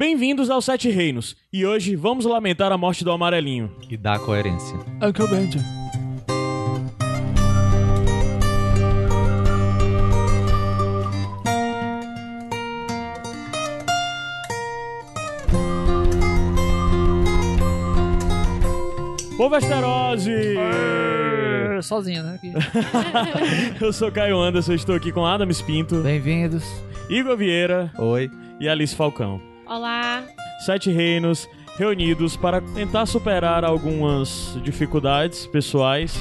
Bem-vindos aos Sete Reinos, e hoje vamos lamentar a morte do Amarelinho. E dá coerência. Uncle Benja. Povo Asterose! Sozinho, né? Aqui. Eu sou Caio Anderson, estou aqui com Adams Pinto, Bem-vindos. Igor Vieira Oi. e Alice Falcão. Olá. Sete reinos reunidos para tentar superar algumas dificuldades pessoais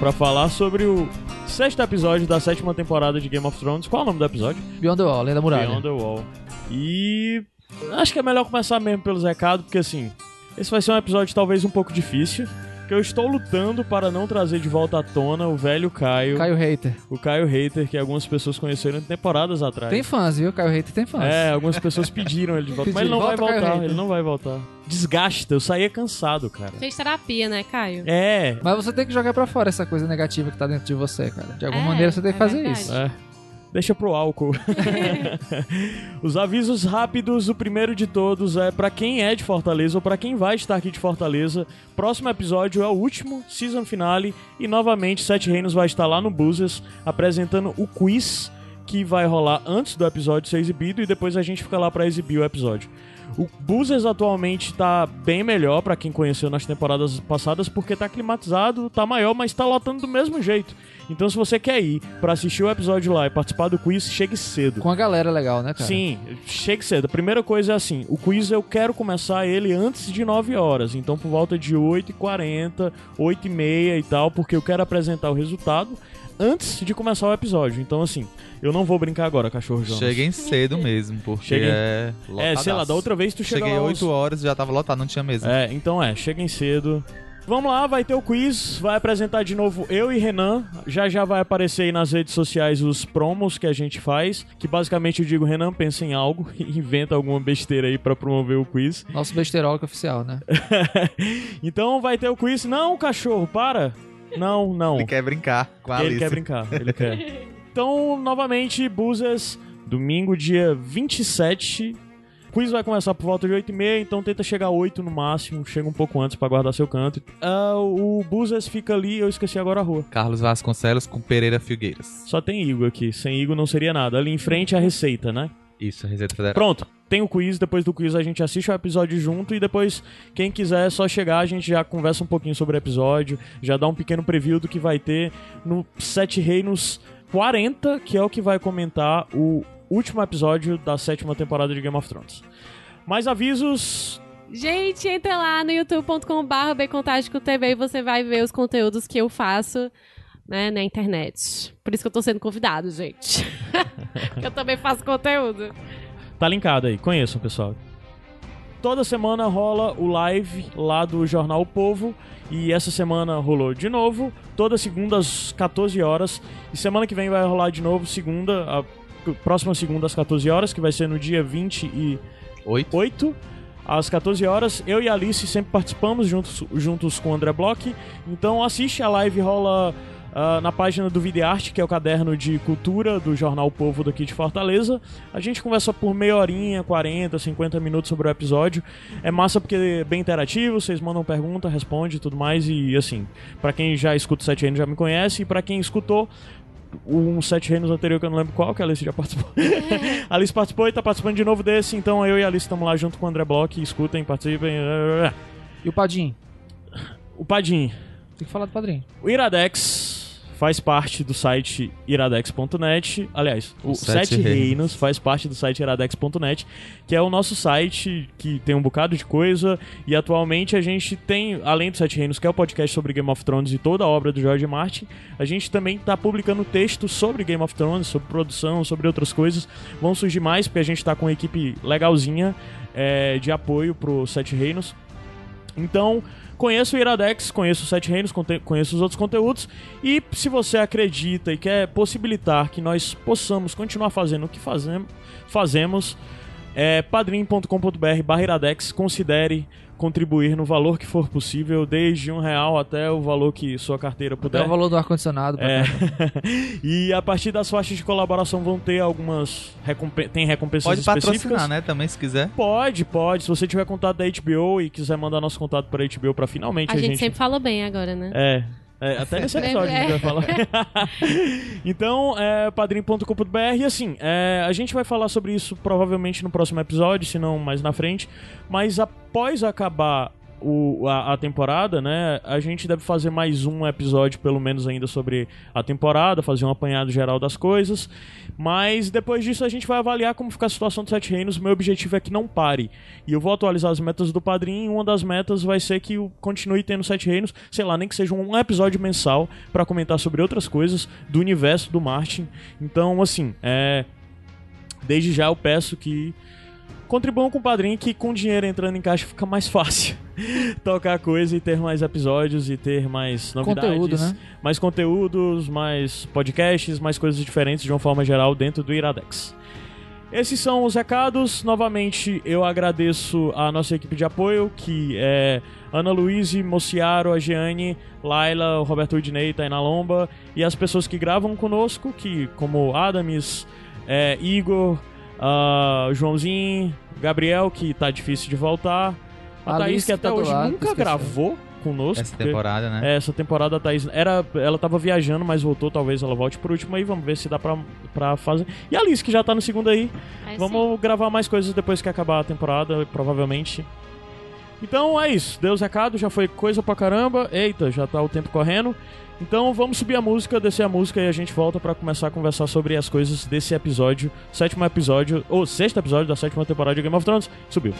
para falar sobre o sexto episódio da sétima temporada de Game of Thrones. Qual é o nome do episódio? Beyond the Wall, Além da Muralha. Beyond the Wall. E acho que é melhor começar mesmo pelos recados, porque assim, esse vai ser um episódio talvez um pouco difícil, que eu estou lutando para não trazer de volta à tona o velho Caio, Caio Hater. o Caio Hater, que algumas pessoas conheceram temporadas atrás. Tem fãs, viu? Caio Hater tem fãs. É, algumas pessoas pediram ele de volta, mas ele não vai volta, Caio voltar, ele não vai voltar. Desgasta, eu saía cansado, cara. Fez terapia, né, Caio? É, Mas você tem que jogar pra fora essa coisa negativa que tá dentro de você, cara. De alguma É, maneira você tem que é fazer verdade. isso. é. Deixa pro álcool. Os avisos rápidos, o primeiro de todos é pra quem é de Fortaleza ou pra quem vai estar aqui de Fortaleza. Próximo episódio é o último, season finale, e novamente Sete Reinos vai estar lá no Buzzers apresentando o quiz que vai rolar antes do episódio ser exibido e depois a gente fica lá pra exibir o episódio. O Buzzers atualmente tá bem melhor pra quem conheceu nas temporadas passadas porque tá climatizado, tá maior, mas tá lotando do mesmo jeito. Então se você quer ir pra assistir o episódio lá e participar do quiz, chegue cedo. Com a galera legal, né, cara? Sim, chegue cedo. A primeira coisa é assim: o quiz eu quero começar ele antes de 9 horas. Então, por volta de 8h40, 8h30 e tal, porque eu quero apresentar o resultado antes de começar o episódio. Então, assim, eu não vou brincar agora, cachorro Jonas. Cheguem cedo mesmo, porque Cheguem- é É, lotadaço. sei lá, da outra vez tu chegou Cheguei lá 8 horas e já tava lotado, não tinha mesa. É, então é, cheguem cedo. Vamos lá, vai ter o quiz, vai apresentar de novo eu e Renan. Já já vai aparecer aí nas redes sociais os promos que a gente faz, que basicamente eu digo, Renan, pensa em algo e inventa alguma besteira aí pra promover o quiz. Nosso besteirol oficial, né? então vai ter o quiz. Não, cachorro, para. Não, não. Ele quer brincar com a Ele Alice. quer brincar, ele quer. Então, novamente, Buzas, domingo, dia 27. O quiz vai começar por volta de 8h30, então tenta chegar 8 no máximo, chega um pouco antes pra guardar seu canto. Ah, o Buzas fica ali, eu esqueci agora a rua. Carlos Vasconcelos com Pereira Filgueiras. Só tem Igor aqui, sem Igor não seria nada. Ali em frente é a receita, né? Isso, a Receita Federal. Pronto, tem o quiz, depois do quiz a gente assiste o episódio junto e depois, quem quiser, é só chegar, a gente já conversa um pouquinho sobre o episódio, já dá um pequeno preview do que vai ter no Sete Reinos 40, que é o que vai comentar o último episódio da sétima temporada de Game of Thrones. Mais avisos. Gente, entra lá no youtube.com.br TV e você vai ver os conteúdos que eu faço né, na internet. Por isso que eu tô sendo convidado, gente. Eu também faço conteúdo. Tá linkado aí, conheçam, pessoal. Toda semana rola o live lá do Jornal O Povo. E essa semana rolou de novo, toda segunda às 14 horas. E semana que vem vai rolar de novo, segunda, a próxima segunda às 14 horas, que vai ser no dia 28 Oito. às 14 horas. Eu e a Alice sempre participamos juntos, juntos com o André Bloch. Então assiste a live, rola ah, na página do Videarte, que é o caderno de cultura do Jornal O Povo daqui de Fortaleza. A gente conversa por meia horinha, 40, 50 minutos sobre o episódio. É massa porque é bem interativo, vocês mandam pergunta, responde e tudo mais. E assim, pra quem já escuta o Sete Reinos já me conhece, e pra quem escutou um Sete Reinos anterior que eu não lembro qual, que a Alice já participou. a Alice participou e tá participando de novo desse, então eu e a Alice estamos lá junto com o André Bloch, escutem, participem. E o Padim? O Padim. Tem que falar do padrinho. O Iradex faz parte do site iradex.net. Aliás, o Sete Sete Reinos. Reinos faz parte do site iradex.net, que é o nosso site que tem um bocado de coisa. E atualmente a gente tem, além do Sete Reinos, que é o podcast sobre Game of Thrones e toda a obra do George Martin, a gente também tá publicando textos sobre Game of Thrones, sobre produção, sobre outras coisas. Vão surgir mais, porque a gente tá com uma equipe legalzinha é, de apoio pro Sete Reinos. Então, conheça o Iradex, conheça o Sete Reinos, conheça os outros conteúdos. E se você acredita e quer possibilitar que nós possamos continuar fazendo o que fazem, fazemos, é padrim.com.br barra Iradex, considere contribuir no valor que for possível, desde um real até o valor que sua carteira Até puder. o valor do ar-condicionado. pra É. cá. e a partir das faixas de colaboração vão ter algumas recompen tem recompensas Pode específicas. patrocinar, né? Também, se quiser. Pode, pode. Se você tiver contato da HBO e quiser mandar nosso contato para HBO para finalmente A gente sempre fala bem agora, né? É. É, até nesse episódio a gente vai falar. então, é padrim.com.br e assim, é, a gente vai falar sobre isso provavelmente no próximo episódio, se não mais na frente. Mas após acabar o, a, a temporada, né, a gente deve fazer mais um episódio, pelo menos ainda, sobre a temporada, fazer um apanhado geral das coisas. Mas depois disso a gente vai avaliar como fica a situação dos Sete Reinos. Meu objetivo é que não pare. E eu vou atualizar as metas do Padrim. E uma das metas vai ser que continue tendo Sete Reinos, sei lá, nem que seja um episódio mensal para comentar sobre outras coisas do universo do Martin. Então, assim, é. Desde já eu peço que contribuam com o Padrim, que com dinheiro entrando em caixa fica mais fácil tocar coisa e ter mais episódios e ter mais novidades. Conteúdo, né? Mais conteúdos, mais podcasts, mais coisas diferentes de uma forma geral dentro do Iradex. Esses são os recados. Novamente, eu agradeço a nossa equipe de apoio, que é Ana Luiz, Mociaro, a Giane, Laila, o Roberto Udinei, Tainá Lomba, e as pessoas que gravam conosco, que como Adames, é, Igor, ah, Joãozinho, Gabriel, que tá difícil de voltar, a Alice, Thaís, que que até tá hoje lado, nunca esqueceu. gravou conosco. Essa temporada, né? é, essa temporada a Thaís era, ela tava viajando, mas voltou, talvez ela volte por último aí, vamos ver se dá pra, pra fazer. E a Alice, que já tá no segundo aí, É, vamos gravar mais coisas depois que acabar a temporada, provavelmente. Então é isso, deu os recados, já foi coisa pra caramba, eita, já tá o tempo correndo. Então vamos subir a música, descer a música e a gente volta pra começar a conversar sobre as coisas desse episódio, sétimo episódio, ou sexto episódio da sétima temporada de Game of Thrones. Subiu.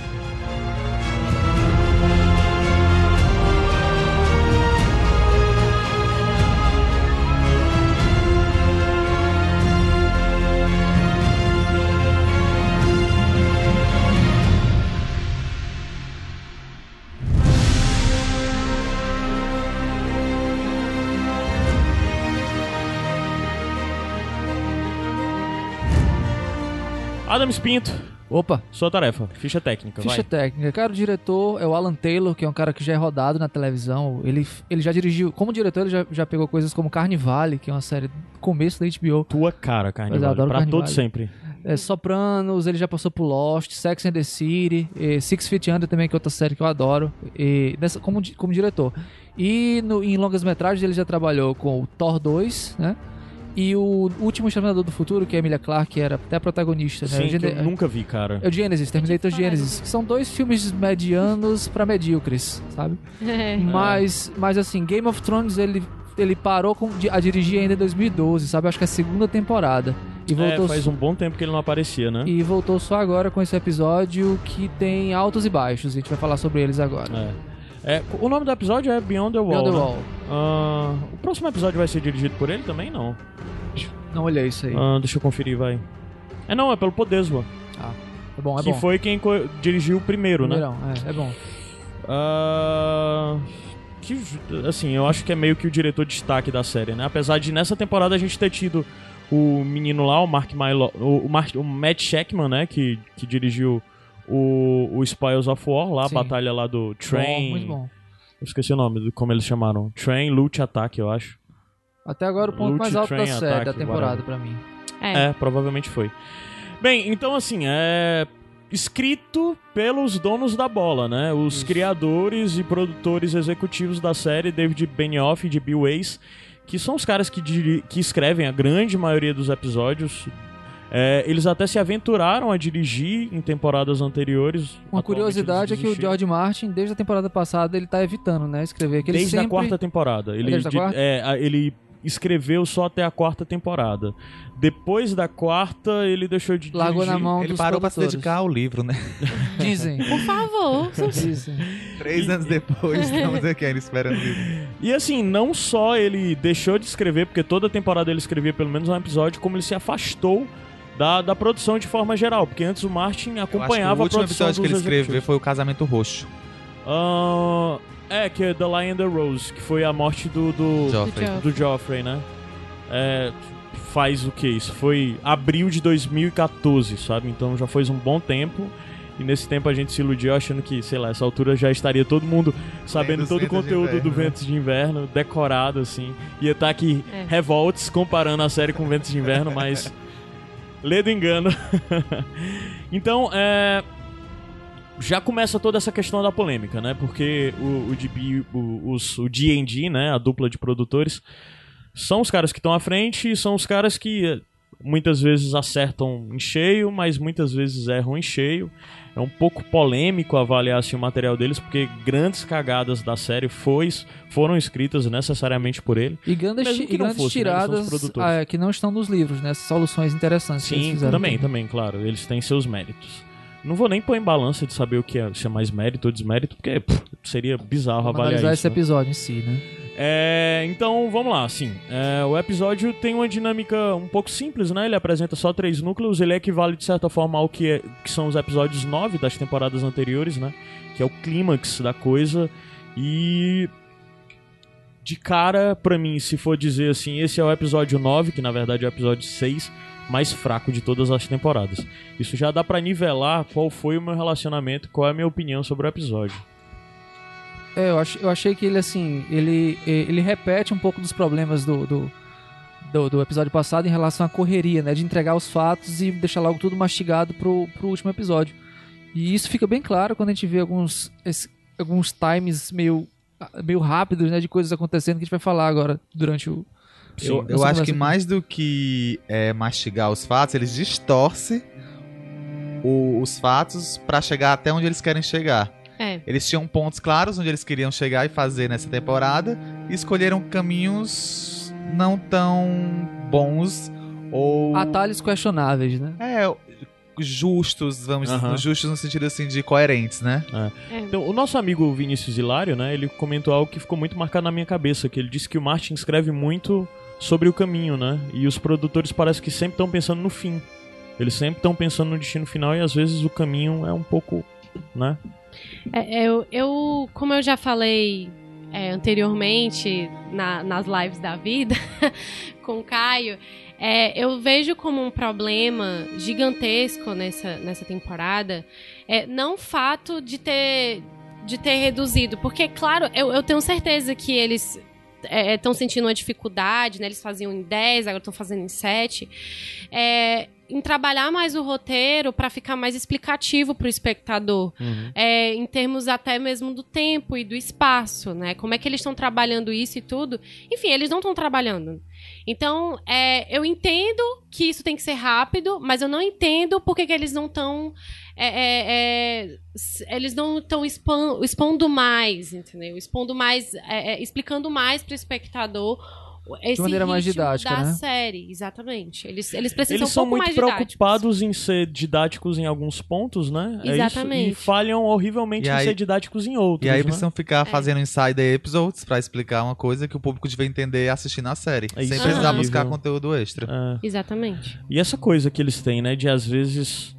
Adams Pinto, Opa, sua tarefa, ficha técnica, ficha vai. técnica. Cara, o diretor é o Alan Taylor, que é um cara que já é rodado na televisão. Ele, ele já dirigiu, como diretor, ele já, já pegou coisas como Carnivale, que é uma série do começo da HBO. Tua cara, Mas eu adoro pra Carnivale. todo sempre. É, Sopranos, ele já passou por Lost, Sex and the City, Six Feet Under também, que é outra série que eu adoro, e nessa, como, como diretor. E no- em longas metragens ele já trabalhou com o Thor 2, né? E o Último Exterminador do Futuro, que é a Emilia Clarke, que era até a protagonista, né? Sim, Gene- eu nunca vi, cara. É o Genesis, Terminator Genesis, são dois filmes medianos pra medíocres, sabe? É. Mas, mas assim, Game of Thrones ele, ele parou com, a dirigir ainda em 2012, sabe? Acho que é a segunda temporada. E voltou, É, faz um bom tempo que ele não aparecia, né? e voltou só agora com esse episódio que tem altos e baixos. A gente vai falar sobre eles agora. É. É, o nome do episódio é Beyond the Wall. Beyond the né? Wall. Ah, o próximo episódio vai ser dirigido por ele também? Não. Não olhei isso aí. Ah, deixa eu conferir, vai. É não, é pelo Podeswa, É bom, é que bom. foi quem dirigiu o primeiro, né? Primeirão, é, é bom. Ah, que, assim, eu acho que é meio que o diretor de destaque da série, né? Apesar de nessa temporada a gente ter tido o menino lá, o Mark Milo, o, o, Mar- o Matt Sheckman, né? Que, que dirigiu o, o Spoils of War, lá, a Sim. batalha lá do Train. Bom, muito bom. Eu esqueci o nome, como eles chamaram. Train, Loot, Attack, eu acho. Até agora o ponto Loot mais alto da série, da temporada pra mim. É. É, provavelmente foi. Bem, então assim, é escrito pelos donos da bola, né? Os Isso. criadores e produtores executivos da série, David Benioff e de Bill Weiss, que são os caras que, diri- que escrevem a grande maioria dos episódios. É, eles até se aventuraram a dirigir em temporadas anteriores. Uma curiosidade é que o. George Martin, desde a temporada passada, ele tá evitando, né? Escrever que Desde sempre... a quarta temporada. Ele, Desde a quarta? é, ele escreveu só até a quarta temporada. Depois da quarta, ele deixou de Largou dirigir. na mão Ele dos parou pra se produtores. dedicar ao livro, né? Dizem. Por favor. Dizem. Três anos depois, estamos aqui ainda esperando o livro. E assim, não só ele deixou de escrever, porque toda temporada ele escrevia pelo menos um episódio, como ele se afastou da, da produção de forma geral, porque antes o Martin Eu acho que acompanhava o último a produção episódio que ele dos escreveu executivos. foi o Casamento Roxo. Ah, é, que é The Lion and the Rose, que foi a morte do, do, Joffrey. Do Joffrey, né? É, faz o que isso? Foi abril de 2014, sabe? Então já faz um bom tempo. E nesse tempo a gente se iludiu achando que, sei lá, essa altura já estaria todo mundo sabendo todo o conteúdo do né? Ventos de Inverno, decorado, assim. Ia estar aqui É. revolts comparando a série com Ventos de Inverno, mas. Ledo engano. então, é. Já começa toda essa questão da polêmica, né? Porque o, o, DB, o, os- o D&D, né? A dupla de produtores, são os caras que estão à frente e são os caras que eh, muitas vezes acertam em cheio, mas muitas vezes erram em cheio. É um pouco polêmico avaliar assim, o material deles, porque grandes cagadas da série foi, foram escritas necessariamente por ele. E grandes, Mesmo que e não grandes fosse, né? Tiradas produtores. ah, que não estão nos livros, né? Soluções interessantes que eles Sim, também, também, claro. Eles têm seus méritos. Não vou nem pôr em balança de saber o que é, se é mais mérito ou desmérito, porque pff, seria bizarro Vamos avaliar analisar isso. esse né? episódio em si, né? É, então, vamos lá, assim. é, o episódio tem uma dinâmica um pouco simples, né? Ele apresenta só três núcleos, ele equivale de certa forma ao que, é- que são os episódios 9 das temporadas anteriores, né? Que é o clímax da coisa. E. De cara, pra mim, se for dizer assim, esse é o episódio 9, que na verdade é o episódio 6, mais fraco de todas as temporadas. Isso já dá pra nivelar qual foi o meu relacionamento, qual é a minha opinião sobre o episódio. É, eu, ach, eu achei que ele, assim, ele, ele repete um pouco dos problemas do, do, do, do episódio passado em relação à correria, né? De entregar os fatos e deixar logo tudo mastigado pro, pro último episódio. E isso fica bem claro quando a gente vê alguns, esse- alguns times meio, meio rápidos, né? De coisas acontecendo que a gente vai falar agora durante o... Eu, eu essa acho que mais do que é, mastigar os fatos, eles distorcem o- os fatos pra chegar até onde eles querem chegar. É. Eles tinham pontos claros onde eles queriam chegar e fazer nessa temporada e escolheram caminhos não tão bons ou Atalhos questionáveis, né? é justos, vamos Aham. justos no sentido assim de coerentes, né? É. Então, o nosso amigo Vinícius Hilário, né, ele comentou algo que ficou muito marcado na minha cabeça, que ele disse que o Martin escreve muito sobre o caminho, né? E os produtores parece que sempre estão pensando no fim. Eles sempre estão pensando no destino final e às vezes o caminho é um pouco, né? É, eu, eu, como eu já falei é, anteriormente na- nas lives da vida com o Caio, é, eu vejo como um problema gigantesco nessa, nessa temporada é, não o fato de ter, de ter reduzido, porque, claro, eu, eu tenho certeza que eles estão sentindo uma dificuldade, né? Eles faziam em 10, agora estão fazendo em 7. É, em trabalhar mais o roteiro para ficar mais explicativo para o espectador é, em termos até mesmo do tempo e do espaço, né? Como é que eles estão trabalhando isso e tudo. Enfim, eles não estão trabalhando. Então, é, eu entendo que isso tem que ser rápido, mas eu não entendo por que, que eles não estão. é, é, é, eles não estão expondo, expondo mais, entendeu? Expondo mais, é, é, explicando mais para o espectador. Esse maneira mais didática, da né? série, exatamente. Eles, eles precisam Eles um são muito didáticos. preocupados em ser didáticos em alguns pontos, né? É isso, Exatamente. e falham horrivelmente E em aí- ser didáticos em outros, E aí né? precisam ficar fazendo insider episodes pra explicar uma coisa que o público devia entender assistindo a série, É sem precisar buscar conteúdo extra. É. Exatamente. E essa coisa que eles têm, né, de às vezes.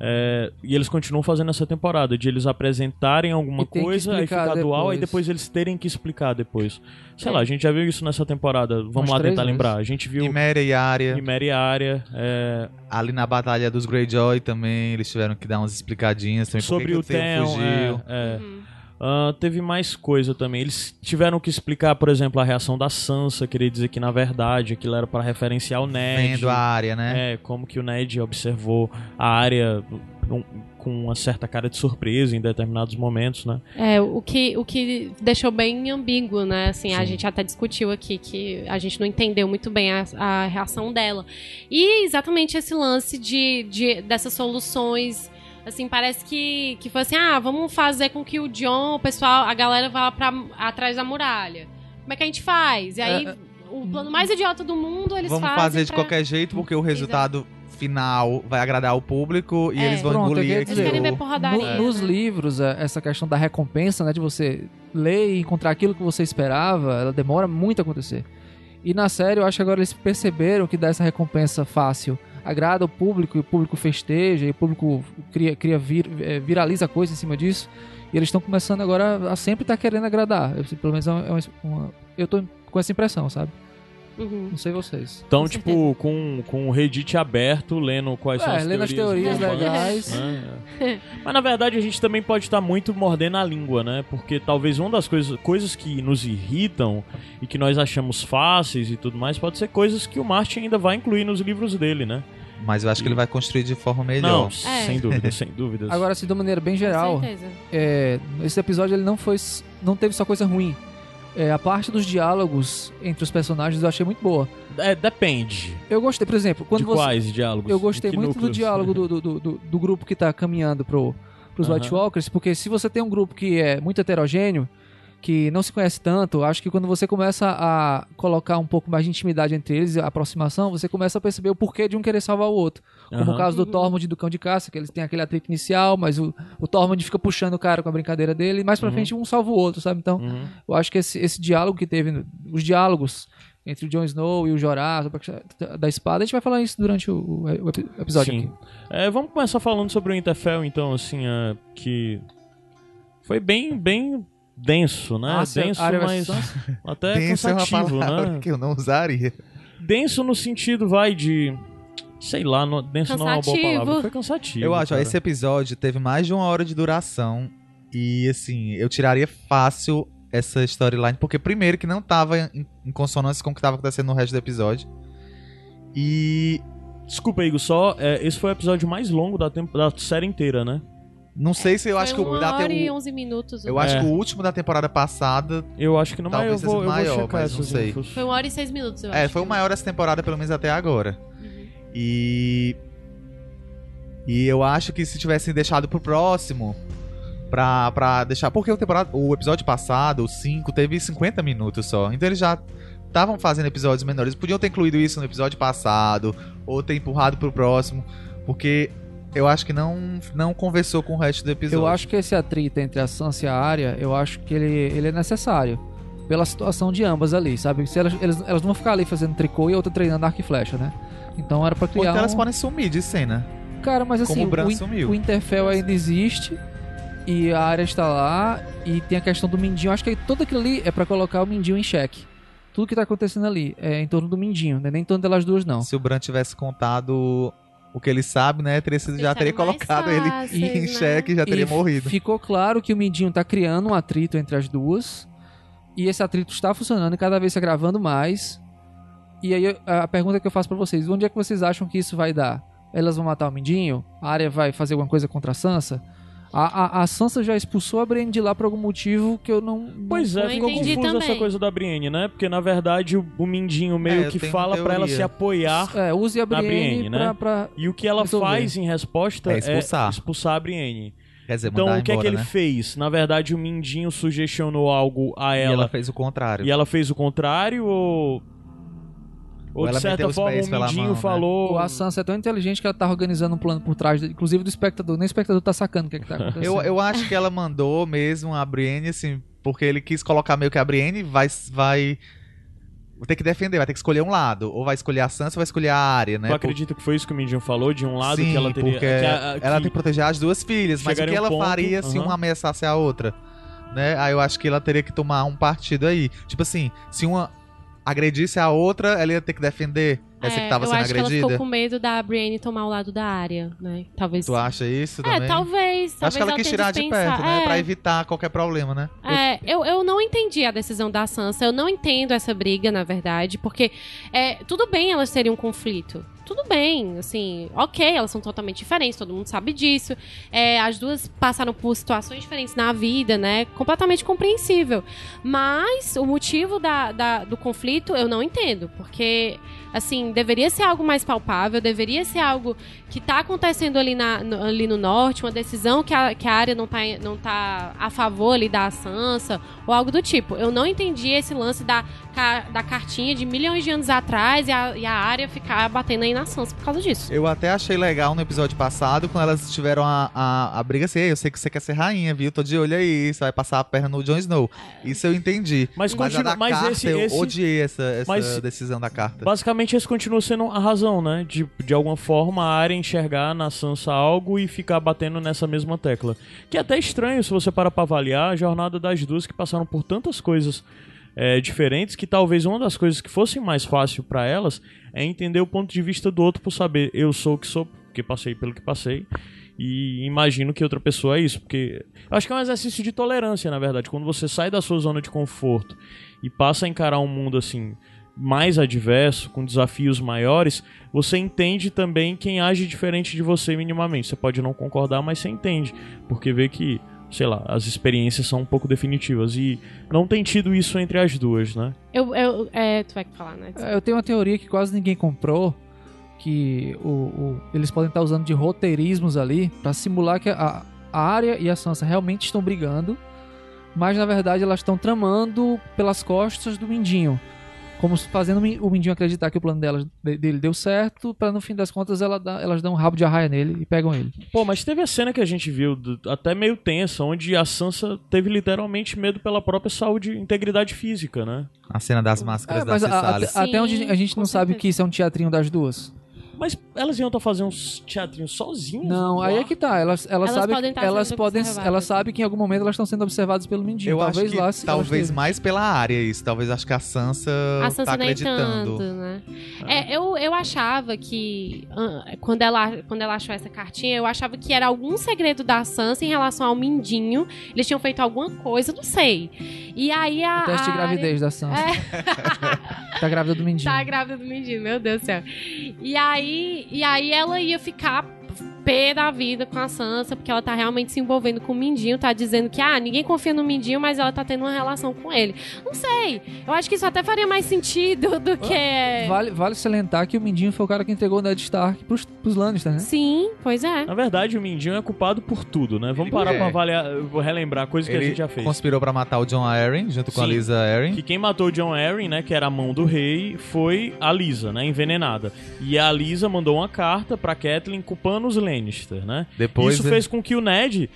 É, e eles continuam fazendo essa temporada, de eles apresentarem alguma E coisa, aí explicar ficar dual, aí depois. depois eles terem que explicar depois. Sei É. lá, a gente já viu isso nessa temporada. Vamos Umas lá tentar vezes. lembrar. A gente viu Niméria e Arya, Chimera e Área, é, ali na Batalha dos Greyjoy também, eles tiveram que dar umas explicadinhas também. por que sobre que o Theon. fugiu. é, é. Uhum. Ah, teve mais coisa também. Eles tiveram que explicar, por exemplo, a reação da Sansa, querer dizer que na verdade aquilo era para referenciar o Ned. Vendo a área, né? É, como que o Ned observou a área um- com uma certa cara de surpresa em determinados momentos, né? É, o que, o que deixou bem ambíguo, né? Assim, a Sim. gente até discutiu aqui que a gente não entendeu muito bem a, a reação dela. E exatamente esse lance de, de dessas soluções. Assim, parece que, que foi assim: ah, vamos fazer com que o John, o pessoal, a galera vá pra, atrás da muralha. Como é que a gente faz? E aí, É, o plano mais idiota do mundo, eles Vamos fazem. fazer de pra- qualquer jeito, porque o resultado final vai agradar o público e É. eles vão Pronto, engolir queria Eles querem ver aquilo. porradaria. No- nos né? livros, é, essa questão da recompensa, né, de você ler e encontrar aquilo que você esperava, ela demora muito a acontecer. E na série, eu acho que agora eles perceberam que dar essa recompensa fácil agrada o público, e o público festeja, e o público cria, cria vir- eh, viraliza coisa em cima disso. E eles estão começando agora a sempre estar querendo agradar. Eu, pelo menos é uma, é uma- uma- eu tô com essa impressão, sabe? Uhum. Não sei vocês. Então, Com tipo, com, com o Reddit aberto, lendo quais são É, as lendo as teorias. teorias dos fãs, legais. né? Mas na verdade a gente também pode estar muito mordendo a língua, né? Porque talvez uma das coisas, coisas que nos irritam e que nós achamos fáceis e tudo mais, pode ser coisas que o Martin ainda vai incluir nos livros dele, né? Mas eu acho que ele vai construir de forma Não, melhor. É. sem dúvida, sem dúvidas. Agora, assim, de uma maneira bem geral, é, esse episódio ele não foi não teve só coisa ruim. É, a parte dos diálogos entre os personagens eu achei muito boa. É, depende. Eu gostei, por exemplo, quando de você quais diálogos? eu gostei muito do núcleos? diálogo do, do, do, do- do grupo que tá caminhando pro, pros Aham. White Walkers, porque se você tem um grupo que é muito heterogêneo, que não se conhece tanto, acho que quando você começa a colocar um pouco mais de intimidade entre eles, a aproximação, você começa a perceber o porquê de um querer salvar o outro. Como Aham. o caso do Uhum. Tormund e do Cão de Caça, que eles têm aquele atrito inicial, mas o, o Tormund fica puxando o cara com a brincadeira dele, e mais pra Uhum. frente um salva o outro, sabe? Então, Uhum. eu acho que esse, esse diálogo que teve, os diálogos entre o Jon Snow e o Jorah a- da espada, a gente vai falar isso durante o, o- o epi- episódio Sim. aqui. É, vamos começar falando sobre o Interfell, então, assim, é, que foi bem, bem denso, né? Ah, denso, mas até Denso é uma cansativo, palavra né? que eu não usaria. Denso no sentido, vai, de... Sei lá, no, denso não é uma boa Cansativo. palavra. Foi cansativo, Eu acho, ó, cara. esse episódio teve mais de uma hora de duração. E assim, eu tiraria fácil essa storyline, porque primeiro que não tava em, em consonância com o que tava acontecendo no resto do episódio. E Desculpa, Igor, só... é, esse foi o episódio mais longo da, da série inteira, né? Não sei se eu Foi acho que o uma da hora e 11 minutos. eu acho É. que o último da temporada passada, Eu acho que não, mas eu Talvez vou, eu seja vou maior, checar mas não sei. infos. Foi uma hora e seis minutos, eu é, acho. foi o maior dessa temporada pelo menos até agora. Uhum. E e eu acho que se tivessem deixado pro próximo pra, pra deixar, porque o temporada, o episódio passado, o 5, teve 50 minutos só. Então eles já estavam fazendo episódios menores. Podiam ter incluído isso no episódio passado ou ter empurrado pro próximo, porque eu acho que não não conversou com o resto do episódio. Eu acho que esse atrito entre a Sansa e a Arya, eu acho que ele, ele é necessário. Pela situação de ambas ali, sabe? Se elas, elas, elas não vão ficar ali fazendo tricô e a outra treinando arco e flecha, né? Então era pra Ou criar então elas um... podem sumir de cena. Cara, mas assim, como o Bran o, In- sumiu. o Interfell ainda existe e a área está lá e tem a questão do Mindinho. Acho que tudo aquilo ali é pra colocar o Mindinho em xeque. Tudo que tá acontecendo ali é em torno do Mindinho, né? Nem em torno delas duas, não. Se o Bran tivesse contado o que ele sabe, né, teria sido, já teria colocado ele fáceis, em né? xeque, já teria E morrido. Ficou claro que o Mindinho tá criando um atrito entre as duas. E esse atrito está funcionando e cada vez se agravando mais. E aí a a pergunta que eu faço pra vocês: onde é que vocês acham que isso vai dar? Elas vão matar o Mindinho? A área vai fazer alguma coisa contra a Sansa? A, a, a Sansa já expulsou a Brienne de lá por algum motivo que eu não. Pois é, Não ficou confuso essa também. coisa da Brienne, né? Porque na verdade o, o Mindinho meio É, que fala pra ela se apoiar É, use a Na Brienne, Brienne, né? pra, pra- e o que ela Resolver. faz em resposta É expulsar. expulsar a Brienne. Quer dizer, Então o que é que embora, ele né? fez? Na verdade o Mindinho sugestionou algo a E ela ela fez o contrário. e ela fez o contrário ou ou, Ou de ela certa forma pés o pela Mindinho mão, né? falou Ou a Sansa é tão inteligente que ela tá organizando um plano por trás, inclusive do espectador. Nem o espectador tá sacando o que, é que tá acontecendo. Eu, eu acho que ela mandou mesmo a Brienne, assim, porque ele quis colocar meio que a Brienne vai, vai ter que defender, vai ter que escolher um lado. Ou vai escolher a Sansa ou vai escolher a Arya, né? Tu acredita que foi isso que o Mindinho falou? De um lado Sim, que ela teria. porque que a- que- ela tem que proteger as duas filhas, mas o que um ela ponto, faria se aham. uma ameaçasse a outra? Né? Aí eu acho que ela teria que tomar um partido aí. Tipo assim, se uma agredisse a outra, ela ia ter que defender essa É, que tava eu sendo acho que ela agredida. ficou com medo da Brienne tomar o lado da área, né? Talvez. Tu acha isso É, também? talvez. talvez Acho que ela quis tenha tirar de perto, né? É, Pra evitar qualquer problema, né? É, eu, eu não entendi a decisão da Sansa. Eu não entendo essa briga, na verdade, porque é, tudo bem elas terem um conflito. Tudo bem, assim, ok, elas são totalmente diferentes, todo mundo sabe disso. É, as duas passaram por situações diferentes na vida, né? Completamente compreensível. Mas o motivo da, da- do conflito eu não entendo, porque, assim, deveria ser algo mais palpável, deveria ser algo que tá acontecendo ali, na, no, ali no norte, uma decisão que a, que a área não tá, não tá a favor ali da Sansa, ou algo do tipo. Eu não entendi esse lance da, da cartinha de milhões de anos atrás e a, e a área ficar batendo aí na Sansa por causa disso. Eu até achei legal no episódio passado, quando elas tiveram a, a, a briga assim, "Ei, eu sei que você quer ser rainha, viu? Tô de olho aí, você vai passar a perna no Jon Snow. Isso eu entendi. Mas, Mas, continua, a da mas carta, esse, eu esse odiei essa, essa mas- decisão da carta. basicamente esse continua sendo a razão, né? De, de alguma forma a área enxergar na Sansa algo e ficar batendo nessa mesma tecla. Que é até estranho se você parar pra avaliar a jornada das duas que passaram por tantas coisas é, diferentes, que talvez uma das coisas que fosse mais fácil pra elas é entender o ponto de vista do outro por saber eu sou o que sou, porque passei pelo que passei. E imagino que outra pessoa é isso, porque acho que é um exercício de tolerância, na verdade. Quando você sai da sua zona de conforto e passa a encarar um mundo assim mais adverso, com desafios maiores, você entende também quem age diferente de você minimamente. Você pode não concordar, mas você entende, porque vê que, sei lá, as experiências são um pouco definitivas e não tem tido isso entre as duas, né? Eu, eu, é, tu vai falar, né? É, Eu tenho uma teoria que quase ninguém comprou, que o, o- eles podem estar usando de roteirismos ali pra simular que a, a Arya e a Sansa realmente estão brigando, mas na verdade elas estão tramando pelas costas do Mindinho. Como se fazendo o Min- o Mindinho acreditar que o plano delas, de- dele deu certo, pra no fim das contas ela dá- elas dão um rabo de arraia nele e pegam ele. Pô, mas teve a cena que a gente viu, do- até meio tensa, onde a Sansa teve literalmente medo pela própria saúde e integridade física, né? A cena das máscaras É, da mas a- até, até onde a gente não sabe certeza. que isso é um teatrinho das duas. Mas elas iam estar fazendo uns teatrinhos sozinhas? Não, aí é que tá. Elas, elas, Elas sabem, podem estar elas sendo podem, elas sabem que em algum momento elas estão sendo observadas pelo Mindinho. Eu talvez acho que lá, se- talvez elas mais pela área isso. Talvez acho que a Sansa, A Sansa tá nem acreditando. tanto, né? É, eu, eu achava que ah, quando ela, quando ela achou essa cartinha, eu achava que era algum segredo da Sansa em relação ao Mindinho. Eles tinham feito alguma coisa, não sei. E aí a. O teste de a Arya- gravidez da Sansa. É. Tá grávida do Mindinho. Tá grávida do Mindinho, meu Deus do céu. E aí, e aí ela ia ficar pé da vida com a Sansa, porque ela tá realmente se envolvendo com o Mindinho, tá dizendo que, ah, ninguém confia no Mindinho, mas ela tá tendo uma relação com ele. Não sei. Eu acho que isso até faria mais sentido do que. Vale, vale salientar que o Mindinho foi o cara que entregou o Ned Stark pros, pros Lannister, né? Sim, pois é. Na verdade, o Mindinho é culpado por tudo, né? Vamos parar É. pra avaliar, vou relembrar coisas que a Ele gente já fez. conspirou pra matar o John Arryn junto com a. Lisa Arryn. Que quem matou o John Arryn, né, que era a mão do rei, foi a Lisa, né, envenenada. E a Lisa mandou uma carta pra Catelyn culpando os Lannister, né? Depois isso ele- fez com que o Ned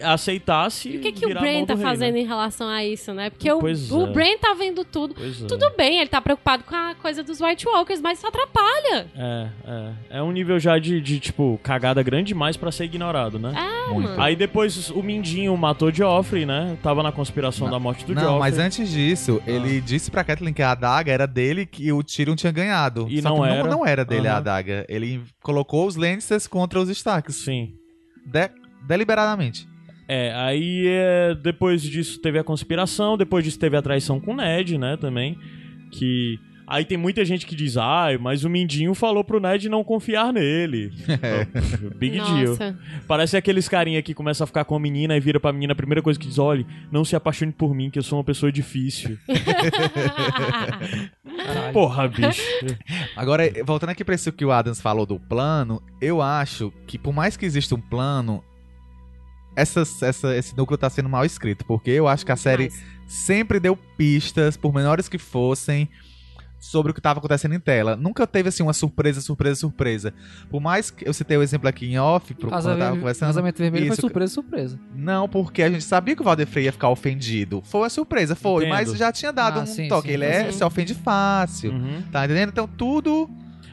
aceitasse E o que, que o a do tá rei, fazendo né? em relação a isso, né? Porque o, Pois o é. Bran tá vendo tudo. Pois é. Tudo bem, ele tá preocupado com a coisa dos White Walkers, mas isso atrapalha. É, é. É um nível já de, de, tipo, cagada grande demais pra ser ignorado, né? Muito. Aí depois o Mindinho matou Joffrey, né? Tava na conspiração da morte do Não, Joffrey. mas antes disso, Ah. ele disse pra Catelyn que a adaga era dele que o Tyrion tinha ganhado. E Só não que era. Não, era dele a Aham. adaga. Ele colocou os Lannisters contra os Starks. Sim. De- deliberadamente. É, aí é, depois disso teve a conspiração, depois disso teve a traição com o Ned, né, também. Que. Aí tem muita gente que diz, ai, mas o Mindinho falou pro Ned não confiar nele. Big deal. Nossa. Parece aqueles carinha que começa a ficar com a menina e vira pra menina, a primeira coisa que diz, olha, não se apaixone por mim, que eu sou uma pessoa difícil. Porra, bicho. Agora, voltando aqui pra isso que o Adams falou do plano, eu acho que por mais que exista um plano, essa, essa, esse núcleo tá sendo mal escrito. Porque eu acho que a série Mas- sempre deu pistas, por menores que fossem, sobre o que estava acontecendo em tela. Nunca teve assim uma surpresa, surpresa, surpresa. Por mais que eu citei o exemplo aqui em off, pro, quando eu tava conversando. casamento vermelho Isso, foi surpresa, surpresa. Não, porque a gente sabia que o Valdefrey ia ficar ofendido. Foi uma surpresa, foi, Entendo. mas já tinha dado Ah, um sim, toque. sim, Ele é, se ofende fácil. Uhum. Tá entendendo? Então tudo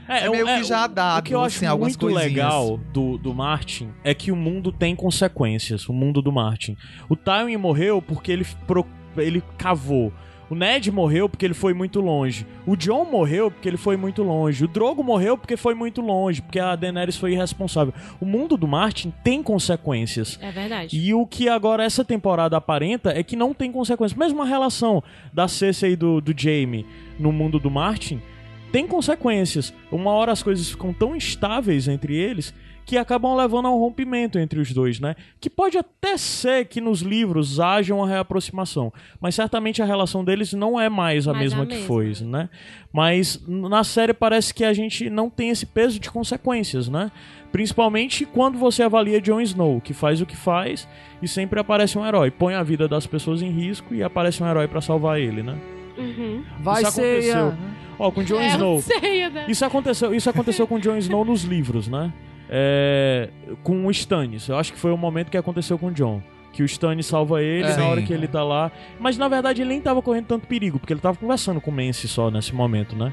É meio que já o- dado, O que eu acho assim, algumas muito coisinhas. legal do, do Martin é que o mundo tem consequências, o mundo do Martin. O Tywin morreu porque ele, pro- ele cavou. O Ned morreu porque ele foi muito longe. O John morreu porque ele foi muito longe. O Drogo morreu porque foi muito longe, porque a Daenerys foi irresponsável. O mundo do Martin tem consequências. É verdade. E o que agora essa temporada aparenta é que não tem consequências. Mesmo a relação da Cersei e do, do Jaime no mundo do Martin tem consequências. Uma hora as coisas ficam tão instáveis entre eles que acabam levando a um rompimento entre os dois, né? Que pode até ser que nos livros haja uma reaproximação, mas certamente a relação deles não é mais a Mais mesma a que mesma. foi, né? Mas na série parece que a gente não tem esse peso de consequências, né? Principalmente quando você avalia Jon Snow, que faz o que faz e sempre aparece um herói. Põe a vida das pessoas em risco e aparece um herói pra salvar ele, né? Uhum. Vai Isso ser. aconteceu. Ó, com Jon É, Snow. sei, né? Isso aconteceu, isso aconteceu com Jon Snow nos livros, né? É, com o Stannis. Eu acho que foi o momento que aconteceu com o Jon. Que o Stannis salva ele É. na hora que ele tá lá. Mas na verdade ele nem tava correndo tanto perigo, porque ele tava conversando com o Mance só nesse momento, né?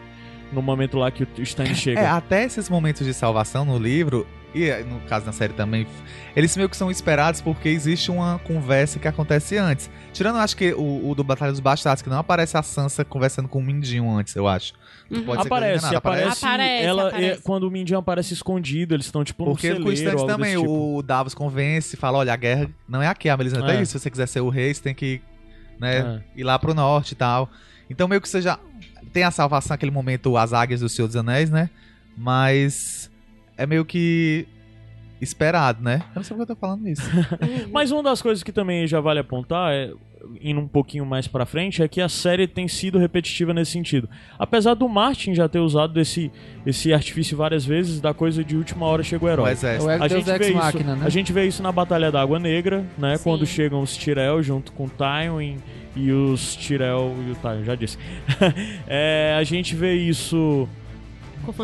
No momento lá que o Stannis chega. É, até esses momentos de salvação no livro, e no caso na série também, eles meio que são esperados porque existe uma conversa que acontece antes. Tirando, acho que o, o do Batalha dos Bastardos, que não aparece a Sansa conversando com o Mindinho antes, eu acho. Uhum. Pode ser aparece, enganado, aparece, Aparece, ela, aparece. é, quando o Mindinho aparece escondido, eles estão tipo Porque num com o celeiro, instante algo também, tipo. o Davos convence, fala, olha, a guerra não é aqui, a Melisandre É. é isso, se você quiser ser o rei, você tem que né, É. ir lá pro norte e tal. Então meio que você já tem a salvação naquele momento, as águias do Senhor dos Anéis, né? Mas é meio que esperado, né? Eu não sei porque eu tô falando isso. Uhum. Mas uma das coisas que também já vale apontar, é, indo um pouquinho mais pra frente, é que a série tem sido repetitiva nesse sentido. Apesar do Martin já ter usado esse, esse artifício várias vezes, da coisa de última hora chega o O herói. exército. O A gente, vê isso, Machina, né? a gente vê isso na Batalha da Água Negra, né? Sim. Quando chegam os Tyrell junto com o Tywin e os Tyrell e o Tywin, já disse. É, a gente vê isso,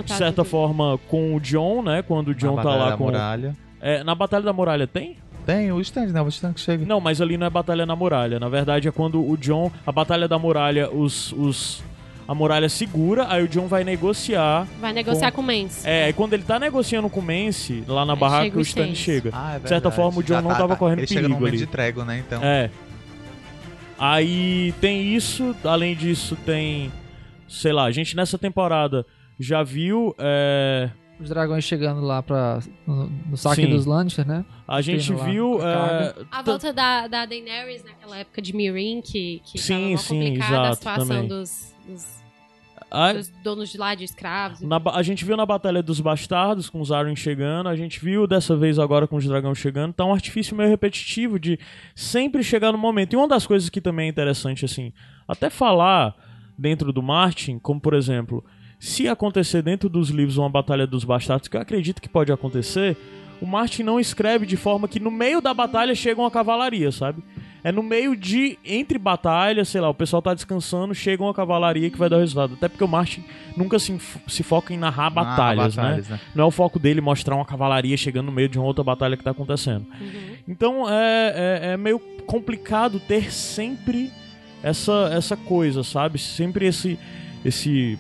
de certa do- forma, com o John, né? Quando o John Na tá lá da com... muralha. É, na Batalha da Muralha tem? Tem o stand, né? O stand que chega. Não, mas ali não é Batalha na Muralha. Na verdade é quando o John... A Batalha da Muralha, os... os a muralha segura, aí o John vai negociar. Vai negociar com o Mance. É, e quando ele tá negociando com o Mance, lá na Aí barraca, o Stan chega. Ah, é De certa forma, o John Já não tava correndo Ele chega no perigo momento ali. de trégua, né? Então. É. Aí tem isso, além disso tem, sei lá, a gente nessa temporada já viu, é, Os dragões chegando lá pra, no, no saque Sim. dos Lannister, né? a gente lá, viu, a é. A volta da, da Daenerys naquela época de Meereen, que, que Sim, tava sim, complicada a exato, situação também. dos, dos, a, dos donos de lá, de escravos. na a gente viu na Batalha dos Bastardos com os Arryn chegando, a gente viu dessa vez agora com os dragões chegando, tá um artifício meio repetitivo de sempre chegar no momento. E uma das coisas que também é interessante, assim, até falar dentro do Martin, como por exemplo, se acontecer dentro dos livros uma Batalha dos Bastardos, que eu acredito que pode acontecer, o Martin não escreve de forma que no meio da batalha chega uma cavalaria, sabe? É no meio de. Entre batalhas, sei lá, o pessoal tá descansando, chega uma cavalaria que vai dar o resultado. Até porque o Martin nunca se, se foca em narrar Ah, batalhas, né? batalhas, né? Não é o foco dele mostrar uma cavalaria chegando no meio de uma outra batalha que tá acontecendo. Uhum. Então é, é, é meio complicado ter sempre essa, essa coisa, sabe? Sempre esse. esse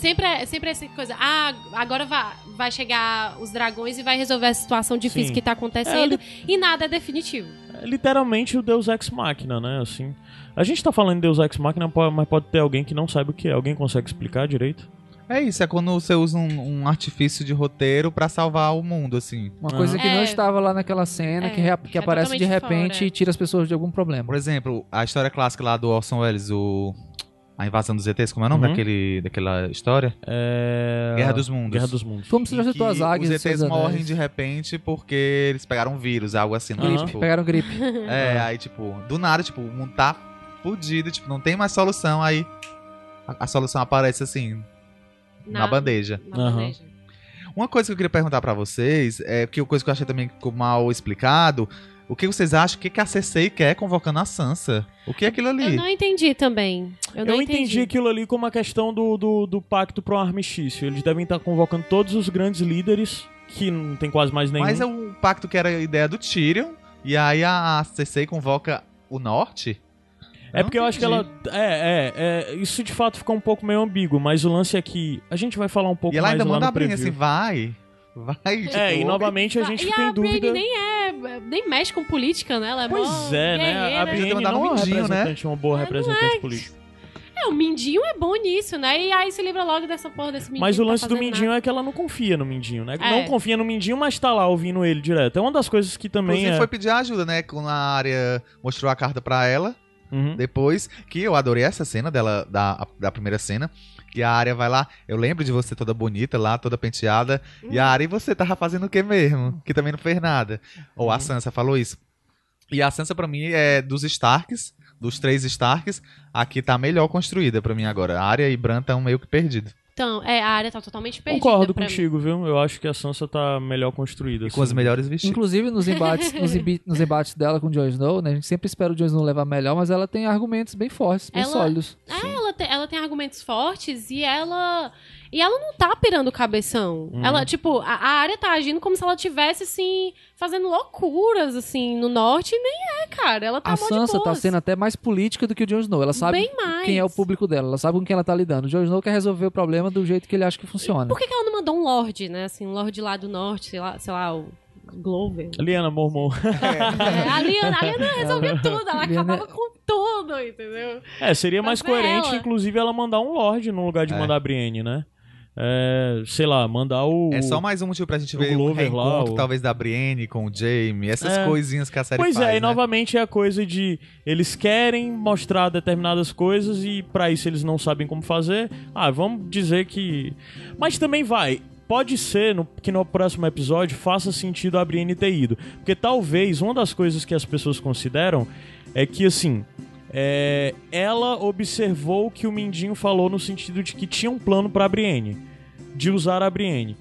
Sempre, é- sempre essa coisa. Ah, agora vai, vai chegar os dragões e vai resolver a situação difícil Sim. que tá acontecendo. É, E nada é definitivo. é literalmente o Deus Ex Machina, né? Assim. A gente tá falando de Deus Ex Machina, mas pode ter alguém que não sabe o que é. Alguém consegue explicar direito? É isso, é quando você usa um, um artifício de roteiro pra salvar o mundo, assim. Uma coisa que É. não estava lá naquela cena, É, que, rea- que é aparece de repente fora. e tira as pessoas de algum problema. Por exemplo, a história clássica lá do Orson Welles, o... A invasão dos ETs, como é o nome Uhum. daquele, daquela história? É... Guerra dos Mundos. Guerra dos Mundos. Como você já citou as águias Os ETs morrem anéis. de repente porque eles pegaram um vírus, algo assim. Não, Aham. tipo, Pegaram gripe. É, aí tipo, do nada, tipo, o mundo tá fudido, tipo, não tem mais solução, aí a, a solução aparece assim, na, bandeja. Na Aham. bandeja. Uma coisa que eu queria perguntar pra vocês, é que uma coisa que eu achei também que ficou mal explicado, o que vocês acham, o que, que a Cersei quer convocando a Sansa? O que é aquilo Eu ali? não entendi também. Eu, não Eu entendi aquilo ali como uma questão do, do, do pacto pro armistício. Eles devem estar convocando todos os grandes líderes, que não tem quase mais nenhum. Mas é o pacto que era a ideia do Tyrion, e aí a, a Cersei convoca o Norte? É porque eu acho que entendi. ela. É, é, é. Isso de fato ficou um pouco meio ambíguo, mas o lance é que. A gente vai falar um pouco E ela mais ainda lá manda no a Brienne preview. assim, vai, vai. tipo, É, e novamente a gente e fica a dúvida. Brienne nem é. nem mexe com política, né? Ela é Pois mó é, né? A guerreira. Brienne mandar não no é mindinho, né? representante, uma boa representante política. É, o Mindinho é bom nisso, né? E aí se livra logo dessa porra desse Mindinho. Mas o que tá lance do fazendo Mindinho nada. é que ela não confia no Mindinho, né? É. Não confia no Mindinho, mas tá lá ouvindo ele direto. É uma das coisas que também Inclusive é. foi pedir ajuda, né? Quando a área mostrou a carta pra ela, Uhum. depois, que eu adorei essa cena dela, da, da primeira cena. Que a área vai lá, eu lembro de você toda bonita lá, toda penteada. E a área, e você tava fazendo o que mesmo? Que também não fez nada. Ou a Uhum. Sansa falou isso. E a Sansa, pra mim, é dos Starks, dos três Starks, a que tá melhor construída pra mim agora. A área e Bran estão meio que perdidos. Então, é, a área tá totalmente perdida. Concordo pra mim. contigo, viu? Eu acho que a Sansa tá melhor construída. E com os assim. melhores vestidos. Inclusive, nos embates, nos, nos embates dela com o Jon Snow, né? A gente sempre espera o Jon Snow levar melhor, mas ela tem argumentos bem fortes, bem Ela- sólidos. É, ela tem, ela tem argumentos fortes e ela. E ela não tá pirando o cabeção. Uhum. Ela, tipo, a, a área tá agindo como se ela tivesse, assim, fazendo loucuras, assim, no norte. E nem é, cara. Ela tá A Sansa tá sendo até mais política do que o Jon Snow. Ela sabe mais. quem é o público dela, ela sabe com quem ela tá lidando. O Jon Snow quer resolver o problema do jeito que ele acha que funciona. Por que, que ela não mandou um Lorde, né? Assim, um Lorde lá do norte, sei lá, sei lá o Glover. Liana Mormon. É, a Liana, a Liana resolvia tudo, ela Liana- acabava com tudo, entendeu? É, seria mais Mas é coerente, ela. inclusive, ela mandar um Lorde no lugar de É. mandar a Brienne, né? É, sei lá, mandar o. É só mais um motivo pra gente ver o Glover lá, o- talvez, da Brienne com o Jaime, essas É. coisinhas que a série Pois faz, é, e né? novamente é a coisa de eles querem mostrar determinadas coisas e pra isso eles não sabem como fazer. Ah, vamos dizer que. Mas também vai. Pode ser no- que no próximo episódio faça sentido a Brienne ter ido. Porque talvez uma das coisas que as pessoas consideram é que, assim. É, ela observou o que o Mindinho falou no sentido de que tinha um plano pra Brienne. De usar a Brienne.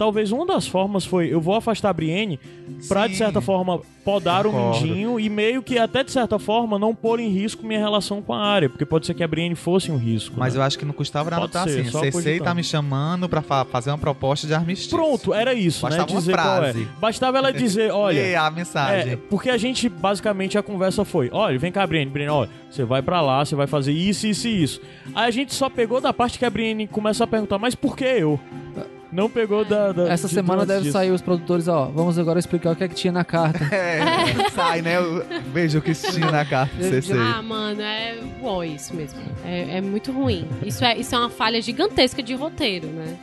Talvez uma das formas foi: eu vou afastar a Brienne pra, de certa forma, podar o Concordo. Mindinho e meio que, até de certa forma, não pôr em risco minha relação com a área. Porque pode ser que a Brienne fosse um risco. Mas né? eu acho que não custava nada Pode tá assim. só Cersei tá me chamando pra fa- fazer uma proposta de armistício. Pronto, era isso, Bastava né? uma Dizer é. Bastava ela dizer, olha. Lê a É, mensagem. porque a gente, basicamente, a conversa foi: olha, vem cá, Brienne, Brienne, olha, você vai pra lá, você vai fazer isso, isso e isso. Aí a gente só pegou da parte que a Brienne começa a perguntar, mas por que eu? Não pegou da. da Essa de semana deve disso. sair os produtores, ó. Vamos agora explicar o que é que tinha na carta. É, sai, né? Eu vejo o que tinha na carta Cersei. Ah, mano, é uó isso mesmo. É, é muito ruim. Isso é, isso é uma falha gigantesca de roteiro, né?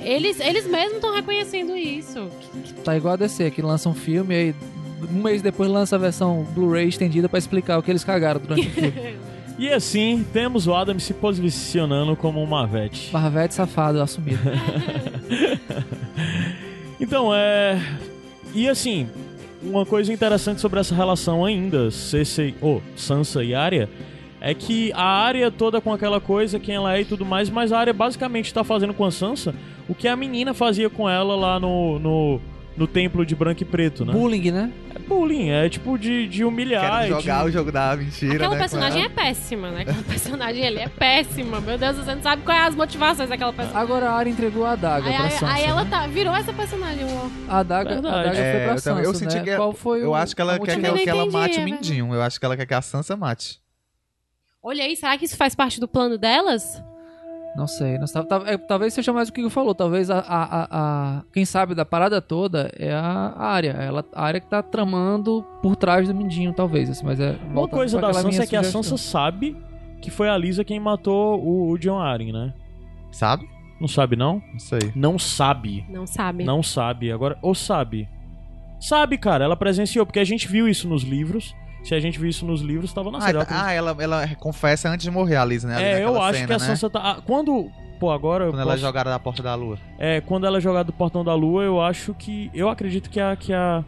Eles, eles mesmos estão reconhecendo isso. Tá igual a DC, que lança um filme e aí um mês depois lança a versão Blu-ray estendida pra explicar o que eles cagaram durante o filme. E assim, temos o Adam se posicionando como um Mavete. Marvete safado assumido. Então, é. E assim, uma coisa interessante sobre essa relação ainda, Cersei, ou Sansa e Arya, é que a Arya toda com aquela coisa, quem ela é e tudo mais, mas a Arya basicamente tá fazendo com a Sansa o que a menina fazia com ela lá no, no, no templo de branco e preto, né? Bullying, né? É bullying, é tipo de, de humilhar. Quero e jogar de... o jogo da mentira, Aquela né? personagem é péssima, né? Aquela personagem ali é péssima. Meu Deus, você não sabe quais é as motivações daquela personagem. Agora a Arya entregou a adaga Aí, pra aí- Sansa. aí ela né? tá, virou essa personagem. ó. A adaga, a adaga É, foi pra eu Sansa, eu senti né? que- Qual foi Eu o, acho que ela quer que? Eu que ela mate o é Mindinho. Eu acho que ela quer que a Sansa mate. Olha aí, será que isso faz parte do plano delas? Não sei. Não, é, talvez seja mais o que o falou. Talvez a, a, a, a- Quem sabe da parada toda é a área. Ela, a área que tá tramando por trás do Mindinho, talvez. Assim, mas é, Uma coisa da Sansa é que a. Sansa sabe que foi a Lisa quem matou o, o John Arryn, né? Sabe? Não sabe, não? Não sei. Não sabe. Não sabe. Não sabe. Agora, ou sabe? Sabe, cara. Ela presenciou, porque a gente viu isso nos livros. Se a gente viu isso nos livros, tava na Ah, série. Ela tá- ah, ela, ela confessa antes de morrer a Liz, né? ali é, eu acho cena, que a né? Sansa tá. ah, Quando. Pô, agora Quando ela é jogada da porta da lua. É, quando ela é jogada do Portão da Lua, eu acho que. Eu acredito que a. Que a.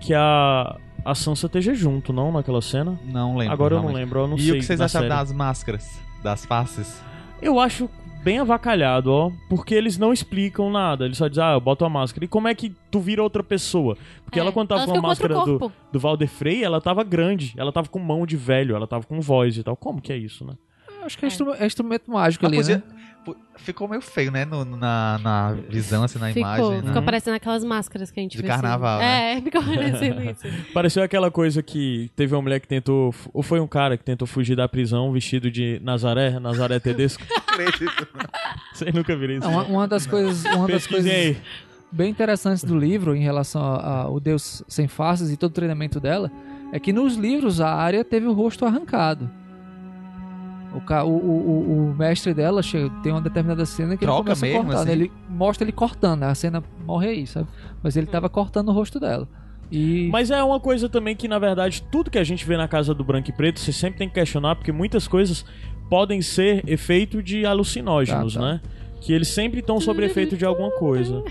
Que a. A Sansa esteja junto, não? Naquela cena. Não lembro. Agora eu não lembro, eu não e sei. o que vocês acharam série. das máscaras? Das faces? Eu acho bem avacalhado, ó. Porque eles não explicam nada. Eles só dizem, ah, eu boto a máscara. E como é que tu vira outra pessoa? Porque É, ela, quando tava ela com a máscara do, do Valder Frey, ela tava grande. Ela tava com mão de velho, ela tava com voz e tal. Como que é isso, né? Acho que é, instru- é instrumento mágico Ah, ali, né? Ficou meio feio, né? no- na, na visão, assim, na ficou, imagem. ficou né? parecendo aquelas máscaras que a gente De viu, assim. carnaval, né? É, ficou parecendo isso. Pareceu aquela coisa que teve uma mulher que tentou. Ou foi um cara que tentou fugir da prisão vestido de Nazaré, Nazaré Tedesco. Acredito. Você nunca viram isso? Não, uma, uma das coisas, uma das coisas aí. bem interessantes do livro em relação a- ao Deus sem faces e todo o treinamento dela é que nos livros a área teve o rosto arrancado. O, ca- o, o, o- mestre dela chega, tem uma determinada cena que Troca ele começa mesmo, a cortar. assim? né? Ele mostra ele cortando, né? a cena morre aí, sabe? Mas ele tava cortando o rosto dela. E Mas é uma coisa também que, na verdade, tudo que a gente vê na casa do branco e preto, você sempre tem que questionar, porque muitas coisas podem ser efeito de alucinógenos, Tá, tá. né? Que eles sempre estão sob efeito de alguma coisa.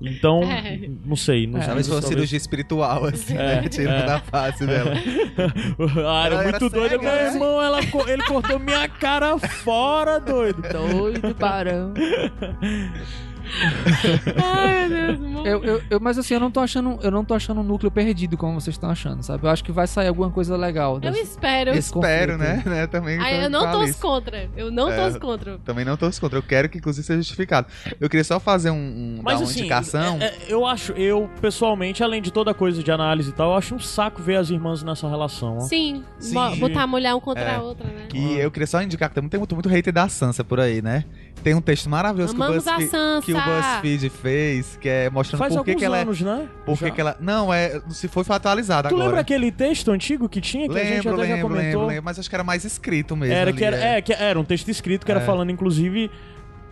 Então, É. não sei. Não É, sei Talvez fosse talvez- cirurgia espiritual, assim, É, né? Tirando é. da face dela. a área Ela é muito era doida. cega, Meu né? irmão, ela, ele cortou minha cara fora, doido. doido, barão. Ai, meu Deus. Eu, eu, eu- mas assim, eu não tô achando, eu não tô achando um núcleo perdido como vocês estão achando, sabe? Eu acho que vai sair alguma coisa legal. Eu desse- espero. Esse Espero, né? né? Também. Ai, tô eu não torço Alice. contra. Eu não É. torço contra. Também não torço contra. Eu quero que, inclusive, seja justificado. Eu queria só fazer um, um Mas dar uma assim, indicação. é- é- eu acho, eu pessoalmente, além de toda coisa de análise e tal, eu acho um saco ver as irmãs nessa relação. ó. Sim, Sim. botar a mulher um contra É. a outra, né? E eu queria só indicar que tem muito, muito hater da Sansa por aí, né? Tem um texto maravilhoso que o, BuzzFeed, que o BuzzFeed fez, que é mostrando Faz por que, que ela é. anos, né? Por que Já. ela. Não, é. Se foi, foi atualizado Tu agora. lembra aquele texto antigo que tinha, que a gente Lembro, até já lembro, comentou? lembro, lembro, mas acho que era mais escrito mesmo. Era, ali, que era, é. é, que era um texto escrito que era É. falando, inclusive,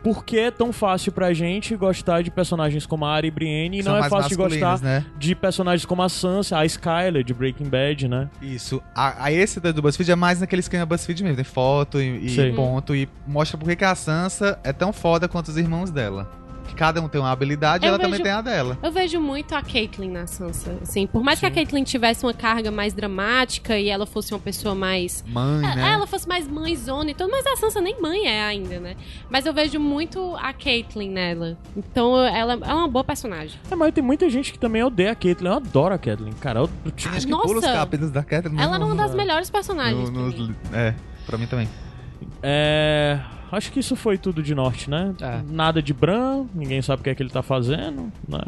por que é tão fácil pra gente gostar de personagens como a Arya e Brienne e não é fácil de gostar né? de personagens como a Sansa, a Skyler de Breaking Bad, né? Isso. A, a esse do BuzzFeed é mais naquele esquema BuzzFeed mesmo. Tem foto e, e ponto. E mostra por que a Sansa é tão foda quanto os irmãos dela. Cada um tem uma habilidade e Eu ela também vejo- tem a dela. Eu vejo muito a Caitlyn na Sansa. Assim, por mais que a Sim. Caitlyn tivesse uma carga mais dramática e ela fosse uma pessoa mais. Mãe, É, né? Ela fosse mais mãezona e tudo, mas a Sansa nem mãe é ainda, né? Mas eu vejo muito a Caitlyn nela. Então ela, ela é uma boa personagem. É, mas tem muita gente que também odeia a Caitlyn. Eu adoro a Caitlyn, cara. Eu, tipo, gente que Nossa! pula os capítulos da Catherine. ela é uma das melhores personagens. no- nos-. É, pra mim também. é... Acho que isso foi tudo de norte, né? É. Nada de Bran, ninguém sabe o que é que ele tá fazendo, né?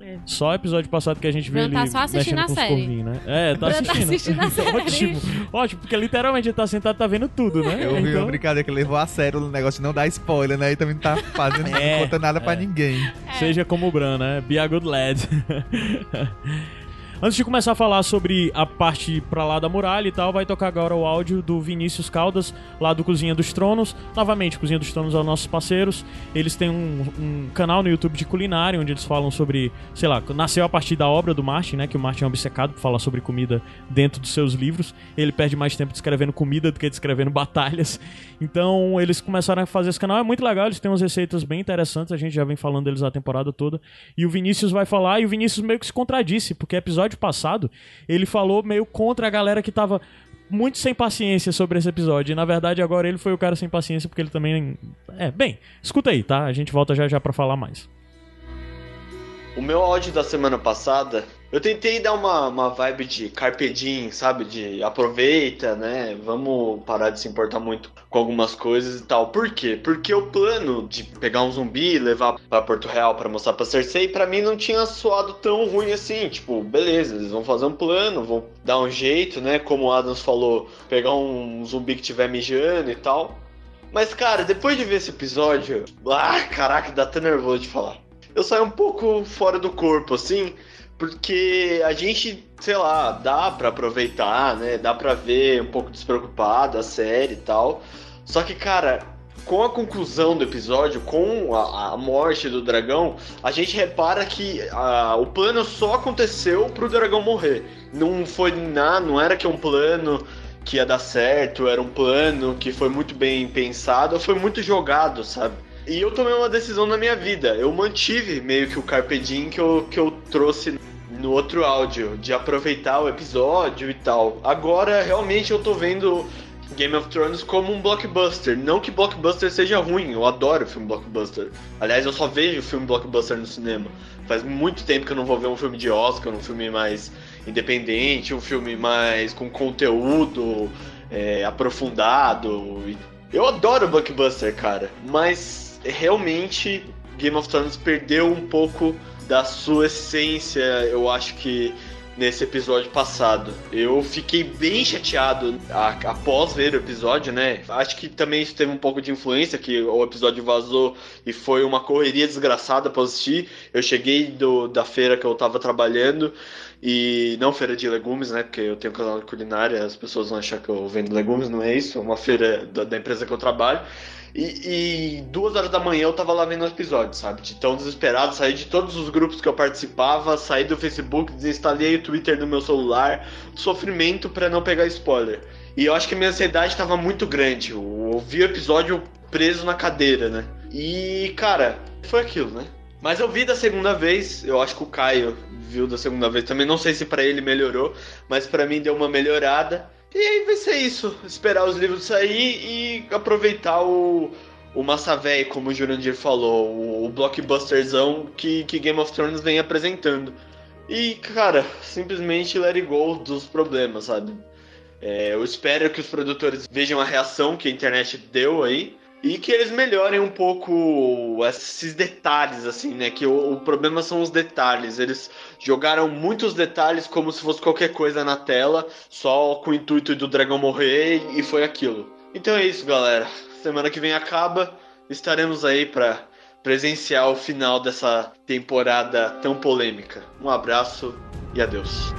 É. Só episódio passado que a gente viu Bran ele tá só assistindo mexendo a série. corvinhos, né? É, tá Bran tá assistindo. assistindo a série. Ótimo, ótimo, porque literalmente ele tá sentado, tá vendo tudo, né? Eu vi Então- uma brincadeira que levou a sério o negócio de não dar spoiler, né? E também não tá fazendo, É, não conta nada pra é. ninguém. Seja como o Bran, né? Be a good lad. Antes de começar a falar sobre a parte pra lá da muralha e tal, vai tocar agora o áudio do Vinícius Caldas, lá do Cozinha dos Tronos. Novamente, Cozinha dos Tronos é os nossos parceiros. Eles têm um, um canal no YouTube de culinária, onde eles falam sobre, sei lá, nasceu a partir da obra do Martin, né? Que o Martin é obcecado por falar sobre comida dentro dos seus livros. Ele perde mais tempo descrevendo comida do que descrevendo batalhas. Então, eles começaram a fazer esse canal. É muito legal, eles têm umas receitas bem interessantes. A gente já vem falando deles a temporada toda. E o Vinícius vai falar, e o Vinícius meio que se contradisse, porque episódio passado ele falou meio contra a galera que tava muito sem paciência sobre esse episódio. E na verdade agora ele foi o cara sem paciência porque ele também. É, bem, escuta aí, tá? A gente volta já já pra falar mais. O meu áudio da semana passada, eu tentei dar uma, uma vibe de carpe diem, sabe? De aproveita, né? Vamos parar de se importar muito com algumas coisas e tal. Por quê? Porque o plano de pegar um zumbi e levar pra Porto Real pra mostrar pra Cersei, pra mim não tinha soado tão ruim assim. Tipo, beleza, eles vão fazer um plano, vão dar um jeito, né? Como o Adams falou, pegar um zumbi que tiver mijando e tal. Mas, cara, depois de ver esse episódio, ah, caraca, dá até nervoso de falar eu saio um pouco fora do corpo, assim, porque a gente, sei lá, dá pra aproveitar, né? Dá pra ver um pouco despreocupado a série e tal. Só que, cara, com a conclusão do episódio, com a, a morte do dragão, a gente repara que ah, o plano só aconteceu pro dragão morrer. Não foi nada, não era que um plano que ia dar certo, era um plano que foi muito bem pensado, foi muito jogado, sabe? E eu tomei uma decisão na minha vida. Eu mantive meio que o Carpe Diem que eu, que eu trouxe no outro áudio, de aproveitar o episódio e tal. Agora, realmente, eu tô vendo Game of Thrones como um blockbuster. Não que blockbuster seja ruim, eu adoro filme blockbuster. Aliás, eu só vejo filme blockbuster no cinema. Faz muito tempo que eu não vou ver um filme de Oscar, um filme mais independente, um filme mais com conteúdo é, aprofundado. Eu adoro blockbuster, cara, mas realmente Game of Thrones perdeu um pouco da sua essência, eu acho que nesse episódio passado. Eu fiquei bem chateado a- após ver o episódio, né? Acho que também isso teve um pouco de influência, que o episódio vazou e foi uma correria desgraçada pra assistir. Eu cheguei do, da feira que eu tava trabalhando e não feira de legumes, né? Porque eu tenho canal de culinária, as pessoas vão achar que eu vendo legumes, não é isso? É uma feira da, da empresa que eu trabalho. E, e duas horas da manhã eu tava lá vendo o episódio, sabe? De tão desesperado, saí de todos os grupos que eu participava, saí do Facebook, desinstalei o Twitter no meu celular, sofrimento pra não pegar spoiler. E eu acho que a minha ansiedade tava muito grande. Eu ouvi o episódio preso na cadeira, né? E, cara, foi aquilo, né? Mas eu vi da segunda vez, eu acho que o Caio viu da segunda vez também, não sei se pra ele melhorou, mas pra mim deu uma melhorada. E aí vai ser isso, esperar os livros sair e aproveitar o, o massa véi, como o Jurandir falou, o, o blockbusterzão que, que Game of Thrones vem apresentando. E, cara, simplesmente let it go dos problemas, sabe? É, eu espero que os produtores vejam a reação que a internet deu aí e que eles melhorem um pouco esses detalhes, assim, né? Que o, o, problema são os detalhes. Eles jogaram muitos detalhes como se fosse qualquer coisa na tela, só com o intuito do dragão morrer e foi aquilo. Então é isso, galera. Semana que vem acaba, estaremos aí para presenciar o final dessa temporada tão polêmica. Um abraço e adeus.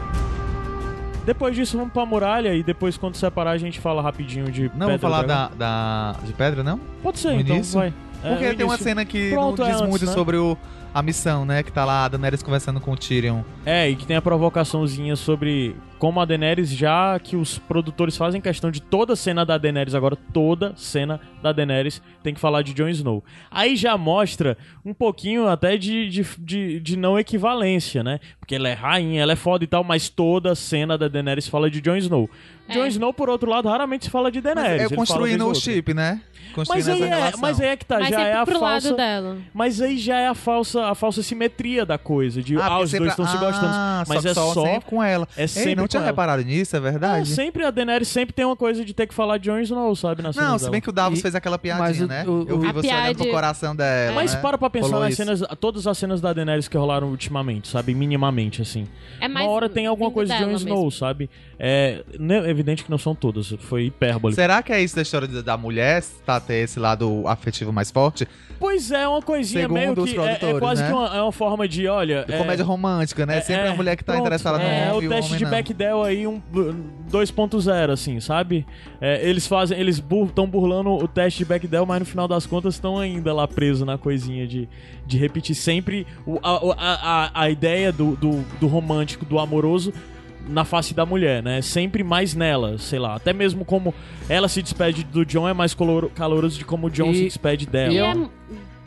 Depois disso, vamos pra muralha e depois, quando separar, a gente fala rapidinho de. Não, vamos falar da, da, de pedra, não? Pode ser, No então, início? vai. É, Porque tem uma cena que Pronto, não é diz antes, muito né? sobre o, a missão, né? Que tá lá a Daenerys conversando com o Tyrion. É, e que tem a provocaçãozinha sobre como a Daenerys, já que os produtores fazem questão de toda cena da Daenerys, agora toda cena da Daenerys tem que falar de Jon Snow. Aí já mostra um pouquinho até de, de, de, de não equivalência, né? Porque ela é rainha, ela é foda e tal, mas toda cena da Daenerys fala de Jon Snow. É. Jon Snow, por outro lado, raramente se fala de Mas Daenerys. é ele fala construindo o chip, né? Construindo Mas aí, essa é, relação. mas aí é que tá, Mas já sempre é a pro falsa... lado dela. Mas aí já é a falsa, a falsa simetria da coisa. De, ah, porque os dois estão se Ah, gostando. Mas é só. sempre com ela. É Ei, sempre não tinha ela. reparado nisso, é É, verdade? sempre a Daenerys sempre tem uma coisa de ter que falar de Jon Snow, sabe? Na cena Não, se dela. bem que o Davos E- fez aquela piadinha, o- né? o- Eu vi você olhando pro coração dela. Mas né? para pra pensar nas isso. cenas, todas as cenas da Daenerys que rolaram ultimamente, sabe? Minimamente, assim. É mais Uma hora tem alguma coisa de Jon Snow, mesmo. sabe? É, né, é evidente que não são todas, foi hipérbole. Será que é isso da história da- mulher, tá ter esse lado afetivo mais forte? Pois é, uma coisinha Segundo meio que. É, é quase né? que uma, é uma forma de, olha. De é, comédia romântica, né? é- Sempre é, a mulher que tá pronto, interessada no é, homem e o o teste homem de não. Bechdel aí, um 2.0, assim, sabe? É, eles fazem, eles estão burlando o teste de Bechdel, mas no final das contas estão ainda lá presos na coisinha de, de repetir sempre o- a, a, a, ideia do, do, do romântico, do amoroso na face da mulher, né? Sempre mais nela, sei lá. Até mesmo como ela se despede do John é mais caloroso de como o John E- se despede dela. E é-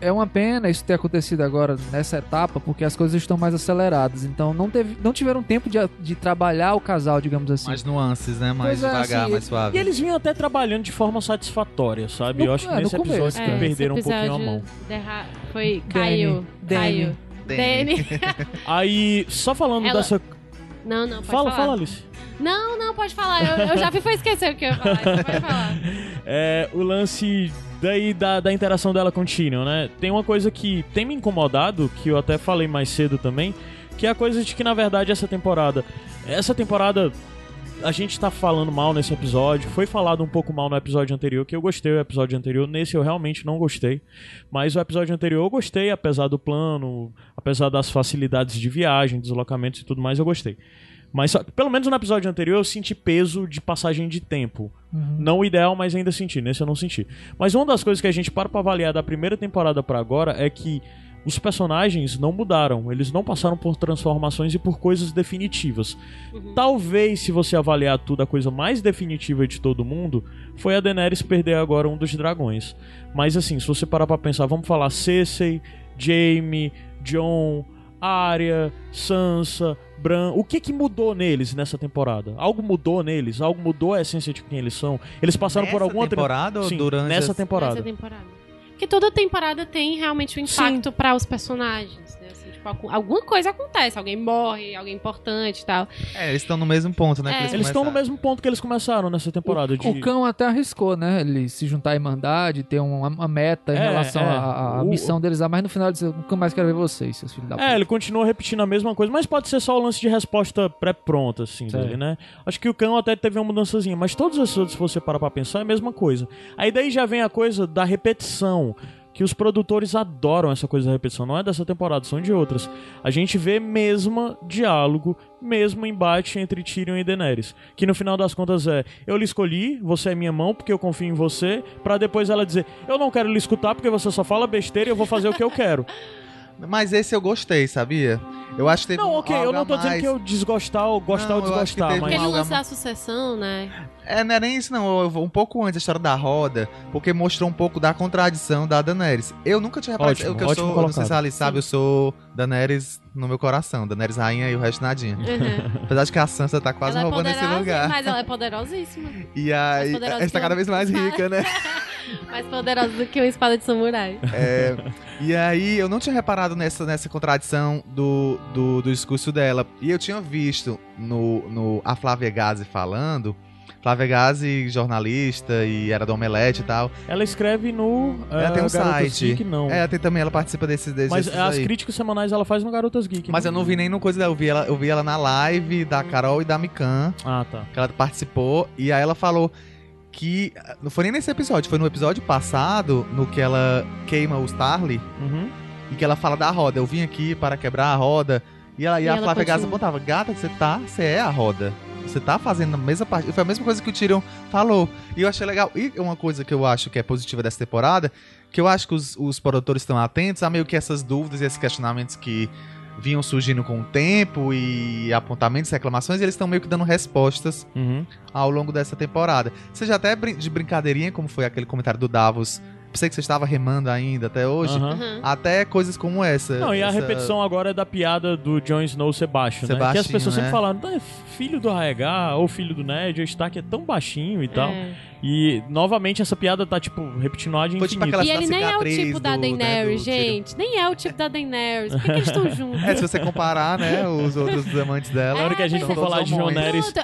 É uma pena isso ter acontecido agora nessa etapa, porque as coisas estão mais aceleradas. Então não, teve, não tiveram tempo de, de trabalhar o casal, digamos assim. Mais nuances, né? Mais Pois é, devagar, assim, mais suave. E eles vinham até trabalhando de forma satisfatória, sabe? No- Eu acho que é, nesse episódio começo, que cara. perderam um pouquinho a mão. derra- Foi. Caiu. Caiu. Danny. Danny. Aí, só falando Ela- dessa. Não, não, pode Fala, falar. fala, Alice. Não, não, pode falar. Eu, eu já fui foi esquecer o que eu ia falar. Então pode falar. É, o lance daí da, da interação dela com o Tyrion, né? Tem uma coisa que tem me incomodado, que eu até falei mais cedo também, que é a coisa de que, na verdade, essa temporada. Essa temporada. A gente tá falando mal nesse episódio. Foi falado um pouco mal no episódio anterior, que eu gostei do episódio anterior. Nesse eu realmente não gostei. Mas o episódio anterior eu gostei, apesar do plano, apesar das facilidades de viagem, deslocamentos e tudo mais, eu gostei. Mas só- pelo menos no episódio anterior eu senti peso de passagem de tempo. Não o ideal, mas ainda senti. Nesse eu não senti. Mas uma das coisas que a gente para pra avaliar da primeira temporada pra agora é que os personagens não mudaram. Eles não passaram por transformações e por coisas definitivas. Talvez, se você avaliar tudo, a coisa mais definitiva de todo mundo foi a Daenerys perder agora um dos dragões. Mas assim, se você parar pra pensar, vamos falar Cersei, Jaime, Jon, Arya, Sansa, Bran. O que que mudou neles nessa temporada? Algo mudou neles? Algo mudou a essência de quem eles são? Eles passaram por Nessa alguma tra- temporada ou Sim, durante nessa as- temporada. Nessa temporada. Porque toda temporada tem realmente um impacto para os personagens. Tipo, algum- alguma coisa acontece. Alguém morre, alguém importante e tal. É, eles estão no mesmo ponto, né? É. que Eles estão no mesmo ponto que eles começaram nessa temporada. de... O cão até arriscou, né? Ele se juntar à Irmandade, ter uma, uma meta em É, relação é. à, O- missão deles lá, mas no final ele disse: nunca mais quero ver vocês, seus filhos da puta. É, ele continua repetindo a mesma coisa, mas pode ser só o lance de resposta pré-pronta, assim, dele, né? Acho que o Cão até teve uma mudançazinha, mas todos os outros, se você parar pra pensar, é a mesma coisa. Aí daí já vem a coisa da repetição, que os produtores adoram essa coisa da repetição, não é dessa temporada, são de outras. A gente vê mesmo diálogo, mesmo embate entre Tyrion e Daenerys, que no final das contas é, eu lhe escolhi, você é minha mão porque eu confio em você, pra depois ela dizer, eu não quero lhe escutar porque você só fala besteira e eu vou fazer o que eu quero. Mas esse eu gostei, sabia? Eu acho que teve Não, um ok, eu não tô a dizendo mais. que eu desgostar ou gostar Não, ou desgostar, mas. Aquele algo lance a da sucessão, né? É, não é nem isso não, um pouco antes da história da roda, porque mostrou um pouco da contradição da Daenerys. Eu nunca tinha reparado, Ótimo, eu, que eu ótimo sou, eu não sei colocado. se a Alice sabe, eu sou Daenerys no meu coração, Daenerys rainha e o resto nadinha. Uhum. Apesar de que a Sansa tá quase ela é roubando esse poderosa, lugar. mas ela é poderosíssima. E aí, ela está cada vez mais rica, né? Mais poderosa do que uma espada de samurai. É, e aí eu não tinha reparado nessa, nessa contradição do, do, do discurso dela. E eu tinha visto no, no a Flávia Gazi falando. Flávia Gazi, jornalista e era do Omelete e tal. Ela escreve no. Ela eh, tem um Garotas site. Geek, não. É, tem também, ela participa desses, desses Mas as aí. críticas semanais ela faz no Garotas Geek. Mas eu não vi nem no coisa dela, eu vi ela, eu vi ela na live da Carol e da Mikan, Ah, tá. que ela participou, e aí ela falou que. Não foi nem nesse episódio, foi no episódio passado, no que ela queima o Starly, Uhum. e que ela fala da roda. Eu vim aqui para quebrar a roda. E, ela, e, E a ela Flávia Gaza botava, gata, você tá, você é a roda. Você tá fazendo a mesma parte. Foi a mesma coisa que o Tyrion falou. E eu achei legal. E uma coisa que eu acho que é positiva dessa temporada, que eu acho que os, os produtores estão atentos a meio que essas dúvidas e esses questionamentos que vinham surgindo com o tempo e apontamentos, reclamações, e eles estão meio que dando respostas Uhum. ao longo dessa temporada. Seja até de brincadeirinha, como foi aquele comentário do Davos. Pensei que você estava remando ainda até hoje. Uhum. Até coisas como essa. Não, e a repetição agora é da piada do Jon Snow ser baixo, né? Que as pessoas sempre né? falaram, "Ah, é filho do Raegar ou filho do Ned, o Stark é tão baixinho e tal. É. E, novamente, essa piada tá, tipo, repetindo tipo infinito. aquela E ele nem é o tipo da né, Daenerys, Tyrion. gente. Nem é o tipo da Daenerys. Por que, que eles estão juntos? É, se você comparar, né, os outros amantes dela. Na hora que a gente É, for falar de Pronto,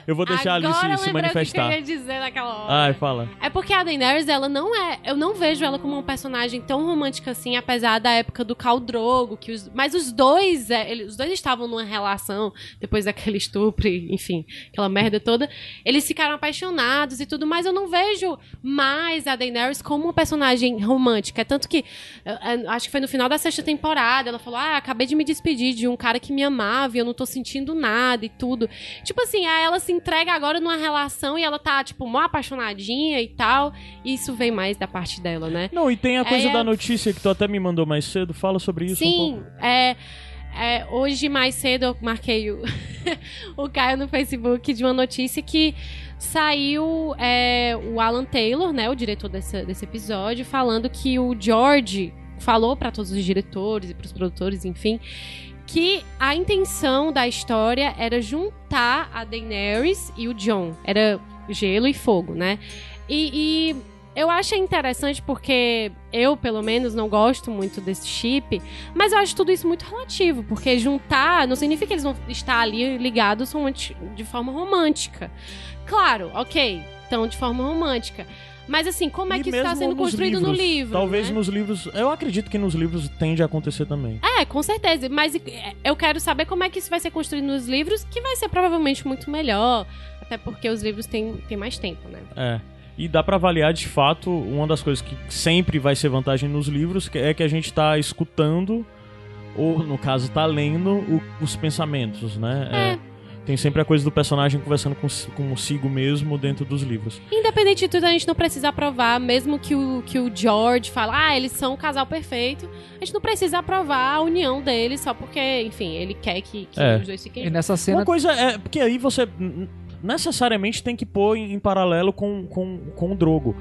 eu vou deixar agora se, eu se manifestar. O que eu ia dizer naquela hora. Ai, fala. É porque a Daenerys, ela não é. Eu não vejo ela como uma personagem tão romântica assim, apesar da época do Khal Drogo, que os, mas os dois, é, eles- os dois estavam numa relação depois daquele estupro, enfim, aquela merda toda. Eles ficaram apaixonados e tudo, mas eu não vejo mais a Daenerys como uma personagem romântica. É tanto que eh, eh, acho que foi no final da sexta temporada, ela falou: "Ah, acabei de me despedir de um cara que me amava e eu não tô sentindo nada e tudo". Tipo assim, aí ela se entrega agora numa relação e ela tá tipo mó apaixonadinha e tal. E isso vem mais da parte dela, né? Não, e tem a coisa É, da notícia que tu até me mandou mais cedo. Fala sobre isso um Sim, pouco. é, é, hoje mais cedo eu marquei o, o Caio no Facebook de uma notícia que saiu é, o Alan Taylor, né, o diretor desse, desse episódio, falando que o George falou para todos os diretores e para os produtores, enfim, que a intenção da história era juntar a Daenerys e o Jon. Era gelo e fogo, né? E, e eu achei interessante porque eu, pelo menos, não gosto muito desse chip, mas eu acho tudo isso muito relativo, porque juntar não significa que eles vão estar ali ligados de forma romântica. Claro, ok, então de forma romântica. Mas assim, como é E que isso está sendo construído no livros, livro? Talvez né? nos livros. Eu acredito que nos livros tende a acontecer também. É, com certeza. Mas é, eu quero saber como é que isso vai ser construído nos livros, que vai ser provavelmente muito melhor. Até porque os livros têm, têm mais tempo, né? É. E dá pra avaliar de fato uma das coisas que sempre vai ser vantagem nos livros, é que a gente tá escutando, ou no caso, tá lendo o- os pensamentos, né? É. Tem sempre a coisa do personagem conversando cons- consigo mesmo dentro dos livros. Independente de tudo, a gente não precisa aprovar, mesmo que o, que o George fale, ah, eles são um casal perfeito. A gente não precisa aprovar a união deles só porque, enfim, ele quer que, que É. os dois fiquem E nessa cena Uma coisa é. Porque aí você necessariamente tem que pôr em, em paralelo com, com, com o Drogo.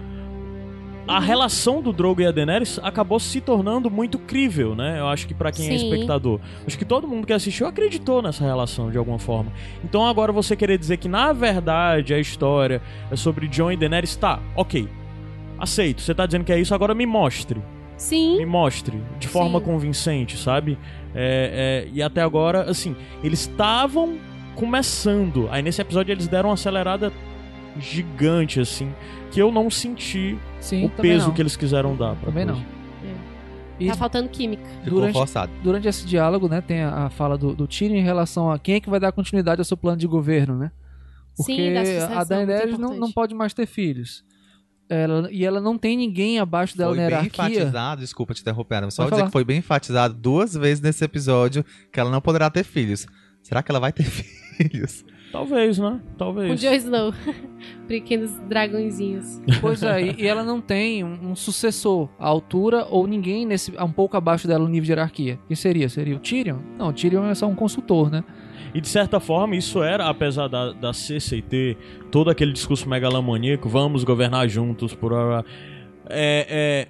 A relação do Drogo e a Daenerys acabou se tornando muito crível, né? Eu acho que pra quem é Sim. espectador. Acho que todo mundo que assistiu acreditou nessa relação de alguma forma. Então agora você querer dizer que na verdade a história é sobre Jon e Daenerys, tá, ok. Aceito. Você tá dizendo que é isso, agora me mostre. Sim, Me mostre de forma Sim. convincente, sabe? É, é, e até agora, assim, eles estavam começando. Aí nesse episódio eles deram uma acelerada gigante, assim, que eu não senti sim, o peso não. que eles quiseram dar pra Também coisa. não. E tá faltando química. Ficou durante, forçado. durante esse diálogo, né, tem a, a fala do, do Tyrion em relação a quem é que vai dar continuidade ao seu plano de governo, né? Porque Sim, a Daenerys não, não pode mais ter filhos. Ela, e ela não tem ninguém abaixo dela Foi na bem hierarquia. enfatizado, desculpa te interromper, mas só Pode dizer falar. que foi bem enfatizado duas vezes nesse episódio que ela não poderá ter filhos. Será que ela vai ter filhos? Talvez, né? Talvez. Jon Snow. Pequenos dragõezinhos. Pois é, e, ela não tem um, um sucessor à altura ou ninguém nesse um pouco abaixo dela no nível de hierarquia. Quem seria? Seria o Tyrion? Não, o Tyrion é só um consultor, né? E de certa forma, isso era, apesar da, da ter todo aquele discurso megalomaníaco, vamos governar juntos, por. É, é,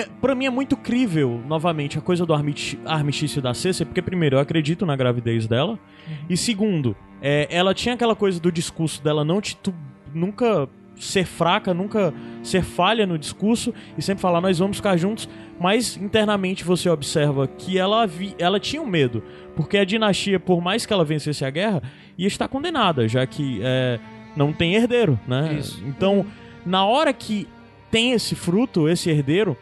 é, pra mim é muito crível, novamente, a coisa do armistício da Cersei, porque, primeiro, eu acredito na gravidez dela, Uhum. e segundo, é, ela tinha aquela coisa do discurso dela não titu nunca ser fraca, nunca ser falha no discurso e sempre falar nós vamos ficar juntos, mas internamente você observa que ela, vi, ela tinha um medo, porque a dinastia, por mais que ela vencesse a guerra, ia estar condenada, já que é, não tem herdeiro, né? Isso. Então, na hora que tem esse fruto, esse herdeiro,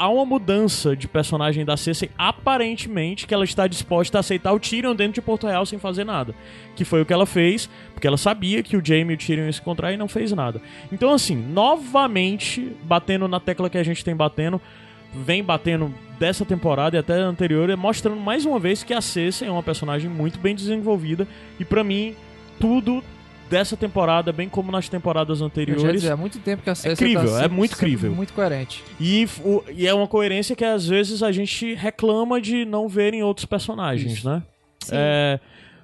há uma mudança de personagem da Cersei, aparentemente, que ela está disposta a aceitar o Tyrion dentro de Porto Real sem fazer nada. Que foi o que ela fez, porque ela sabia que o Jaime e o Tyrion iam se encontrar e não fez nada. Então, assim, novamente, batendo na tecla que a gente tem batendo, vem batendo dessa temporada e até anterior, é mostrando mais uma vez que a Cersei é uma personagem muito bem desenvolvida e pra mim tudo dessa temporada, bem como nas temporadas anteriores, dizer, há muito tempo que a Cersei crível, tá é sempre- muito sempre crível. Muito coerente. e, o- e é uma coerência que às vezes a gente reclama de não ver em outros personagens, né? Sim. É,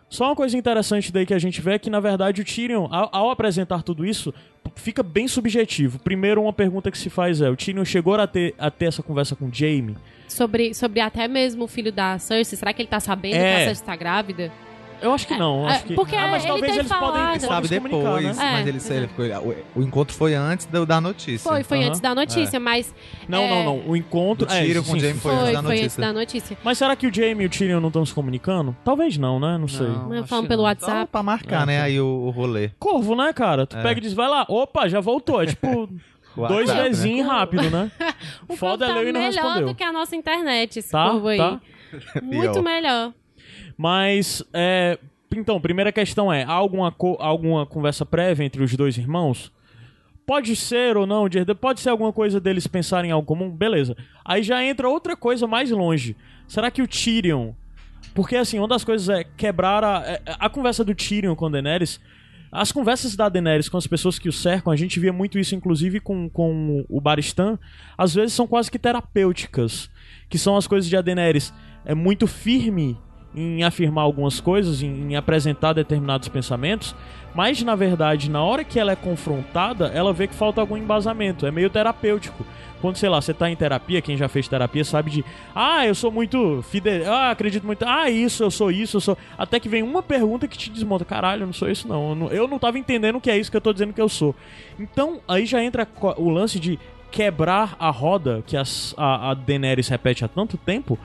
só uma coisa interessante daí que a gente vê é que, na verdade, o Tyrion, ao, ao apresentar tudo isso, fica bem subjetivo. Primeiro, uma pergunta que se faz é: o Tyrion chegou a ter, a ter essa conversa com o Jaime? Sobre, sobre até mesmo o filho da Cersei. Será que ele tá sabendo É. que a Cersei tá grávida? Eu acho que não. É, acho que... porque ah, mas ele talvez tem eles podem, falado. podem Sabe se comunicar, depois, né? É, mas ele, ele ficou- o, o encontro foi antes do- da notícia. Foi, foi antes da notícia, mas. Não, É. não, não. O encontro. Do Tyrion com o Jaime Foi, Foi antes foi, da antes notícia. da notícia. Mas será que o Jaime e o Tyrion não estão se comunicando? Talvez não, né? Não sei. Não. Falando pelo não. WhatsApp. pra marcar, É, né, aí o, o rolê. Corvo, né, cara? Tu É. pega e diz, vai lá, opa, já voltou. É tipo, dois WhatsApp, né? vezinhos rápido, né? O Foda é tá e não melhor respondeu. do que a nossa internet, esse Tá, aí. tá. Muito melhor. Mas, é, então, primeira questão é: há alguma, alguma conversa prévia entre os dois irmãos? Pode ser ou não, pode ser alguma coisa deles pensarem em algo comum, beleza. Aí já entra outra coisa mais longe. Será que o Tyrion. Porque, assim, uma das coisas é quebrar a. é- A conversa do Tyrion com Daenerys. As conversas da Daenerys com as pessoas que o cercam, a gente via muito isso, inclusive, com, com o Baristan. Às vezes são quase que terapêuticas. Que são as coisas de a Daenerys. É muito firme em afirmar algumas coisas, em, em apresentar determinados pensamentos, mas na verdade, na hora que ela é confrontada, ela vê que falta algum embasamento. É meio terapêutico. Quando, sei lá, você tá em terapia, quem já fez terapia sabe de. Ah, eu sou muito fidel. Ah, acredito muito. Ah, isso, eu sou isso, eu sou. Até que vem uma pergunta que te desmonta. Caralho, eu não sou isso, não. Eu não, eu não tava entendendo o que é isso que eu tô dizendo que eu sou. Então, aí já entra o lance de quebrar a roda que as- a, a Daenerys repete há tanto tempo.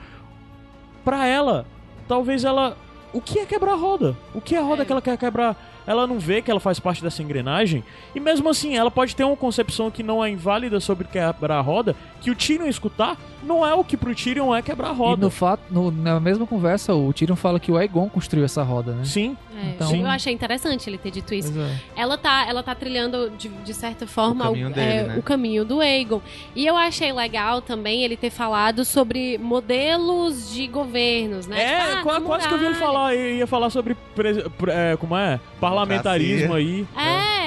Pra ela, talvez ela. O que é quebrar a roda? O que é a roda É. que ela quer quebrar? Ela não vê que ela faz parte dessa engrenagem. E mesmo assim, ela pode ter uma concepção que não é inválida sobre quebrar a roda, que o Tyrion escutar não é o que pro Tyrion é quebrar a E roda. no fato, no- na mesma conversa, o Tyrion fala que o Aegon construiu essa roda, né? Sim, É, Então- eu achei interessante ele ter dito isso. É. Ela tá, ela tá trilhando, de, de certa forma, O caminho o, dele, é, né? o caminho do Aegon. E eu achei legal também ele ter falado sobre modelos de governos, né? É, Tipo, ah, qua- na quase que eu vi ele falar, ia falar sobre pres- pre- é, como é? Parlamentarismo aí. É,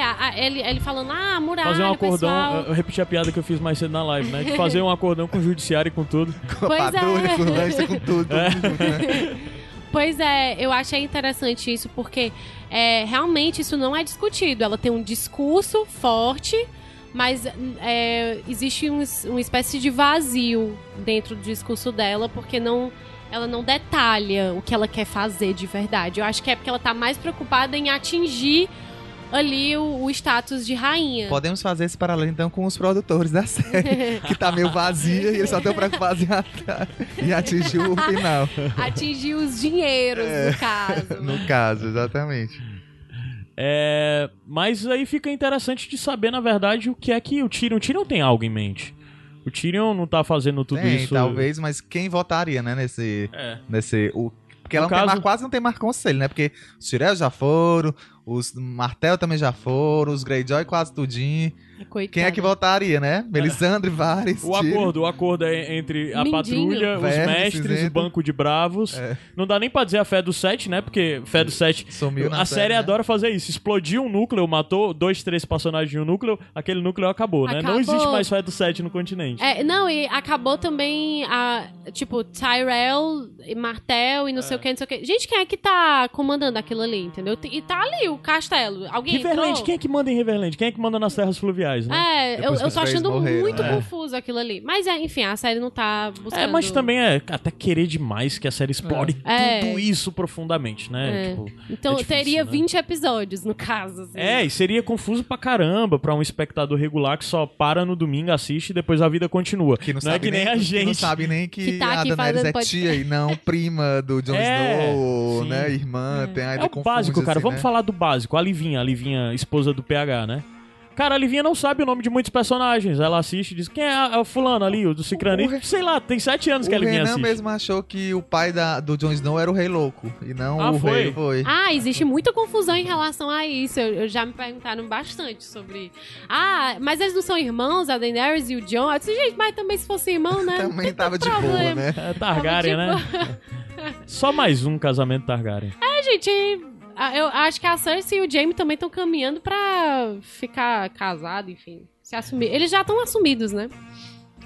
a- a- ele, ele falando, ah, muralha, Fazer um acordão, pessoal. eu, eu repeti a piada que eu fiz mais cedo na live, né? De fazer um acordão com o judiciário e com tudo. Com a Pois é. patrulha, com o lanche, com tudo. né? Pois é, eu achei interessante isso, porque é, realmente isso não é discutido. Ela tem um discurso forte, mas é, existe um, uma espécie de vazio dentro do discurso dela, porque não, ela não detalha o que ela quer fazer de verdade. Eu acho que é porque ela tá mais preocupada em atingir ali o, o status de rainha. Podemos fazer esse paralelo então com os produtores da série, que tá meio vazia e eles só estão preocupados em, em atingir o final. atingir os dinheiros, É. no caso. No caso, exatamente. É, mas aí fica interessante de saber, na verdade, o que é que o Tyrion... O Tyrion tem algo em mente. O Tyrion não tá fazendo tudo Tem, isso... talvez, mas quem votaria, né, nesse... É. nesse o, porque ela não tem caso- mar- quase não tem mais conselho, né? Porque os Tyrell já foram, os Martel também já foram, os Greyjoy quase tudinho. Coitada. Quem é que votaria, né? Melisandre, Varys, O Tyrion. acordo, o acordo é entre a Mindinho. patrulha, os Verde, mestres, o cinzento. banco de bravos. É. Não dá nem pra dizer a fé do sete, né? Porque fé do sete. Sumiu na a série né? adora fazer isso. Explodiu um núcleo, matou dois, três personagens de um núcleo, aquele núcleo acabou, né? Não Acabou. existe mais fé do sete no continente. É, não, e acabou também a. Tipo, Tyrell, e Martel e não É. sei o que, não sei o que. Gente, quem é que tá comandando aquilo ali, entendeu? E tá ali o, o castelo. Alguém Riverland, entrou? quem é que manda em Riverland? Quem é que manda nas terras fluviais, né? É, eu, Depois que eu tô achando morreram, muito né? confuso aquilo ali. Mas, é, enfim, a série não tá buscando... É, mas também é até querer demais que a série explore É. tudo isso profundamente, né? É. Tipo, Então é difícil, teria né? 20 episódios, no caso. Assim. É, e seria confuso pra caramba pra um espectador regular que só para no domingo, assiste e depois a vida continua. Que não, não é sabe que nem a que gente. não sabe nem que, Que tá a Daenerys é tia e não prima do Jon É, Snow, sim. né? Irmã, tem ainda É o básico, cara. assim, Vamos né? falar do básico. A Livinha, a Livinha, esposa do PH, né? Cara, a Livinha não sabe o nome de muitos personagens. Ela assiste e diz: Quem é, é o fulano ali, o do Cicrano? O Re- Sei lá, tem sete anos O que a Livinha Renan assiste. mesmo achou que o pai da, do Jon Snow era o Rei Louco e não Ah, o foi? Rei. Foi. Ah, existe muita confusão em relação a isso. Eu, eu já me perguntaram bastante sobre. Ah, mas eles não são irmãos, a Daenerys e o Jon? Eu disse, gente, mas também se fosse irmão, né? Também tava de boa, né? É Targaryen, Tava né? Só mais um casamento Targaryen. É, gente, eu acho que a Cersei e o Jaime também estão caminhando pra ficar casado, enfim. Se assumir. Eles já estão assumidos, né?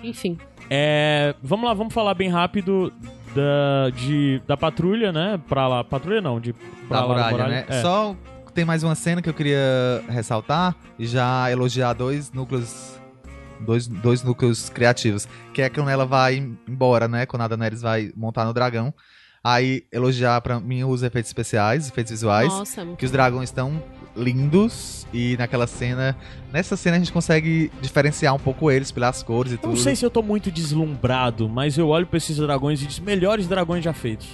Enfim. É, vamos lá, vamos falar bem rápido da, de, da patrulha, né? Pra lá. Patrulha não, de. Pra Da lá muralha, né? É. Só tem mais uma cena que eu queria ressaltar e já elogiar dois núcleos. Dois, dois núcleos criativos. Que é quando ela vai embora, né? Quando a Daenerys vai montar no dragão. Aí elogiar pra mim os efeitos especiais, efeitos visuais. Nossa. Que os dragões estão lindos. E naquela cena. Nessa cena a gente consegue diferenciar um pouco eles pelas cores e Eu tudo. não sei se eu tô muito deslumbrado, mas eu olho pra esses dragões e diz melhores dragões já feitos.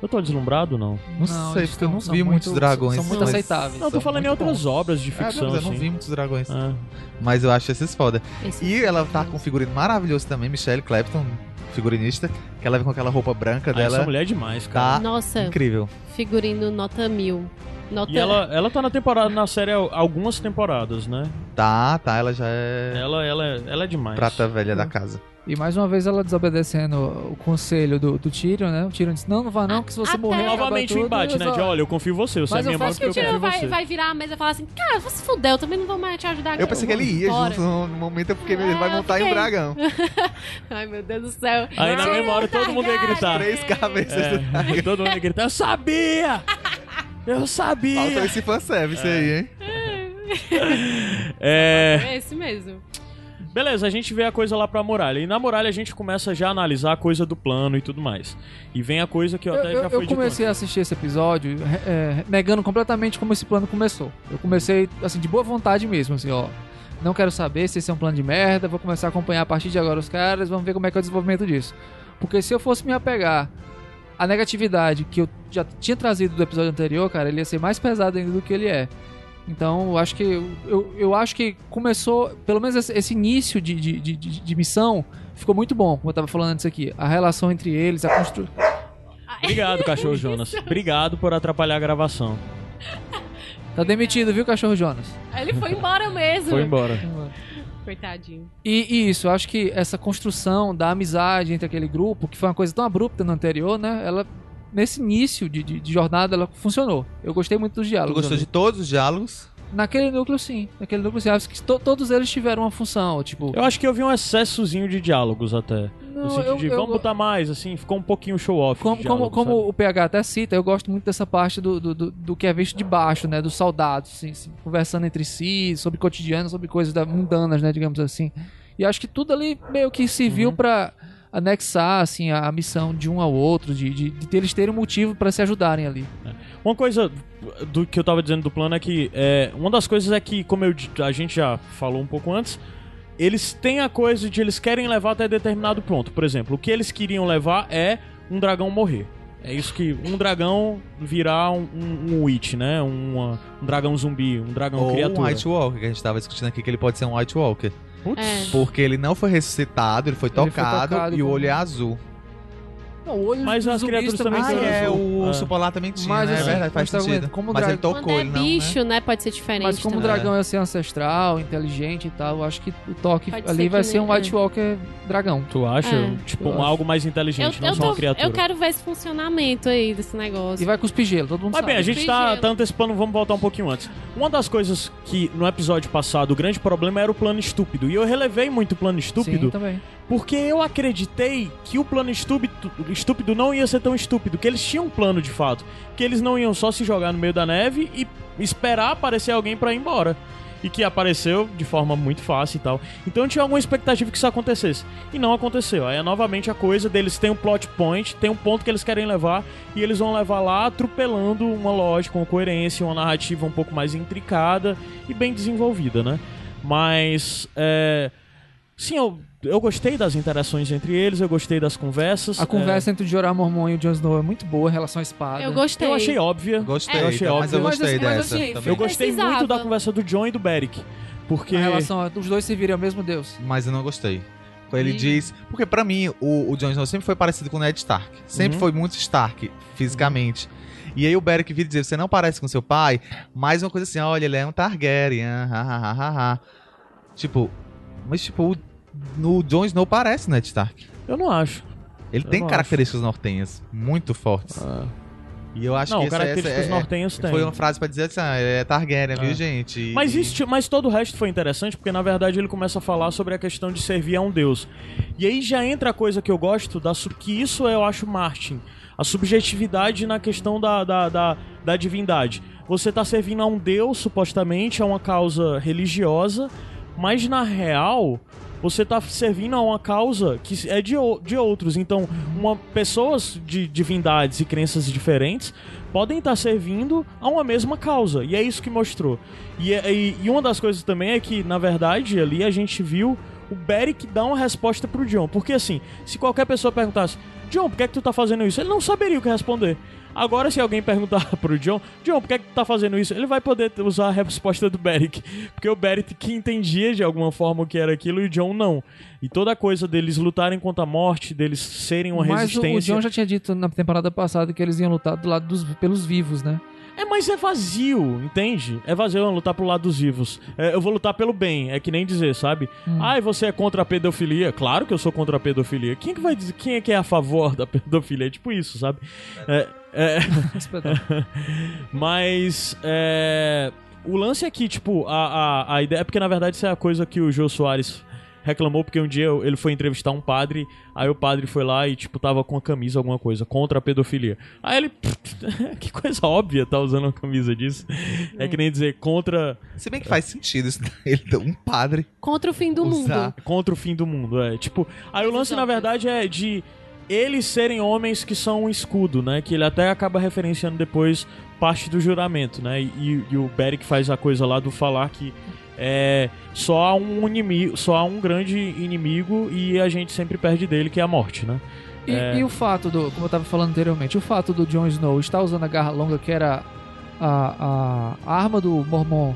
Eu tô deslumbrado, não? Não, sei, eles porque eu não vi muito- muitos dragões. São muito mas- aceitáveis. Não, eu tô falando em outras bons. obras de É, ficção, mas eu não assim. vi muitos dragões. É. Mas eu acho esses foda. Esse- E ela tá com um figurino maravilhoso também, Michelle Clapton, figurinista, que ela vem com aquela roupa branca Ah, essa dela. mulher é demais, cara. Tá Nossa, incrível. figurino nota mil. Nota... E ela, ela tá na temporada, na série algumas temporadas, né? Tá, tá, ela já é Ela, ela, é- ela é demais. prata velha da casa. E mais uma vez ela desobedecendo o conselho do, do Tyrion, né? O Tyrion disse, não, não vá não, que se você Até- morrer Novamente o tudo, embate, né? eu De olha, eu confio em você, você Mas é minha eu porque eu que o confio Tyrion em vai, você. vai virar a mesa e falar assim, cara, você se fudeu, eu também não vou mais te ajudar. Eu pensei que ele ia Bora. junto no, no momento, porque ele vai É, montar em um fiquei- dragão. Ai, meu Deus do céu. Aí na memória todo mundo ia gritar. Três cabeças. É, todo mundo ia gritar, eu sabia! Eu sabia! Faltou esse fanservice aí, hein? É... É esse mesmo. Beleza, a gente vê a coisa lá pra muralha. E na muralha a gente começa já a analisar a coisa do plano e tudo mais. E vem a coisa que eu Eu, até eu- já foi eu comecei a assistir esse episódio é, negando completamente como esse plano começou. Eu comecei, assim, de boa vontade mesmo, assim, ó. Não quero saber se esse é um plano de merda, vou começar a acompanhar a partir de agora os caras, vamos ver como é que é o desenvolvimento disso. Porque se eu fosse me apegar à negatividade que eu já tinha trazido do episódio anterior, cara, ele ia ser mais pesado ainda do que ele é. Então, eu acho que eu, eu, acho que começou, pelo menos esse, esse início de, de, de, de- de missão ficou muito bom, como eu tava falando antes aqui. A relação entre eles, a construção. Obrigado, cachorro Jonas. Obrigado por atrapalhar a gravação. Tá demitido, viu, cachorro Jonas? Ele foi embora mesmo. Foi embora. Coitadinho. E, e isso, eu acho que essa construção da amizade entre aquele grupo, que foi uma coisa tão abrupta no anterior, né? Ela, nesse início de, de, de jornada, ela funcionou. Eu gostei muito dos Tu diálogos. gostou ali. de todos os diálogos? Naquele núcleo, sim. Naquele núcleo, sim. Acho que to- todos eles tiveram uma função. Tipo, Eu acho que eu vi um excessozinho de diálogos até. não, no sentido eu- de, eu- vamos botar mais, assim, ficou um pouquinho show-off. como, como, como o PH até cita, eu gosto muito dessa parte do, do, do, do que é visto de baixo, né? Dos soldados, assim, assim, conversando entre si, sobre cotidiano, sobre coisas da- mundanas, né? Digamos assim. E acho que tudo ali meio que serviu Uhum. pra anexar, assim, a, a missão de um ao outro, de, de, de eles terem um motivo pra se ajudarem ali. Uma coisa do que eu tava dizendo do plano é que é, uma das coisas é que, como eu, a gente já falou um pouco antes, eles têm a coisa de eles querem levar até determinado ponto. Por exemplo, o que eles queriam levar é um dragão morrer. É isso que um dragão virar um, um, um witch, né? Uma- um dragão zumbi, um dragão Ou um criatura. White Walker, que a gente tava discutindo aqui, que ele pode ser um White Walker. Putz. É. Porque ele não foi ressuscitado, ele foi Ele foi tocado, e o olho é azul. Não, o olho Mas as criaturas também Ah, são é, azul. o É. urso polar também tinha, Mas, né? É assim, verdade, faz mas tá sentido. como o Mas ele dragão- tocou, Quando é ele não, né? bicho, né? Pode ser diferente Mas como o também. dragão é ser ancestral, inteligente e tal, eu acho que o toque Pode ali ser vai ser um White Walker dragão. Tu acha? É. Tipo, Eu um- algo mais Eu, inteligente, não eu, só uma tô- criatura. eu quero ver esse funcionamento aí desse negócio. E vai cuspir gelo, todo mundo Mas sabe. bem, a gente tá, tá antecipando, vamos voltar um pouquinho antes. Uma das coisas que no episódio passado o grande problema era o plano estúpido. E eu relevei muito o plano Sim, estúpido também. Porque eu acreditei que o plano estúpido, estúpido não ia ser tão estúpido, que eles tinham um plano de fato. Que eles não iam só se jogar no meio da neve e esperar aparecer alguém pra ir embora. E que apareceu de forma muito fácil e tal. Então eu tinha alguma expectativa que isso acontecesse. E não aconteceu. Aí é novamente a coisa deles tem um plot point, tem um ponto que eles querem levar, e eles vão levar lá atropelando uma lógica, uma coerência, uma narrativa um pouco mais intricada e bem desenvolvida, né? Mas. É... Sim, eu, eu gostei das interações entre eles, eu gostei das conversas. A conversa entre o Jorah Mormon e o Jon Snow é muito boa em relação à espada. Eu é, gostei. eu achei óbvia. Gostei, Eu achei tá, mas eu óbvio. gostei Mas, assim, mas, dessa. assim, também. Eu gostei Precisava. muito da conversa do John e do Beric. Porque. A relação dos dois servirem ao mesmo Deus. Mas eu não gostei. Ele Ih. diz. Porque pra mim, o, o Jon Snow sempre foi parecido com o Ned Stark. Sempre Uhum. foi muito Stark, fisicamente. E aí o Beric vira dizer: Você não parece com seu pai? Mais uma coisa assim: Olha, ele é um Targaryen. ah, ah, ah, ah, ah. Tipo, mas tipo, o- no Jon Snow parece Ned Stark. Eu não acho. Ele Eu tem características nortenhas muito fortes. E eu acho não, que características essa é, nortenhas tem. foi uma frase pra dizer assim: ah, é Targaryen, É. viu, gente? E- Mas, isso, mas todo o resto foi interessante, porque na verdade ele começa a falar sobre a questão de servir a um deus. E aí já entra a coisa que eu gosto, da, que isso eu acho Martin. A subjetividade na questão da, da, da, da divindade. Você tá servindo a um deus, supostamente, a uma causa religiosa, mas na real. Você tá servindo a uma causa que é de, de outros. Então, uma, pessoas de divindades e crenças diferentes podem estar servindo a uma mesma causa. E é isso que mostrou. E, é- e- e uma das coisas também é que, na verdade, ali a gente viu o Beric dar uma resposta pro John. Porque assim, se qualquer pessoa perguntasse, John, por que, é que tu tá fazendo isso? Ele não saberia o que responder. Agora, se alguém perguntar pro John, John, por que, é que tu tá fazendo isso? Ele vai poder usar a resposta do Beric. Porque o Beric que entendia de alguma forma o que era aquilo e o John não. E toda a coisa deles lutarem contra a morte, deles serem uma Mas o, o resistência. Jon já tinha dito na temporada passada que eles iam lutar do lado dos, pelos vivos, né? É, mas é vazio, entende? É vazio eu lutar pro lado dos vivos. É, eu vou lutar pelo bem, é que nem dizer, sabe? Hum. Ai, você é contra a pedofilia? Claro que eu sou contra a pedofilia. Quem é que vai dizer, quem é que é a favor da pedofilia? É tipo isso, sabe? É, é, mas é, o lance aqui, tipo, a, a, a ideia. É porque na verdade isso é a coisa que o Jô Soares reclamou, porque um dia ele foi entrevistar um padre, aí o padre foi lá e, tipo, tava com a camisa, alguma coisa, contra a pedofilia. Aí ele. que coisa óbvia tá usando uma camisa disso. É que nem dizer contra, Se bem que faz sentido isso. Ele um padre Contra o fim do usar. mundo. contra o fim do mundo. É, tipo. Aí o lance, na verdade, é de eles serem homens que são um escudo, né? Que ele até acaba referenciando depois parte do juramento, né? E, e o Beric faz a coisa lá do falar que é só há um inimigo, só há um grande inimigo e a gente sempre perde dele, que é a morte, né? E, É. e o fato do, como eu tava falando anteriormente, o fato do Jon Snow estar usando a garra longa, que era a, a, a arma do Mormon,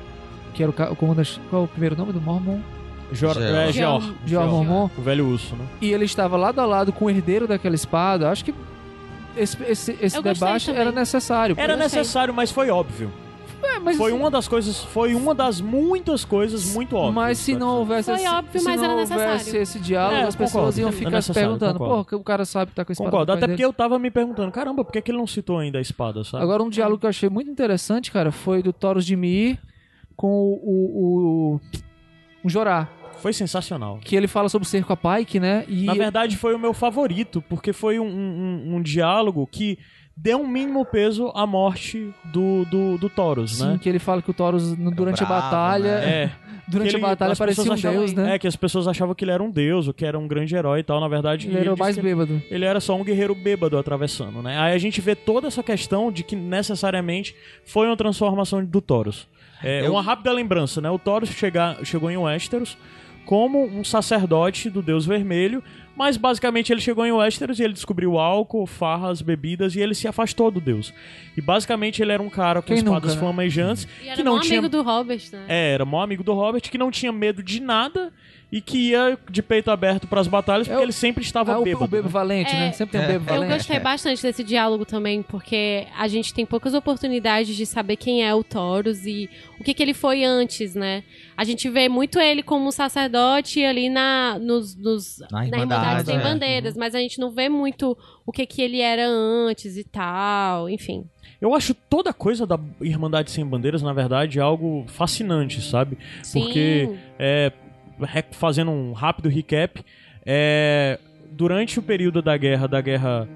que era o, o comandante. Qual é o primeiro nome do Mormon? Jor, é, Geor. Geor. Geor Mormon. O velho urso, né? E ele estava lado a lado com o herdeiro daquela espada. Acho que esse, esse, esse debate também. era necessário. Era necessário, mas foi óbvio. É, mas, Foi uma das coisas, foi uma das muitas coisas muito óbvias. mas se não houvesse Foi esse, óbvio, se não houvesse esse diálogo, É, as pessoas concordo. iam É ficar se necessário, perguntando, concordo. pô, o cara sabe que tá com a espada. Concordo, até dele. porque eu tava me perguntando, caramba, por que, que ele não citou ainda a espada, sabe? Agora, um diálogo que eu achei muito interessante, cara, foi do Thoros de Mir com o, o, o, o Jorá. Foi sensacional. Que ele fala sobre o cerco a Pike, né? E Na verdade, foi o meu favorito, porque foi um, um, um diálogo que deu um mínimo peso à morte do, do, do Taurus, sim, né? que ele fala que o Thoros, no- durante a bravo, batalha, né? É, durante que a ele- batalha as parecia um pessoas achavam- deus, né? É, que as pessoas achavam que ele era um deus, ou que era um grande herói e tal. Na verdade, ele era o disse mais bêbado. ele era só um guerreiro bêbado atravessando, né? Aí a gente vê toda essa questão de que necessariamente foi uma transformação do Taurus. É, Eu- Uma rápida lembrança, né? O Taurus chega, chegou em Westeros como um sacerdote do Deus Vermelho, mas basicamente ele chegou em Westeros e ele descobriu álcool, farras, bebidas e ele se afastou do Deus. E basicamente ele era um cara com Quem espadas nunca, né? flamejantes E era que não um tinha amigo do Robert, né? é, era maior amigo do Robert, que não tinha medo de nada e que ia de peito aberto pras batalhas, porque É o- ele sempre estava Ah, o, bêbado. o bebo né? valente, É, né? Sempre tem um é. bebo Eu valente. gostei bastante desse diálogo também, porque a gente tem poucas oportunidades de saber quem é o Taurus e o que, que ele foi antes, né? A gente vê muito ele como um sacerdote ali na, nos, nos, Na na Irmandade, Irmandade Sem é. Bandeiras, mas a gente não vê muito o que, que ele era antes e tal, enfim. Eu acho toda a coisa da Irmandade Sem Bandeiras, na verdade, algo fascinante, sabe? Sim. Porque, é, fazendo um rápido recap, É, durante o período da guerra, da guerra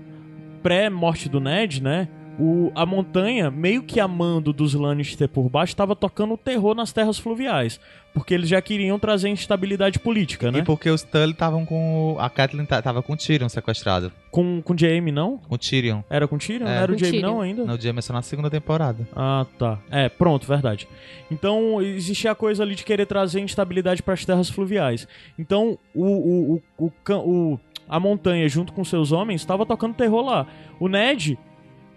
pré-morte do Ned, né? O, a montanha, meio que a mando dos Lannister por baixo, estava tocando o terror nas terras fluviais. Porque eles já queriam trazer instabilidade política, né? E porque os Tully estavam com. o- A Catelyn ta- tava com o Tyrion sequestrado. Com, com Jaime, não? Com o Tyrion. Era com Tyrion? É. Não era o Com Jaime, Tyrion. não, ainda? No Jameson na segunda temporada. Ah, tá. É, pronto, verdade. Então, existia a coisa ali de querer trazer instabilidade para as terras fluviais. Então, o, o, o, o, o- a montanha, junto com seus homens, estava tocando terror lá. O Ned,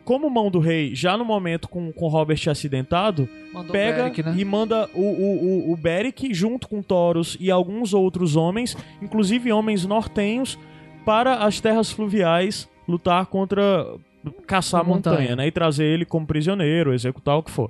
como mão do rei, já no momento com, com Robert acidentado, Mandou pega Beric, né? e manda o, o, o, o Beric junto com Thoros e alguns outros homens, inclusive homens nortenhos, para as terras fluviais lutar contra. caçar a A montanha. montanha, né? E trazer ele como prisioneiro, executar o que for.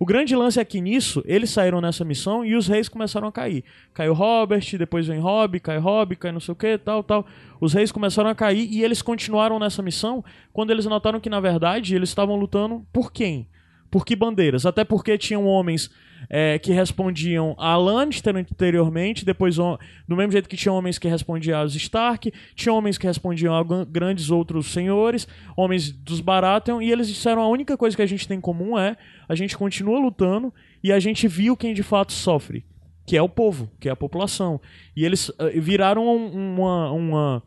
O grande lance é que nisso, eles saíram nessa missão e os reis começaram a cair. Caiu Robert, depois vem Robb, cai Robb, cai não sei o que, tal, tal. Os reis começaram a cair e eles continuaram nessa missão quando eles notaram que, na verdade, eles estavam lutando por quem? Por que bandeiras? Até porque tinham homens é, que respondiam a Lannister anteriormente, depois do mesmo jeito que tinha homens que respondiam aos Stark, tinha homens que respondiam a gran- grandes outros senhores, homens dos Baratheon, e eles disseram a única coisa que a gente tem em comum é a gente continua lutando e a gente viu quem de fato sofre, que é o povo, que é a população. E eles eh, viraram um- uma, uma,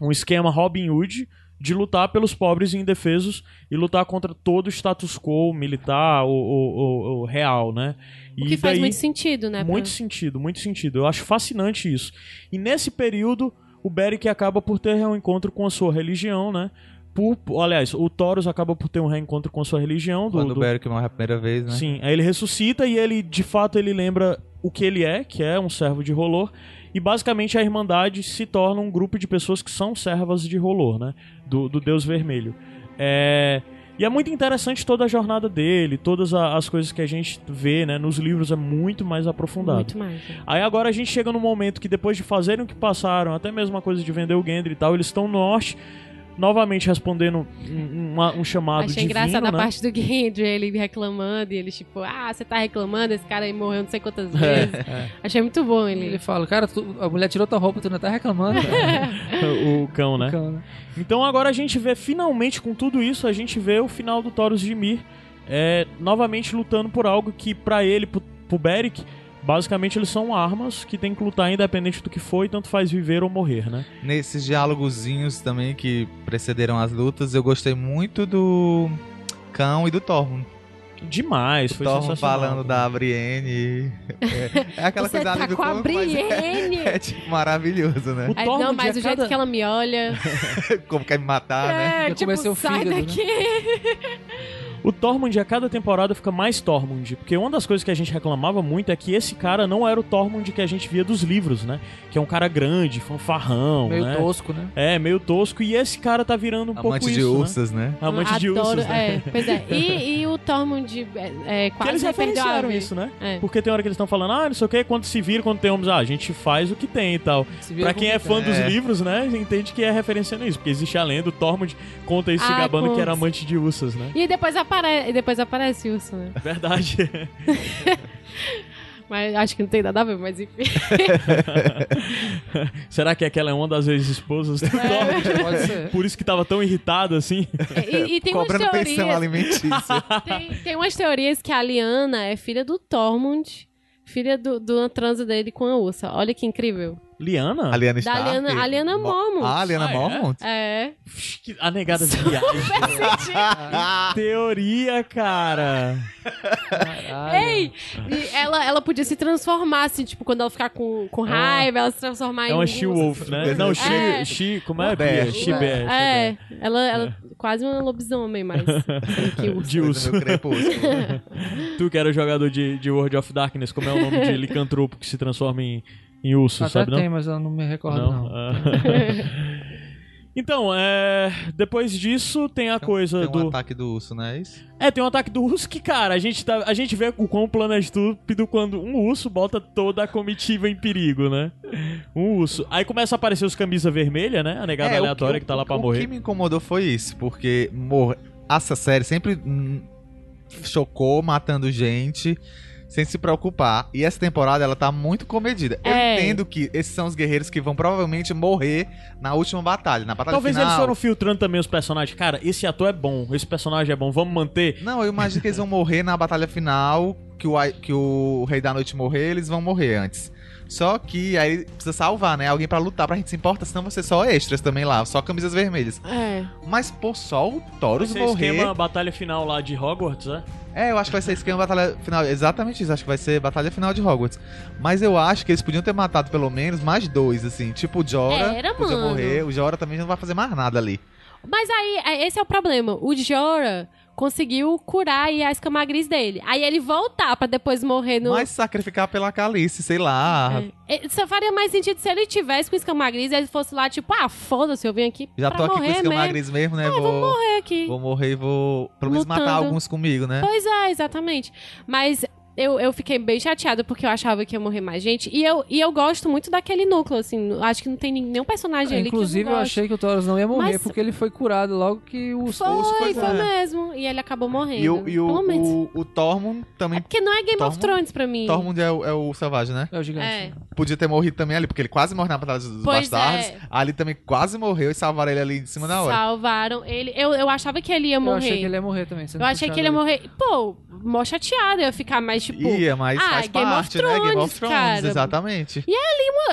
um esquema Robin Hood de lutar pelos pobres e indefesos e lutar contra todo o status quo militar ou, ou- ou- ou real, né? O E que faz daí- muito sentido, né? muito pra- sentido, muito sentido. Eu acho fascinante isso. E nesse período, o Beric acaba por ter um encontro com a sua religião, né? Por, aliás, o Taurus acaba por ter um reencontro com a sua religião. Do, Quando o do- Beric morre a primeira vez, né? Sim, aí ele ressuscita e ele, de fato, ele lembra o que ele é, que é um servo de Rolor. E basicamente a Irmandade se torna um grupo de pessoas que são servas de Rolor, né? Do, do Deus Vermelho. É... E é muito interessante toda a jornada dele, todas as coisas que a gente vê, né? Nos livros é muito mais aprofundado. Muito mais. né? Aí agora a gente chega no momento que depois de fazerem o que passaram, até mesmo a coisa de vender o Gendry e tal, eles estão no norte, novamente respondendo um, uma- um chamado Achei divino, engraçada a né? parte do Gendry, ele reclamando, e ele tipo, ah, você tá reclamando, esse cara aí morreu não sei quantas É, vezes. Achei muito bom ele. Ele fala, cara, tu- a mulher tirou tua roupa, tu ainda tá reclamando. o cão, né? Cara. Então agora a gente vê, finalmente, com tudo isso, a gente vê o final do Taurus de Ymir é, novamente lutando por algo que, pra ele, pro, pro Beric, basicamente eles são armas que tem que lutar independente do que for e tanto faz viver ou morrer, né? Nesses diálogozinhos também que precederam as lutas, eu gostei muito do Cão e do Tormund. Demais, foi Tormund sensacional. falando da Brienne. É, é aquela Você coisa tá com a mas é- Brienne! É, tipo maravilhoso, né? O Aí, Tormund não, mas o jeito cada- que ela me olha. Como quer me matar, né? é, tipo, comecei o sai fígado, né? O Tormund a cada temporada fica mais Tormund, porque uma das coisas que a gente reclamava muito é que esse cara não era o Tormund que a gente via dos livros, né? Que é um cara grande, fanfarrão, Meio né? tosco, né? É, meio tosco, e esse cara tá virando um pouco Amante isso, de né? ursas, né? Amante de Adoro, ursas, né? É, pois é. E, e o Tormund é, é, Que quase eles a referenciaram isso, né? É. Porque tem hora que eles estão falando, ah, não sei o que, quando se vira, quando tem homens, ah, a gente faz o que tem e tal. Se vira Pra quem é fã dos É. livros, né, entende que é referenciando isso, porque existe a lenda, o Tormund conta isso se Ah, gabando que era amante de ursas, né? E depois, apare... e depois aparece o urso, né? Verdade. Mas acho que não tem nada a ver, mas enfim. Será que aquela é uma das ex-esposas do Tormund? Pode ser. Por isso que tava tão irritado assim? E, e tem umas Cobrando pensão teorias. alimentícia. Tem, tem umas teorias que a Liana é filha do Tormund, filha do, do transa dele com a ursa. Olha que incrível. Liana? A Liana Da Stark. Liana- a Liana Mo- Mormont. Ah, a Liana Ah, é? Mormont? É. Que- A negada viaja. Teoria, cara. Caralho. Ei! E ela, ela podia se transformar, assim, tipo, quando ela ficar com, com raiva, ela se transformar em É uma. She-Wolf, né? Não, She... É. she como é? Bear. She-Bear. É, ela, ela quase uma lobisomem, mas. De urso. Crepúsculo. Tu que era jogador de, de World of Darkness, como é o nome de licantropo que se transforma em, em urso, Até sabe não? tem, mas eu não me recordo, não. Ah. então, é... depois disso tem a coisa Tem um do... ataque do urso, não é isso? É, tem um ataque do urso que, cara, a gente, tá... a gente vê o quão plano é estúpido quando um urso bota toda a comitiva em perigo, né? Um urso. Aí começa a aparecer os camisa vermelha, né? A negada É, o aleatória que, tá lá pra o morrer. O que me incomodou foi isso, porque mor... essa série sempre hum, chocou matando gente. Sem se preocupar. E essa temporada ela tá muito comedida. Eu É. entendo que esses são os guerreiros que vão provavelmente morrer na última batalha, na batalha Talvez final. eles foram filtrando também os personagens. Cara, esse ator é bom, esse personagem é bom, vamos manter. Não, eu imagino que eles vão morrer na batalha final, que o, que o Rei da Noite morrer, eles vão morrer antes. Só que aí precisa salvar, né? Alguém pra lutar pra gente se importa, senão você só extras também lá, só camisas vermelhas. É. Mas, pô, só o Vai Taurus ser morrer. esquema batalha final lá de Hogwarts, né? É, eu acho que vai ser esquema batalha final. Exatamente isso, acho que vai ser batalha final de Hogwarts. Mas eu acho que eles podiam ter matado pelo menos mais dois, assim. Tipo o Jora. Era, podia mano. morrer. O Jora também não vai fazer mais nada ali. Mas aí, é- esse é o problema. O Jorah conseguiu curar aí a escama gris dele. Aí ele voltar pra depois morrer no. Mas sacrificar pela Calice, sei lá. É, Só faria mais sentido se ele tivesse com escama gris e ele fosse lá, tipo, ah, foda-se, eu vim aqui Já tô aqui com morrer escama mesmo. né? Ah, vou, vou morrer aqui. vou morrer e vou pelo menos matar alguns comigo, né? Pois é, exatamente. Mas eu, eu fiquei bem chateada porque eu achava que ia morrer mais gente. E eu, e eu gosto muito daquele núcleo, assim. Acho que não tem nenhum personagem ali Inclusive, que eu eu achei que o Taurus não ia morrer, Mas- porque ele foi curado logo que o Foi, urso foi, foi. mesmo. E ele acabou morrendo. E o, e o, o, o Tormund também. Porque não é Game of Tormund- Thrones pra mim. Tormund é o, é o selvagem, né? É o gigante. É. Podia ter morrido também ali, porque ele quase morreu na Batalha dos Pois Bastardos. é. Ali também quase morreu e salvaram ele ali de cima da hora. Salvaram ele. Eu, eu achava que ele ia Eu morrer. achei que ele ia morrer também. Eu achei que ele ia morrer. Pô, mó chateado. Eu ia ficar mais tipo. Ia, mas ah, faz Game of parte, né? Game Thrones, of Thrones, cara. exatamente.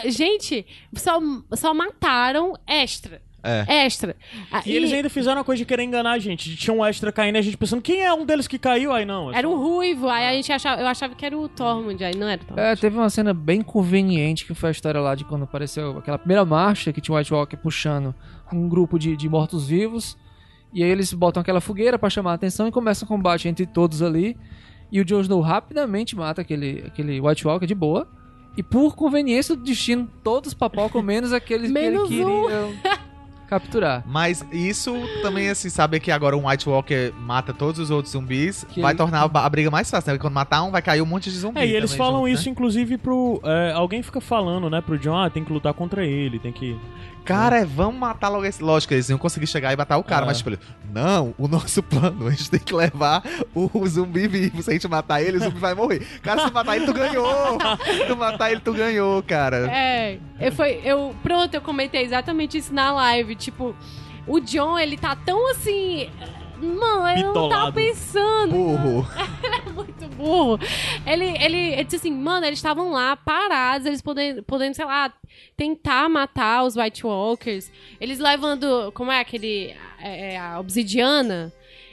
Gente, só, só mataram extra. É. Extra. Ah, E, eles ainda fizeram a coisa de querer enganar a gente. Tinha um extra caindo e a gente pensando, quem é um deles que caiu? Aí não. é Era só- um ruivo, aí a gente achava, eu achava que era o Tormund, aí não era o Tormund. É, teve uma cena bem conveniente que foi a história lá de quando apareceu aquela primeira marcha que tinha o White Walker puxando um grupo de, de mortos-vivos. E aí eles botam aquela fogueira pra chamar a atenção e começa o combate entre todos ali. E o Jon Snow rapidamente mata aquele, aquele White Walker de boa. E por conveniência do destino, todos papocam, menos aqueles Menos que ele um. queria capturar. Mas isso também, assim, saber que agora um White Walker mata todos os outros zumbis Que vai ele- tornar a briga mais fácil, né? Porque quando matar um, vai cair um monte de zumbi. É, e eles também falam junto, né? isso, inclusive, pro. é, alguém fica falando, né, pro John, ah, tem que lutar contra ele, tem que. Cara, é, vamos matar logo esse. Lógico, eles iam conseguir chegar e matar o cara, É. mas tipo, não, o nosso plano, a gente tem que levar o, o zumbi vivo. Se a gente matar ele, o zumbi vai morrer. Cara, se matar ele, tu ganhou! Se tu matar ele, tu ganhou, cara. É, eu, foi, eu, pronto, eu comentei exatamente isso na live, tipo, o John, ele tá tão assim... Mano, eu não tava pensando. Burro. muito burro. Ele, ele, ele disse assim, mano, eles estavam lá parados, eles podendo, podendo, sei lá, tentar matar os White Walkers. Eles levando, como é aquele, é, é, a obsidiana.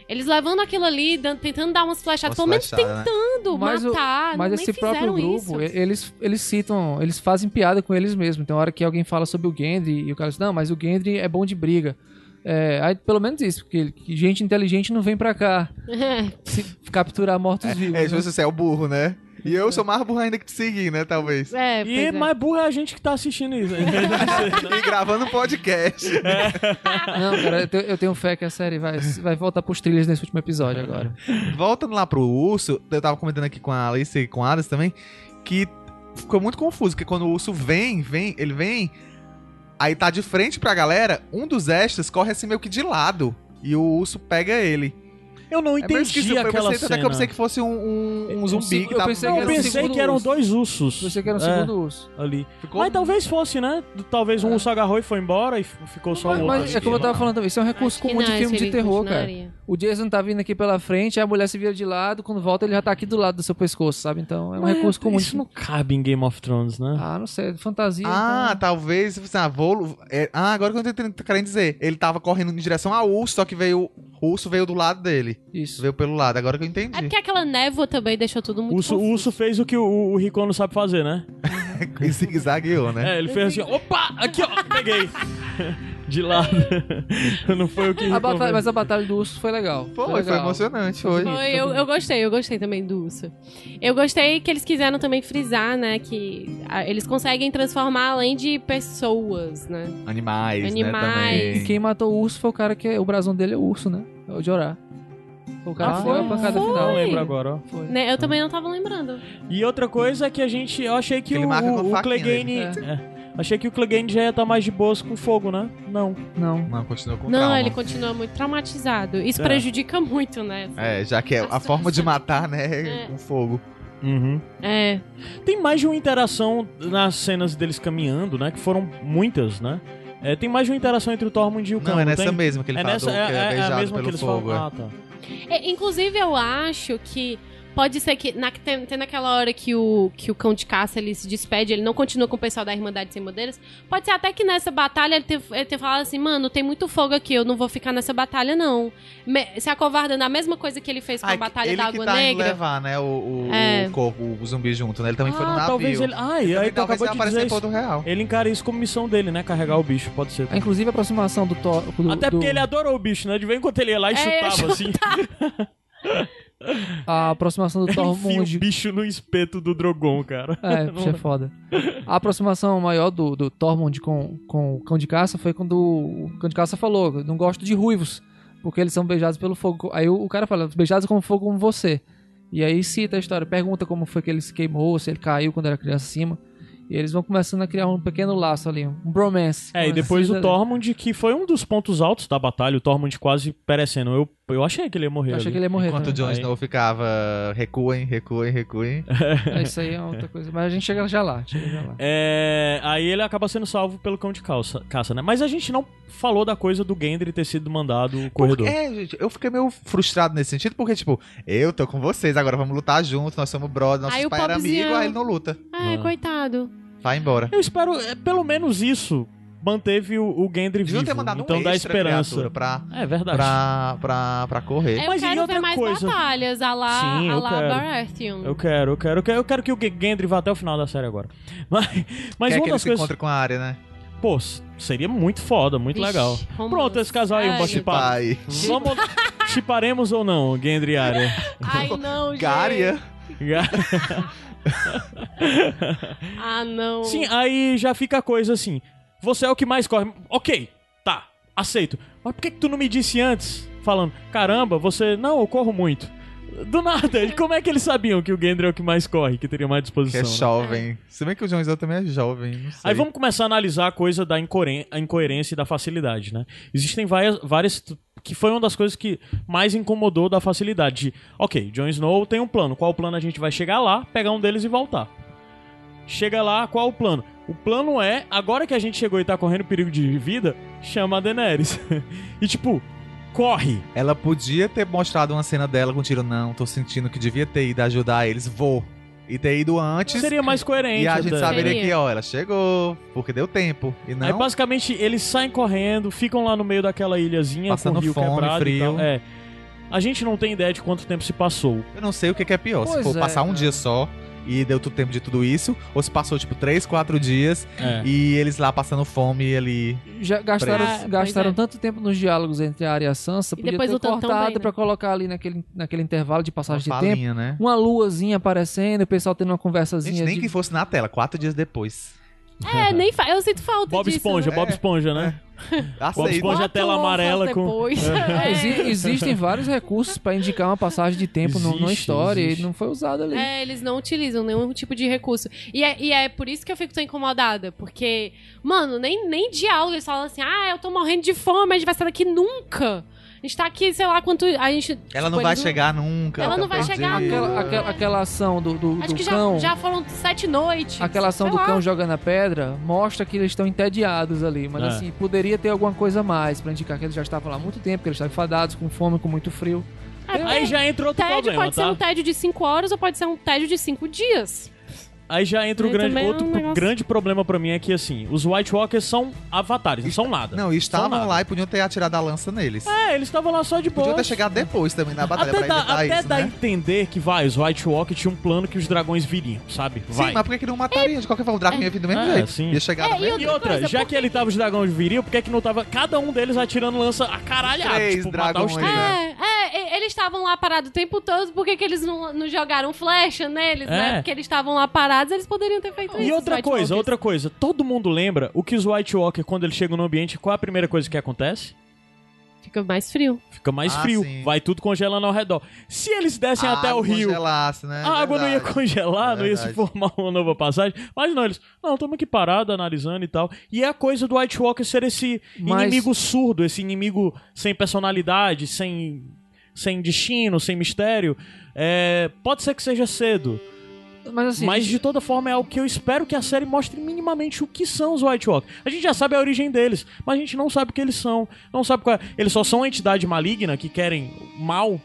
Eles levando aquilo ali, dan- tentando dar umas flechadas, pelo menos né? tentando Mas, o- matar. mas nem esse próprio grupo, isso. eles, eles citam, eles fazem piada com eles mesmos. Então, a hora que alguém fala sobre o Gendry, e o cara diz, não, mas o Gendry é bom de briga. É, aí, pelo menos isso, porque que gente inteligente não vem pra cá se capturar mortos-vivos. É, né? justo, você é o burro, né? E eu sou mais burro ainda que te seguir, né? Talvez. É, E é. mais burro é a gente que tá assistindo isso. E gravando podcast. Não, cara, eu tenho, eu tenho fé que a série vai, vai voltar pros trilhos nesse último episódio agora. Voltando lá pro urso, eu tava comentando aqui com a Alice e com a Adas também, que ficou muito confuso, porque quando o urso vem, vem, ele vem, aí tá de frente pra galera, um dos extras corre assim meio que de lado, e o urso pega ele. Eu não É entendi eu aquela pensei, até cena. que eu pensei que fosse um, um- um zumbi que eu tava... pensei Não, que eu pensei que eram urso. dois ursos. Você que era o É, segundo urso. ali. Ficou... Mas talvez fosse, né? Talvez um urso agarrou e foi embora e ficou só o outro. mas é como eu tava falando também, isso é um recurso comum de filme de terror, cara. O Jason tá vindo aqui pela frente, aí a mulher se vira de lado, quando volta ele já tá aqui do lado do seu pescoço, sabe? Então é um Mas recurso comum de Isso não cabe em Game of Thrones, né? Ah, não sei, fantasia. Ah, então... talvez. Ah, vou, é, ah, agora que eu tô querendo dizer. Ele tava correndo em direção ao urso, só que veio. O urso veio do lado dele. Isso. Veio pelo lado. Agora que eu entendi. É porque aquela névoa também deixou tudo muito O urso, o confuso. urso fez o que o, o Rico não sabe fazer, né? E zigue-zagueou, né? É, ele fez assim, opa, aqui ó, peguei. De lado. não foi o que A batalha, mas a batalha do urso foi legal. Foi, foi, legal. emocionante, foi. Foi, eu, eu gostei, eu gostei também do urso. Eu gostei que eles quiseram também frisar, né, que ah, eles conseguem transformar além de pessoas, né? Animais, Animais. né? E Também. quem matou o urso foi o cara que. O brasão dele é o urso, né? É o Jorah. Foi o cara Ah, que deu a pancada foi? final. Não lembro agora, ó. Foi. Né, Eu também não tava lembrando. E outra coisa é que a gente. Eu achei que Ele o, marca com o, o faquinha Clegane. dele. é, achei que o Clegane já ia estar mais de boas com fogo, né? Não. Não. Não, continua com Não, trauma. ele continua muito traumatizado. Isso É. prejudica muito, né? É, já que é a forma de matar, né? É. Com fogo. Uhum. É. Tem mais de uma interação nas cenas deles caminhando, né? Que foram muitas, né? É, tem mais de uma interação entre o Tormund e o Não, cão. é nessa tem? mesmo que ele é fala nessa, do que é, é, é- é beijado a mesma pelo que eles fogo. falam. é. Ah, tá. É, inclusive, eu acho que pode ser que na, tem, tem naquela hora que o, que o cão de caça ele se despede, ele não continua com o pessoal da Irmandade Sem Bandeiras. Pode ser até que nessa batalha ele tenha ele tenha falado assim, mano, tem muito fogo aqui, eu não vou ficar nessa batalha, não. Me, se acovardando a mesma coisa que ele fez com Ah, a Batalha ele da que Água tá indo Negra. levar, né, o, o, É. o corpo, o zumbi junto, né? Ele também foi no Ah, navio. talvez ele. Ah, e aí tu talvez acabou ele de apareça dizer isso. Porto Real. Ele encara isso como missão dele, né? Carregar o bicho, pode ser. É, inclusive a aproximação do Thor. do- Até porque do- ele adorou o bicho, né? De vez em quando ele ia lá e É, ia chutava assim. A aproximação do enfia o Tormund. bicho no espeto do Drogon, cara. É, isso é foda. A aproximação maior do, do Tormund com, com o cão de caça foi quando o cão de caça falou: Não gosto de ruivos, porque eles são beijados pelo fogo. Aí o, cara fala: Beijados como fogo como você. E aí cita a história, pergunta como foi que ele se queimou, se ele caiu quando era criança acima. E eles vão começando a criar um pequeno laço ali, um bromance. É, e depois o Tormund, que foi um dos pontos altos da batalha, o Tormund quase perecendo. Eu, eu achei que ele ia morrer. Eu achei ali. que ele ia morrer. Enquanto o. Jon Snow ficava recuem, recuem, recuem. É, isso aí é outra coisa. Mas a gente chega já lá. Chega já lá. É, aí ele acaba sendo salvo pelo cão de calça, caça, né? Mas a gente não falou da coisa do Gendry ter sido mandado o corredor. Porque, é, gente, eu fiquei meio frustrado nesse sentido, porque, tipo, eu tô com vocês, agora vamos lutar juntos, nós somos brothers, nossos Aí pais eram amigos, aí ele não luta. Ai, Ah. coitado. Vai embora. Eu espero, é, pelo menos isso manteve o, o Gendry vivo. ter mandado então um dá extra esperança. pra, É verdade. pra, pra, pra correr. Eu Mas e quero outra ver mais coisa? batalhas, a lá, Sim, a eu lá quero. Baratheon. Eu quero, eu quero, eu quero, eu quero que o Gendry vá até o final da série agora. Mas, mas Quer uma que ele das se coisas. encontre com a área, né? Pô, seria muito foda, muito Vixe, legal. Pronto, esse casal aí, um. Pai. Vamos. Chiparemos ou não, Gendry e Arya? Ai, não, gente. Gária. Ah, não. Sim, aí já fica a coisa assim. Você é o que mais corre. Ok, tá, aceito. Mas por que, que tu não me disse antes? Falando, caramba, você. Não, eu corro muito. Do nada, e como é que eles sabiam que o Gendry é o que mais corre, que teria mais Que disposição? é né? jovem. Se bem que o Jon Snow também é jovem. Aí vamos começar a analisar a coisa da incoeren- a incoerência e da facilidade, né? Existem várias, várias. Que foi uma das coisas que mais incomodou da facilidade. De, ok, Jon Snow tem um plano. Qual plano a gente vai chegar lá, pegar um deles e voltar? Chega lá, qual o plano? O plano é, agora que a gente chegou e tá correndo perigo de vida, chama a Daenerys. e tipo, corre! Ela podia ter mostrado uma cena dela com tiro. Não, tô sentindo que devia ter ido ajudar eles. Vou. E ter ido antes. Seria mais coerente. E a gente até. saberia Seria. que, ó, ela chegou, porque deu tempo. E Aí não. basicamente eles saem correndo, ficam lá no meio daquela ilhazinha Passando com o rio fome, quebrado e frio. tal. É. A gente não tem ideia de quanto tempo se passou. Eu não sei o que é pior. se Pois for é, passar um né? dia só e deu tudo tempo de tudo isso, ou se passou, tipo, três, quatro dias É. e eles lá passando fome ali. Já gastaram, Ah, gastaram é. tanto tempo nos diálogos entre a Arya e a Sansa, podia depois ter cortado né? pra colocar ali naquele, naquele intervalo de Uma passagem de tempo. falinha, né? Uma luazinha aparecendo, o pessoal tendo uma conversazinha. Gente, nem de- que fosse na tela, quatro dias depois. É, nem fa... eu sinto falta Bob disso. Esponja, né? Bob É, Esponja, né? Bob. Esponja Quatro tela amarela com. É, É. exi- existem vários recursos pra indicar uma passagem de tempo no- numa Existe, história existe. e não foi usado ali. É, eles não utilizam nenhum tipo de recurso. E é, e é por isso que eu fico tão incomodada. Porque, mano, nem, nem diálogo. Eles falam assim, ah, eu tô morrendo de fome, a gente vai sair daqui nunca. A gente tá aqui, sei lá quanto. A gente. Ela tipo, não vai eles chegar nunca. Ela tá não vai chegar perdido. Aquela, aquela, aquela ação do, do, Acho do que já, cão. já foram sete noites. Aquela ação do lá. cão jogando a pedra mostra que eles estão entediados ali. Mas É. assim, poderia ter alguma coisa a mais pra indicar que eles já estavam lá há muito tempo, que eles estavam enfadados, com fome, com muito frio. É, Aí já entra outro tédio problema, pode ser tá? um tédio de cinco horas ou pode ser um tédio de cinco dias. Aí já entra o grande, também é um outro negócio- grande problema pra mim é que assim, os White Walkers são avatares, não são nada. Não, e estavam nada. lá e podiam ter atirado a lança neles. É, eles estavam lá só de boa. Podiam ter chegado depois também na batalha Até pra dá, evitar até isso, dá a né? entender que vai, os White Walkers tinham um plano que os dragões viriam, sabe? Vai. Sim, mas por que que não mataria? De qualquer forma, o Draco ia vir do mesmo É, jeito. sim. Ia chegar É, e mesmo E outra, coisa, já por que ele tava os dragões viriam, por que que não tava cada um deles atirando lança a caralhado? Três tipo, matar os dragões, três. né? É, é, eles estavam lá parados o tempo todo, por que, que eles não, não jogaram flecha neles, É. né? Porque eles estavam lá parados, eles poderiam ter feito isso. E outra coisa, Walkers. outra coisa, todo mundo lembra o que os White Walker, quando eles chegam no ambiente, qual é a primeira coisa que acontece? Fica mais frio. Fica mais Ah, frio, sim. vai tudo congelando ao redor. Se eles dessem A até o rio, né? a água não ia congelar, não ia se formar uma nova passagem. Mas não, eles, não, estamos aqui parados, analisando e tal. E é a coisa do White Walker ser esse Mas- inimigo surdo, esse inimigo sem personalidade, sem, sem destino, sem mistério. É, pode ser que seja cedo. Mas assim, Mas de toda forma é algo que eu espero que a série mostre minimamente o que são os White Walkers. A gente já sabe a origem deles, mas a gente não sabe o que eles são. Não sabe qual é. Eles só são uma entidade maligna que querem mal.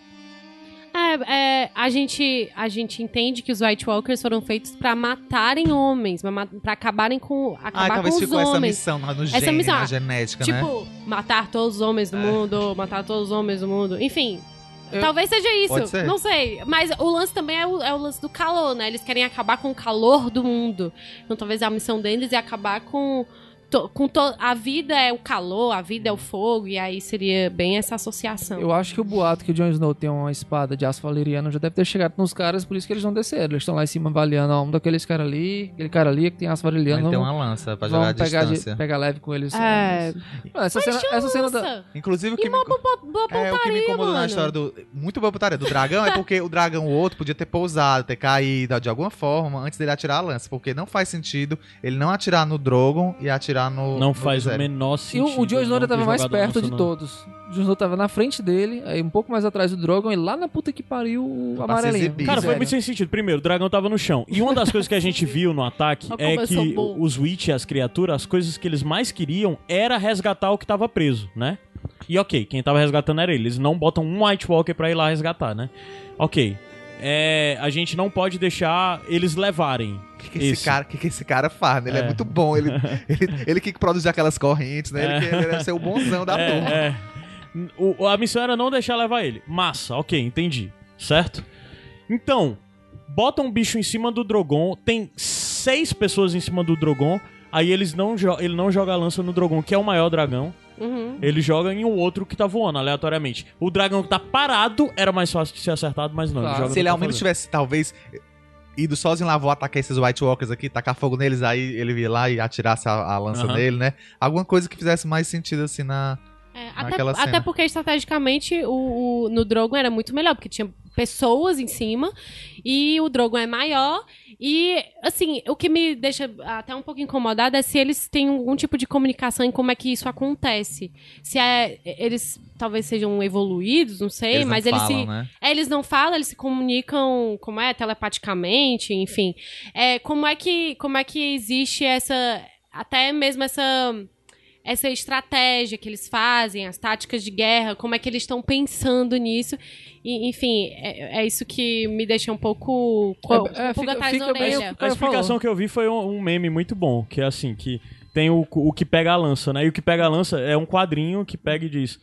É, é, a, gente, a gente entende que os White Walkers foram feitos pra matarem homens, pra acabarem com, Ah, acabar talvez com os ficou essa homens. missão no no Essa gene, missão, na ah, genética, né? Tipo, matar todos os homens do mundo, matar todos os homens do mundo. Enfim. Eu- Talvez seja isso, não sei. Mas o lance também é o, é o lance do calor, né? Eles querem acabar com o calor do mundo. Então talvez a missão deles é acabar com. To- com to- a vida é o calor, a vida é o fogo, e aí seria bem essa associação. Eu acho que o boato que o Jon Snow tem uma espada de aço valeriano já deve ter chegado nos caras, por isso que eles não desceram. Eles estão lá em cima avaliando, ó, um daqueles caras ali, aquele cara ali que tem aço valeriano. Ele tem uma lança pra jogar pegar, de- distância. pegar leve com eles. É. Mano, essa, cena, essa cena da. Inclusive, o que que me... boa, boa, boa É, o que me incomodou na mano. história do. Muito boa putaria do dragão é porque o dragão, o outro, podia ter pousado, ter caído de alguma forma antes dele atirar a lança. Porque não faz sentido ele não atirar no Drogon e atirar no. Não no faz o menor E sentido. o, o Jon Snow não ainda tava ter mais perto de todos. O Jon Snow tava na frente dele, aí um pouco mais atrás do Drogon e lá na puta que pariu o Pra amarelinho. exibir. Cara, foi Sério. muito sem sentido. Primeiro, o dragão tava no chão. E uma das coisas que a gente viu no ataque é que burro. os Witch, as criaturas, as coisas que eles mais queriam era resgatar o que tava preso, né? E ok, quem tava resgatando era ele. Eles não botam um White Walker pra ir lá resgatar, né? Ok. É, a gente não pode deixar eles levarem. O que, que esse cara, que, que esse cara faz? né? Ele é, É. muito bom. Ele, ele, ele que produz aquelas correntes, né? Ele, É. que, ele deve ser o bonzão da turma. É, é. O- a missão era não deixar levar ele. Massa, ok, entendi. Certo? Então, bota um bicho em cima do Drogon, tem seis pessoas em cima do Drogon, aí eles não ele não joga a lança no Drogon, que é o maior dragão. Uhum. Ele joga em um outro que tá voando, aleatoriamente. O dragão que tá parado era mais fácil de ser acertado, mas não. Claro. Ele joga Se ele no ao tá menos tivesse, talvez, ido sozinho lá, vou atacar esses White Walkers aqui, tacar fogo neles, aí ele ia lá e atirasse a, a lança Aham. nele, né? Alguma coisa que fizesse mais sentido, assim, na... É, até, Naquela cena. até porque estrategicamente o, o- no Drogon era muito melhor, porque tinha pessoas em cima e o Drogon é maior. E, assim, o que me deixa até um pouco incomodada é se eles têm algum tipo de comunicação em como é que isso acontece. Se é, eles talvez sejam evoluídos, não sei, eles não mas eles falam, se. né? É, eles não falam, eles se comunicam, como é, telepaticamente, enfim. É, como é que como é que existe essa até mesmo essa essa estratégia que eles fazem, as táticas de guerra, como é que eles estão pensando nisso? E, enfim, é, é isso que me deixa um pouco co- É, é, um pouco atrás da orelha. A explicação que eu vi foi um, um meme muito bom, que é assim, que tem o, o que pega a lança, né? E o que pega a lança é um quadrinho que pega e diz.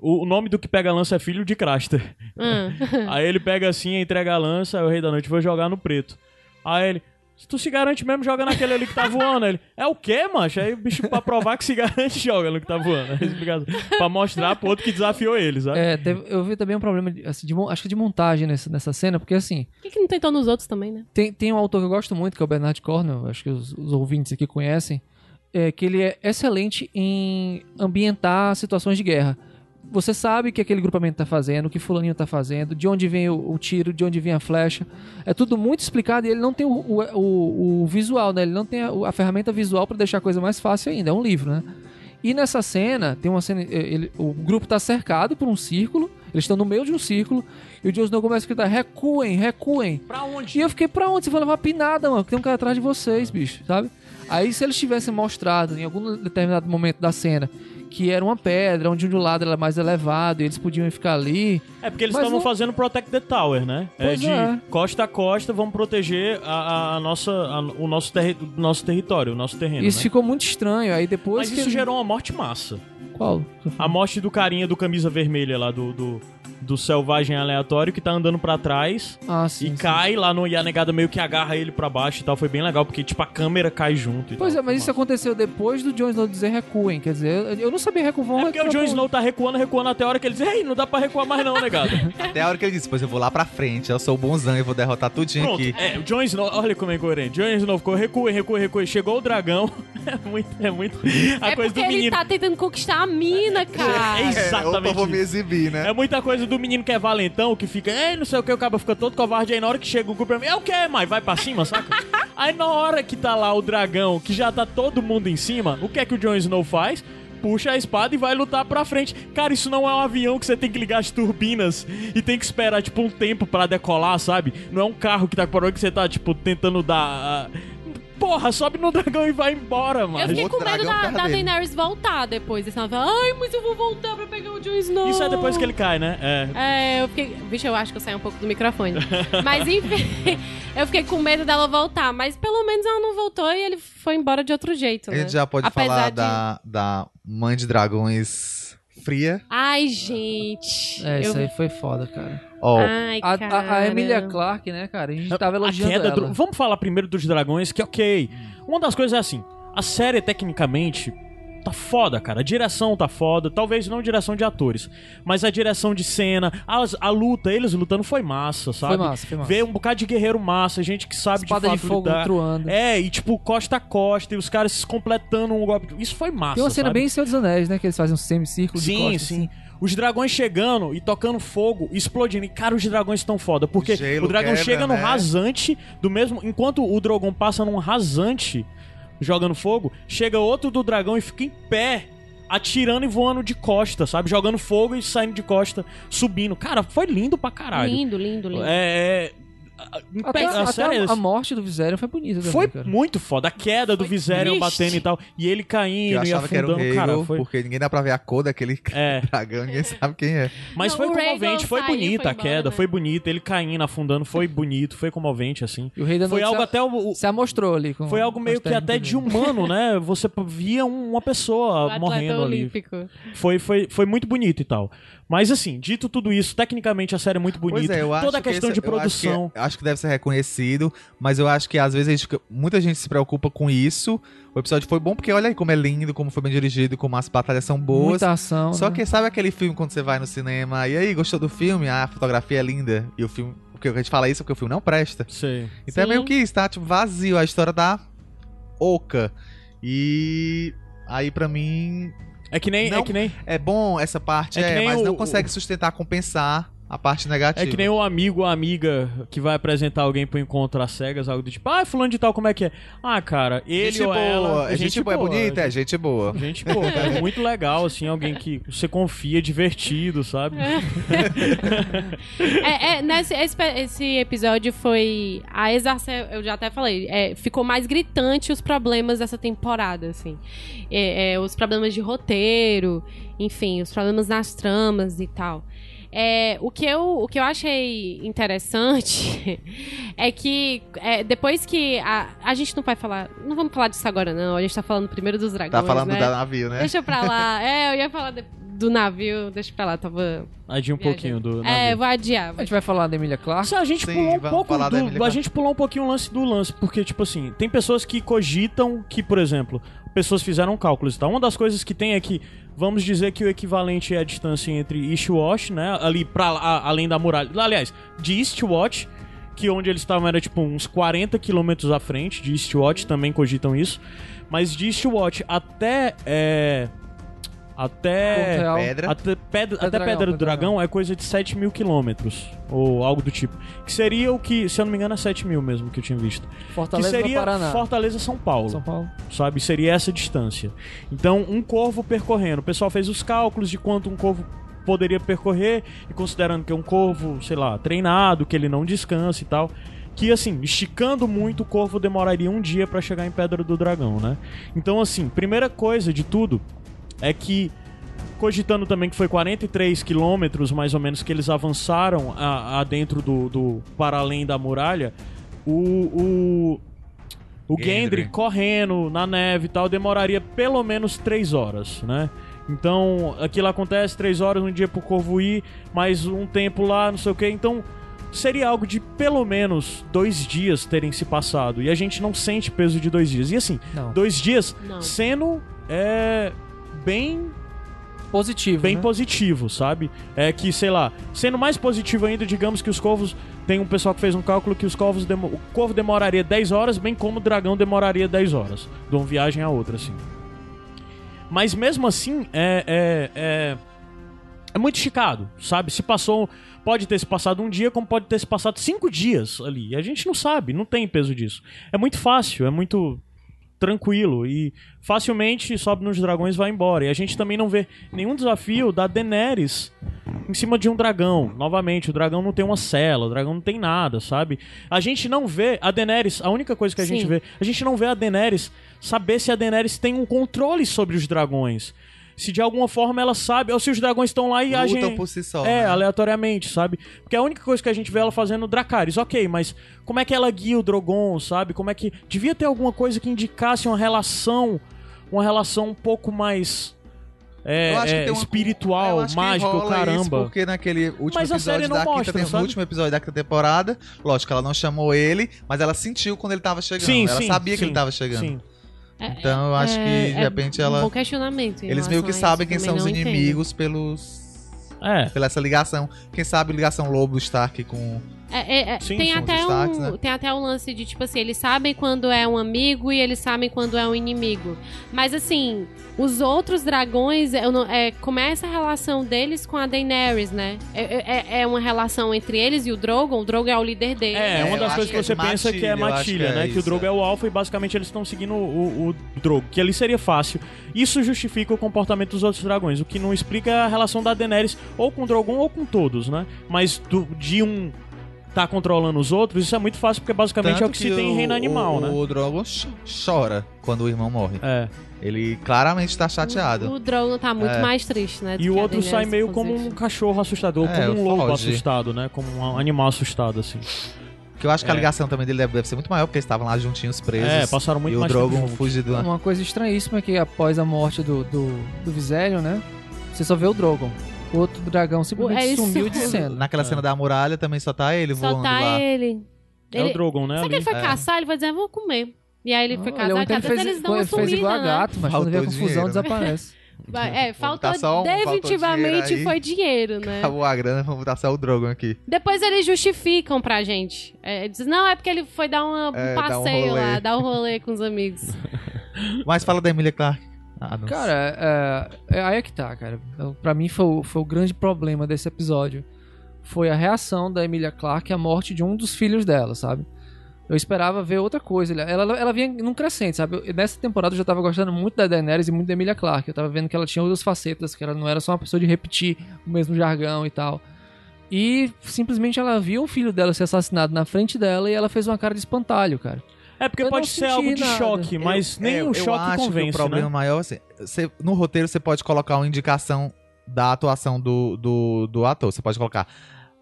O nome do que pega a lança é filho de Craster. Hum. Aí ele pega assim, entrega a lança, aí o rei da noite vou jogar no preto. Aí ele, se tu se garante mesmo, joga naquele ali que tá voando. Ele, é o quê, macho? Aí o bicho, pra provar que se garante, joga no que tá voando. Pra mostrar pro outro que desafiou ele, sabe? É, teve- eu vi também um problema, de, assim, de acho que de montagem nessa, nessa cena, porque assim, Por que, que não tentou nos outros também, né? tem, tem um autor que eu gosto muito, que é o Bernard Cornwell, acho que os, os ouvintes aqui conhecem, é, que ele é excelente em ambientar situações de guerra. Você sabe o que aquele grupamento tá fazendo, o que fulaninho tá fazendo, de onde vem o, o tiro, de onde vem a flecha. É tudo muito explicado e ele não tem o, o, o- o visual, né? Ele não tem a, a ferramenta visual para deixar a coisa mais fácil ainda. É um livro, né? E nessa cena, tem uma cena. eh, ele- o grupo tá cercado por um círculo. Eles estão no meio de um círculo. E o Jon Snow começa a gritar: recuem, recuem. Pra onde? E eu fiquei, pra onde? Você vai levar pinada, mano. que Tem um cara atrás de vocês, bicho, sabe? Aí se eles tivessem mostrado em algum determinado momento da cena que era uma pedra, onde de um lado era mais elevado e eles podiam ficar ali. É porque eles estavam não- fazendo Protect the Tower, né? É Pois de é. costa a costa, vamos proteger a, a- nossa, a- o nosso, terri nosso território, o nosso terreno. Isso né? ficou muito estranho. Aí depois. Mas que isso ele- gerou uma morte massa. Qual? A morte do carinha do camisa vermelha lá, do, do, do selvagem aleatório que tá andando pra trás Ah, sim. e sim. cai lá no. E a negada meio que agarra ele pra baixo e tal. Foi bem legal, porque tipo a câmera cai junto. E Pois tal. é, mas isso aconteceu depois do Jon Snow dizer recuem. Quer dizer, eu não sabia recuar. É porque o Jon Snow tá recuando, recuando até a hora que ele diz: Ei, não dá pra recuar mais não, negado. Até a hora que ele disse, pois eu vou lá pra frente, eu sou o bonzão e vou derrotar tudinho Pronto, aqui. é, o Jon Snow, olha como é incoerente. Jon Snow ficou recua, recua, recua. Chegou o dragão. É muito, é muito. A é coisa porque do ele menino. tá tentando conquistar a mina, cara. É exatamente opa, eu vou me exibir, né? É muita coisa do menino que é valentão, que fica, ei, não sei o que, o cara fica todo covarde. Aí na hora que chega o grupo pra mim, é o que, mas vai pra cima, saca? aí na hora que tá lá o dragão, que já tá todo mundo em cima, o que é que o Jon Snow faz? puxa a espada e vai lutar pra frente. Cara, isso não é um avião que você tem que ligar as turbinas e tem que esperar, tipo, um tempo pra decolar, sabe? Não é um carro que tá parando que você tá, tipo, tentando dar. ah, Porra, sobe no dragão e vai embora, Eu mano. fiquei outro com medo da, da. Daenerys voltar depois. Eles falavam, ai, mas eu vou voltar pra pegar o Jon Snow. Isso é depois que ele cai, né? É. É, eu fiquei. Vixe, eu acho que eu saí um pouco do microfone. Mas enfim, eu fiquei com medo dela voltar. Mas pelo menos ela não voltou e ele foi embora de outro jeito. A né? gente já pode Apesar falar de- da, da mãe de dragões fria. Ai, gente. É, eu... isso aí foi foda, cara. Ai, A, a, a Emilia Clarke, né, cara? A gente tava elogiando queda ela. do- Vamos falar primeiro dos dragões, que ok. Uma das coisas é assim: a série, tecnicamente, tá foda, cara. A direção tá foda. Talvez não direção de atores, mas a direção de cena, as- a, luta, eles lutando foi massa, sabe? Foi massa, foi massa. Ver um bocado de guerreiro massa, gente que sabe Espada de de fato fogo lutar. truando. É, e tipo, costa a costa, e os caras se completando um golpe. Isso foi massa. Tem uma cena sabe? bem Senhor dos Anéis, né? Que eles fazem um semicírculo de Sim, costas, sim. assim. Os dragões chegando e tocando fogo, explodindo. E, cara, os dragões estão foda. Porque Gelo o dragão quebra, chega no né? rasante do mesmo. Enquanto o Drogon passa num rasante jogando fogo, chega outro do dragão e fica em pé. Atirando e voando de costa, sabe? Jogando fogo e saindo de costa, subindo. Cara, foi lindo pra caralho. Lindo, lindo, lindo. É. a, Até, a até a, a morte do Viserion foi bonita também, foi cara. muito foda. A queda do Foi Viserion triste. batendo e tal. E ele caindo e achava que afundando. Rhaegal, Cara, foi. porque ninguém dá pra ver a cor daquele É. dragão, ninguém sabe quem é. Mas Não, foi comovente, foi bonita foi a queda, né? foi bonito, ele caindo, afundando, foi bonito, foi comovente, assim. E o Rei da Foi algo se, até o, se amostrou ali. Com, foi algo meio que até de humano, né? Você via um- uma pessoa morrendo ali. olímpico. Foi, foi, foi muito bonito e tal. Mas assim, dito tudo isso, tecnicamente a série é muito bonita. Pois é, eu acho Toda a que questão esse- de eu acho que- produção. Acho que, deve ser reconhecido, mas eu acho que às vezes a gente muita gente se preocupa com isso. O episódio foi bom porque olha aí como é lindo, como foi bem dirigido, como as batalhas são boas. Muita ação. Só né? que sabe aquele filme quando você vai no cinema e aí, gostou do filme? Ah, a fotografia é linda. E o filme. Porque a gente fala isso porque o filme não presta. Sei. Então é Sim. meio que isso, tá? Tipo, vazio. A história da Oca. E. Aí pra mim. É que nem. É Não, que nem, É bom essa parte, É é, mas o- não consegue sustentar, compensar a parte negativa. é que nem o amigo ou a amiga que vai apresentar alguém pro encontro às cegas, algo do tipo, ah, fulano de tal, como é que é? Ah, cara, ele gente ou boa. ela. É gente, boa, é bonita, é gente boa. Gente, pô, é muito legal, assim, alguém que você confia, divertido, sabe? É, é, nesse esse, esse episódio foi. A exacer, eu já até falei, é, ficou mais gritante os problemas dessa temporada, assim. É, é, os problemas de roteiro, enfim, os problemas nas tramas e tal. É, o, que eu, o que eu achei interessante é que é, depois que. A, a gente não vai falar. Não vamos falar disso agora, não. A gente tá falando primeiro dos dragões. Tá falando né? da navio, né? Deixa pra lá. É, eu ia falar de- do navio, deixa pra lá, tava. Adia um viajando. pouquinho do. É, navio. vou adiar. A gente vai falar da Emilia Clarke. Só a gente Sim, pulou um pouco do, a gente pulou um pouquinho o lance do lance, porque tipo assim, tem pessoas que cogitam que, por exemplo, pessoas fizeram cálculos tal. Uma das coisas que tem é que vamos dizer que o equivalente é a distância entre Eastwatch, né, ali para além da muralha. Aliás, de Eastwatch, que onde eles estavam era tipo uns 40 quilômetros à frente de Eastwatch, também cogitam isso. Mas de Eastwatch até é, até Ponto. Pedra. até pedra, até Dragão, Pedra do Pedra Dragão é coisa de 7 mil quilômetros. Ou algo do tipo. Que seria o que, se eu não me engano, é 7 mil mesmo que eu tinha visto. Fortaleza que seria Paraná. Fortaleza São Paulo. São Paulo. Sabe? Seria essa distância. Então, um corvo percorrendo. O pessoal fez os cálculos de quanto um corvo poderia percorrer. E considerando que é um corvo, sei lá, treinado, que ele não descansa e tal. Que assim, esticando muito, o corvo demoraria um dia pra chegar em Pedra do Dragão, né? Então, assim, primeira coisa de tudo é que cogitando também que foi 43 quilômetros, mais ou menos, que eles avançaram a, a dentro do, do. para além da muralha, o. o o Gendry. Correndo na neve e tal demoraria pelo menos 3 horas, né? Então, aquilo acontece 3 horas um dia pro Corvo ir, mais um tempo lá, não sei o que. Então, seria algo de pelo menos dois dias terem se passado. E a gente não sente peso de dois dias. E assim, Não. dois dias Não. sendo é, bem Positivo. bem né? positivo, sabe? É que, sei lá, sendo mais positivo ainda, digamos que os corvos. Tem um pessoal que fez um cálculo que os corvos demo- o corvo demoraria 10 horas, bem como o dragão demoraria 10 horas. De uma viagem a outra, assim. Mas mesmo assim, é. É, é, é muito esticado, sabe? Se passou. Pode ter se passado um dia, como pode ter se passado cinco dias ali. E a gente não sabe, não tem peso disso. É muito fácil, é muito tranquilo e facilmente sobe nos dragões e vai embora. E a gente também não vê nenhum desafio da Daenerys em cima de um dragão. Novamente, o dragão não tem uma cela, o dragão não tem nada, sabe? A gente não vê a Daenerys, a única coisa que a gente Sim. vê, a gente não vê a Daenerys saber se a Daenerys tem um controle sobre os dragões. Se de alguma forma ela sabe, ou se os dragões estão lá e agem Lutam por si só. é, né? aleatoriamente, sabe? Porque a única coisa que a gente vê ela fazendo Dracarys, ok, mas como é que ela guia o Drogon, sabe? Como é que. Devia ter alguma coisa que indicasse uma relação. Uma relação um pouco mais. É, Eu acho que é, uma- espiritual, eu acho que mágica, o rola isso caramba. porque naquele último Mas episódio da mostra, quinta, tem- no último episódio da quinta temporada, lógico, ela não chamou ele, mas ela sentiu quando ele tava chegando. Sim, ela sim, sabia que sim, ele tava chegando. Sim. Então eu acho que de É, repente Um ela bom questionamento. eles meio que sabem quem são os não entendo. inimigos pelos É. pela essa ligação. Quem sabe ligação Lobo Stark com É, é, é, Sim, tem, até destaques, um, né? tem até o lance de, tipo assim, eles sabem quando é um amigo e eles sabem quando é um inimigo. Mas, assim, os outros dragões, eu não, é, como é essa relação deles com a Daenerys, né? É, é, é uma relação entre eles e o Drogon. O Drogon é o líder deles. É, É, uma eu das coisas que que é você pensa que é matilha, matilha, que é né? Que o isso, Drogo é. é o alfa e basicamente eles estão seguindo o, o Drogo, que ali seria fácil. Isso justifica o comportamento dos outros dragões. O que não explica é a relação da Daenerys ou com o Drogon ou com todos, né? Mas do- de um tá controlando os outros, isso é muito fácil porque basicamente é o que, se tem em reino animal, o, né? O Drogon ch- chora quando o irmão morre. É. Ele claramente tá chateado. O, o Drogon tá muito É. mais triste, né? E o que outro sai meio como um cachorro assustador, É, como um lobo foge. assustado, né? Como um animal assustado, assim. Que eu acho que a É. ligação também dele deve, ser muito maior, porque eles estavam lá juntinhos presos. É, passaram muito e o mais tempo Drogon juntos. fugido. Uma coisa estranhíssima é que após a morte do, do, do Viserion, né? Você só vê o Drogon. O outro dragão simplesmente É sumiu de cena. Naquela É. cena da muralha também só tá ele Só voando tá lá. ele. É Ele- o Drogon, né? Será que ali. ele foi É. caçar? Ele vai dizer, vou comer. E aí ele foi Não, casar, ele, fez, eles dão uma fez, igual a né? gato, mas quando vê Faltou confusão dinheiro, né? desaparece. Vai- É, faltou, botar só um- faltou definitivamente dinheiro aí. foi dinheiro, né? Acabou a grana, vamos botar só o Drogon aqui. Depois eles justificam pra gente. É, diz, não, é porque ele foi dar uma- um É, dar um passeio rolê. lá, dar um rolê com os amigos. Mas fala da Emilia Clarke. Cara, é, é- aí é que tá, cara. Pra mim foi, o- foi o grande problema desse episódio. Foi a reação da Emilia Clarke à morte de um dos filhos dela, sabe? Eu esperava ver outra coisa. Ela, ela, ela vinha num crescente, sabe? Eu- nessa temporada eu já tava gostando muito da Daenerys e muito da Emilia Clarke. Eu tava vendo que ela tinha outras facetas, que ela não era só uma pessoa de repetir o mesmo jargão e tal. E simplesmente ela viu o filho dela ser assassinado na frente dela e ela fez uma cara de espantalho, cara. É porque Eu pode ser algo de nada. choque, mas Eu- nem é, o eu choque acho convence, que o problema né? maior, assim, você- no roteiro você pode colocar uma indicação da atuação do, do, do ator. Você pode colocar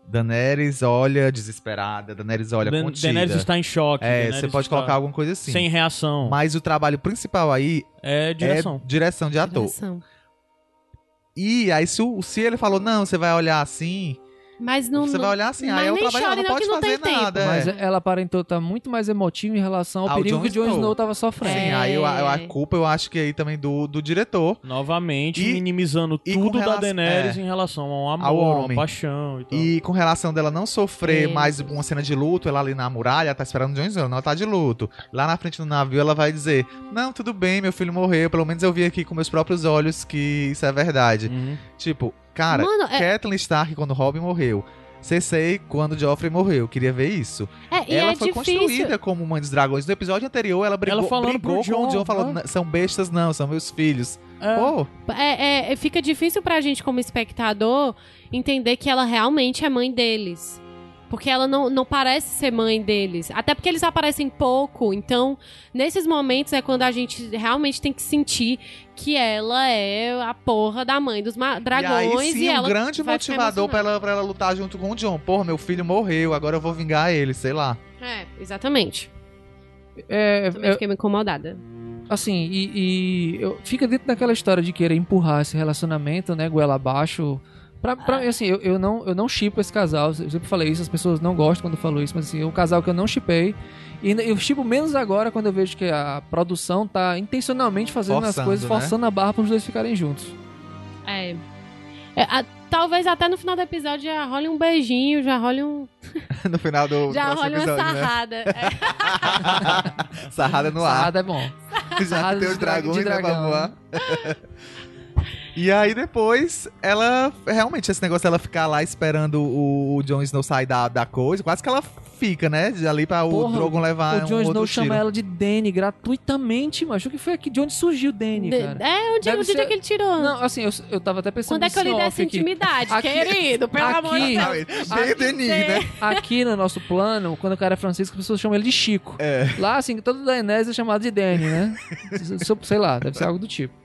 Daenerys olha desesperada, Daenerys olha Dan- contida. Daenerys está em choque. é, Daenerys você pode está colocar alguma coisa assim. sem reação. Mas o trabalho principal aí É direção. é direção de ator. Direção. E aí, se, se ele falou, não, você vai olhar assim, Mas não. você não- vai olhar assim, mas aí é o nem trabalho, ela chore não não, pode que não fazer tem tempo. nada. Mas é. ela aparentou estar muito mais emotiva em relação ao Ao perigo Jon que o Jon Snow. Snow tava sofrendo. Sim, É. aí eu- eu- a culpa eu acho que aí também do, do diretor. Novamente, E- minimizando e tudo da relação- Daenerys é. em relação ao amor, Ao à homem. paixão e tal. E com relação dela não sofrer É. mais uma cena de luto, ela ali na muralha, tá esperando o Jon Snow, não, ela tá de luto. Lá na frente do navio ela vai dizer, não, tudo bem, meu filho morreu, pelo menos eu vi aqui com meus próprios olhos que isso é verdade. Uhum. Tipo, cara, Mano, é- Catelyn Stark quando Robin morreu. Cersei quando Joffrey morreu, queria ver isso. É, e ela é foi difícil. construída como mãe dos dragões. No episódio anterior, ela brigou, Ela falando brigou pro com o Jon, Jon, falando, né? são bestas não, são meus filhos. É. Pô, É, é, fica difícil pra gente, como espectador, entender que ela realmente é mãe deles. Porque ela não, não parece ser mãe deles. Até porque eles aparecem pouco. Então, nesses momentos é quando a gente realmente tem que sentir que ela é a porra da mãe dos ma- e dragões. aí E, sim, um ela grande vai ficar motivador pra ela, pra ela lutar junto com o Jon. Porra, meu filho morreu, agora eu vou vingar ele, sei lá. É, exatamente. É, Também é, fiquei meio incomodada. assim, e, e eu, fica dentro daquela história de querer empurrar esse relacionamento, né, goela abaixo. Pra, pra mim, assim, eu, eu não eu não shippo esse casal. Eu sempre falei isso, as pessoas não gostam quando eu falo isso, mas assim, é um casal que eu não shippei. E eu shippo menos agora quando eu vejo que a produção tá intencionalmente fazendo as Forçando, coisas, né? forçando a barra para os dois ficarem juntos. É. É, a- talvez até no final do episódio já role um beijinho, já role um. no final do Já role uma episódio, né? sarrada. É. Sarrada no ar. Sarrada é bom. Já Sarrada tem os dragões, né, pra dragão, voar. E aí depois, ela. Realmente, esse negócio dela ficar lá esperando o, o Jon Snow sair da, da coisa, quase que ela fica, né? De ali pra o Drogon levar o um Jon outro Snow tiro. chama ela de Dany gratuitamente, mas o que foi aqui? De onde surgiu Dany, De- cara? é, onde, Deve onde ser- é que ele tirou? Não, assim, eu, eu tava até pensando Quando é que eu lhe off aqui. intimidade, Aqui- querido? Pelo aqui- amor de Deus. Aqui Denis, tem- né? Aqui no nosso plano, quando o cara é Francisco, as pessoas chamam ele de Chico. É. Lá, assim, todo Daenerys é chamado de Dany, né? Se- Sei lá, deve ser algo do tipo.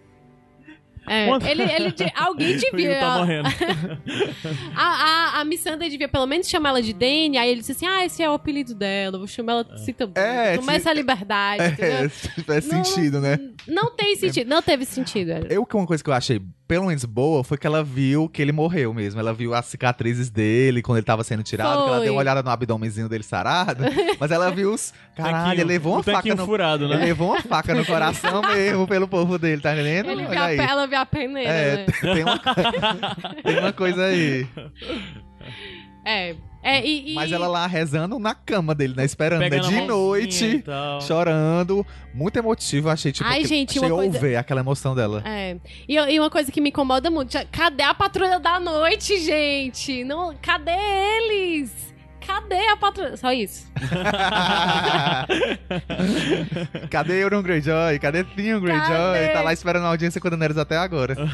É, ele, ele, de- alguém devia. tá morrendo. A, a, a Missandei devia pelo menos chamar ela de Dani. Aí ele disse assim: Ah, esse é o apelido dela, vou chamar ela assim também. É, Toma essa liberdade, É, se tivesse Não- sentido, né? Não tem sentido, não teve sentido. Eu, que uma coisa que eu achei pelo menos boa foi que ela viu que ele morreu mesmo. Ela viu as cicatrizes dele quando ele tava sendo tirado, que ela deu uma olhada no abdômenzinho dele sarado. mas ela viu os. Caralho, Tanquinho- ele levou uma o faca no. furado, Ele né? levou uma faca no coração mesmo pelo povo dele, tá entendendo? Ele viu Olha a, aí. pe- ela viu a peneira, É, né? tem uma, tem uma coisa aí. É. É, e, e- Mas ela lá rezando na cama dele, né? Esperando, né? De noite, e tal. chorando. Muito emotivo, achei, tipo, Ai, gente, achei coisa- ver aquela emoção dela. É. E, e uma coisa que me incomoda muito: cadê a patrulha da noite, gente? Não, cadê eles? Cadê a patrulha? Só isso. Cadê Euron Greyjoy? Cadê Theon Greyjoy? Tá lá esperando a audiência com Daenerys até agora.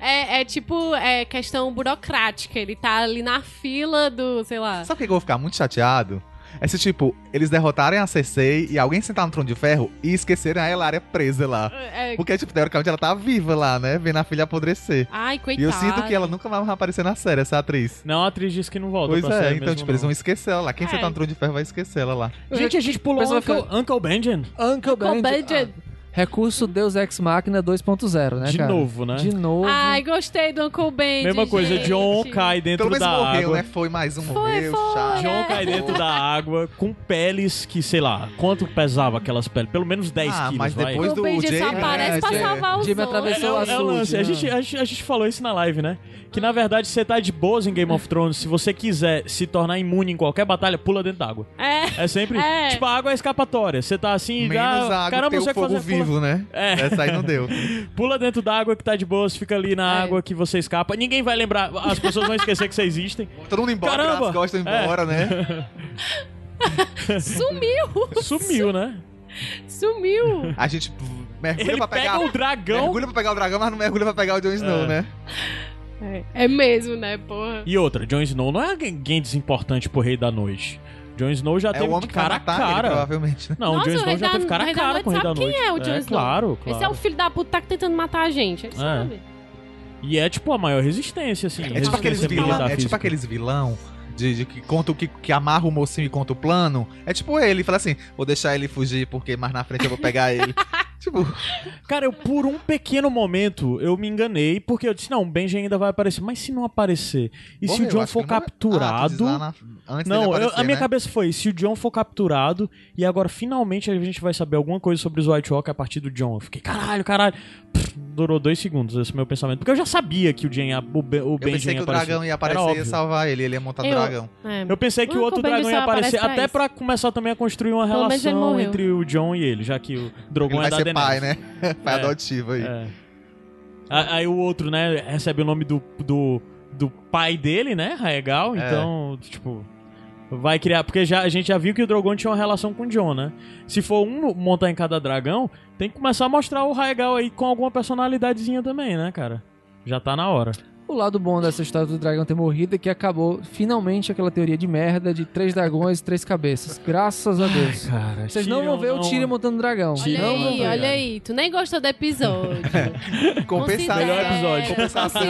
É, é tipo, é questão burocrática. Ele tá ali na fila do, sei lá. Sabe o que eu vou ficar muito chateado? É se, tipo, eles derrotarem a Cersei e alguém sentar no trono de ferro e esquecerem a Elaria presa lá. É, Porque, tipo, teoricamente ela tá viva lá, né? Vendo a filha apodrecer. Ai, E coitada. eu sinto que ela nunca mais vai aparecer na série, essa atriz. Não, a atriz disse que não volta Pois pra é, série então, mesmo, tipo, eles não. vão esquecer ela lá. Quem É. sentar no trono de ferro vai esquecer ela lá. Gente, a gente pulou Uncle, Uncle Benjen. Uncle Uncle. Ah, recurso Deus Ex Machina 2.0, né, De cara? novo, né? De novo. Ai, gostei do Uncle Ben. Mesma coisa, gente. John cai dentro Pelo menos da morreu, água. né? Foi mais um, Foi, morreu, foi. chato. John É. cai dentro da água com peles que, sei lá, quanto pesava aquelas peles? Pelo menos 10 Ah, quilos, mas vai. depois Uncle do Ben só Jaime, aparece né, pra Jaime- salvar os outros. atravessou É, o é, é o açude, lance. A né? gente, a, gente, a gente falou isso na live, né? Que na verdade você tá de boas em Game of Thrones. Se você quiser se tornar imune em qualquer batalha, pula dentro d'água. É. É sempre. É. Tipo, a água é escapatória. Você tá assim. Menos ah, a água caramba, tem você o fogo fazer. Pula, vivo, né? É. Essa aí não deu. pula dentro d'água que tá de boas, fica ali na É. água que você escapa. Ninguém vai lembrar. As pessoas vão esquecer que você existem. Todo mundo embora, Caramba! as costas embora, né? Sumiu. Sumiu, né? Sumiu. A gente mergulha Ele pra pegar... pega o dragão. Mergulha pra pegar o dragão, mas não mergulha pra pegar o Jon Snow, É. né? É, é mesmo, né, porra? E outra, Jon Snow não é alguém desimportante pro Rei da Noite. Jon Snow já É teve o homem cara a matar ele, cara. provavelmente, né? Não, Nossa, o Jon Snow já teve cara a cara com o Rei da sabe Noite. quem é o Jon Snow. Claro, claro. Esse é o filho da puta que tá tentando matar a gente. Ele sabe. E é tipo a maior resistência, assim. É tipo aqueles resistência vilão, é tipo aqueles vilão de, de que conta o que, que amarra o mocinho e conta o plano. É tipo ele, fala assim, vou deixar ele fugir porque mais na frente eu vou pegar ele. tipo, Cara, eu por um pequeno momento eu me enganei, porque eu disse, não, o Benjen ainda vai aparecer. Mas se não aparecer? E se o John for não morreu. Ah, tu capturado. diz lá na- Não, eu- aparecer, a minha né? cabeça foi, se o John for capturado, e agora finalmente a gente vai saber alguma coisa sobre os White Walker a partir do John. Eu fiquei, caralho, caralho. Pff, durou dois segundos esse meu pensamento. Porque eu já sabia que o, Jen, ia- o, Be- o Eu Benjen pensei que o aparecer. dragão ia aparecer e ia óbvio. salvar ele, ele ia montar Eu- dragão. É. Eu pensei que o Uncle outro dragão ia aparecer até isso. pra começar também a construir uma Pelo ele relação entre o John e ele, já que o Ele Drogon é vai da ser pai, né? pai É. adotivo aí. É. Aí o outro, né, recebe o nome do, do, do pai dele, né, Raegal, É. então, tipo, vai criar, porque já, a gente já viu que o Drogon tinha uma relação com o Jon, né? Se for um montar em cada dragão, tem que começar a mostrar o Raegal aí com alguma personalidadezinha também, né, cara? Já tá na hora. O lado bom dessa história do dragão ter morrido é que acabou finalmente aquela teoria de merda de três dragões e três cabeças. Graças a Deus. Cara, Vocês não vão ver o Tyrion montando dragão. Olha não aí, ver. olha aí. Tu nem gostou do episódio. Compensação. Melhor episódio. Compensação.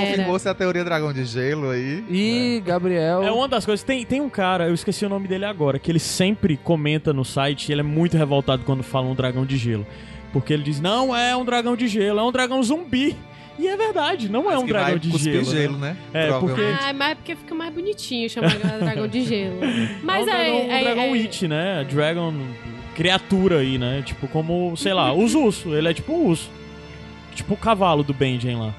Confirmou-se a teoria dragão de gelo aí. E Gabriel. É uma das coisas. Tem, tem um cara, eu esqueci o nome dele agora, que ele sempre comenta no site e ele é muito revoltado quando fala um dragão de gelo. Porque ele diz: não é um dragão de gelo, é um dragão zumbi. E é verdade, não é um que dragão vai de gelo. gelo, né? né? É, Provavelmente. ah, mas é porque fica mais bonitinho chamar de dragão de gelo. Mas é um é. dragão, um é, dragão é, It, né? Dragon criatura aí, né? Tipo, como, sei lá, os ursos. Ele é tipo um urso. Tipo o cavalo do Benjen lá.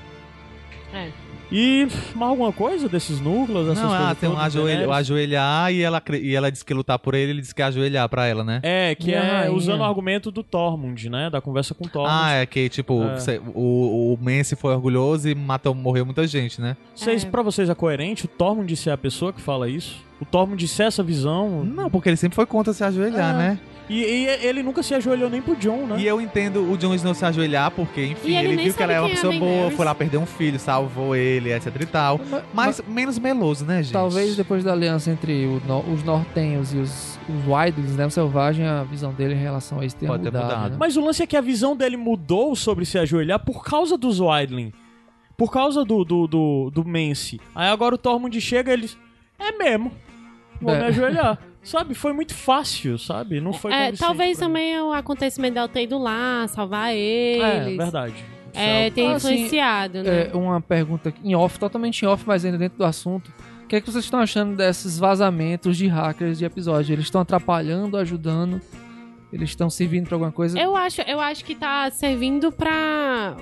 é. E mais alguma coisa desses núcleos? Essas Não, ah, tem um todas, ajoelha, o Daenerys? ajoelhar e ela, e ela disse que lutar por ele, ele disse que é ajoelhar pra ela, né? É, que é usando o argumento do Tormund, né? Da conversa com o Tormund. Ah, é que, tipo, É. cê- o, o Mance foi orgulhoso e matou, morreu muita gente, né? Vocês, É. Pra vocês é coerente o Tormund ser a pessoa que fala isso? O Tormund ser essa visão? Não, porque ele sempre foi contra se ajoelhar, Ah. né? E, e ele nunca se ajoelhou nem pro John, né? E eu entendo o Jon Snow se ajoelhar porque, enfim, E ele ele, viu que ela é uma sabe pessoa é boa, foi lá perder um filho, salvou ele, etc e tal. Ma- Mas menos meloso, né, gente? Talvez depois da aliança entre o no- os nortenhos e os, os Wildlings, né? O Selvagem, a visão dele em relação a isso tenha Pode ter mudado. mudado. né? Mas o lance é que a visão dele mudou sobre se ajoelhar por causa dos Wildling. Por causa do, do, do, do Mance. Aí agora o Tormund chega e ele é mesmo, vou É. me ajoelhar. sabe? Foi muito fácil, sabe? Não foi É, talvez também o acontecimento dela ter ido lá, salvar É, eles. verdade. É, tem Ah, assim, influenciado, né? É, uma pergunta em off, totalmente em off, mas ainda dentro do assunto. O que é que vocês estão achando desses vazamentos de hackers de episódio? Eles estão atrapalhando, ajudando? Eles estão servindo pra alguma coisa? Eu acho, eu acho que tá servindo pra.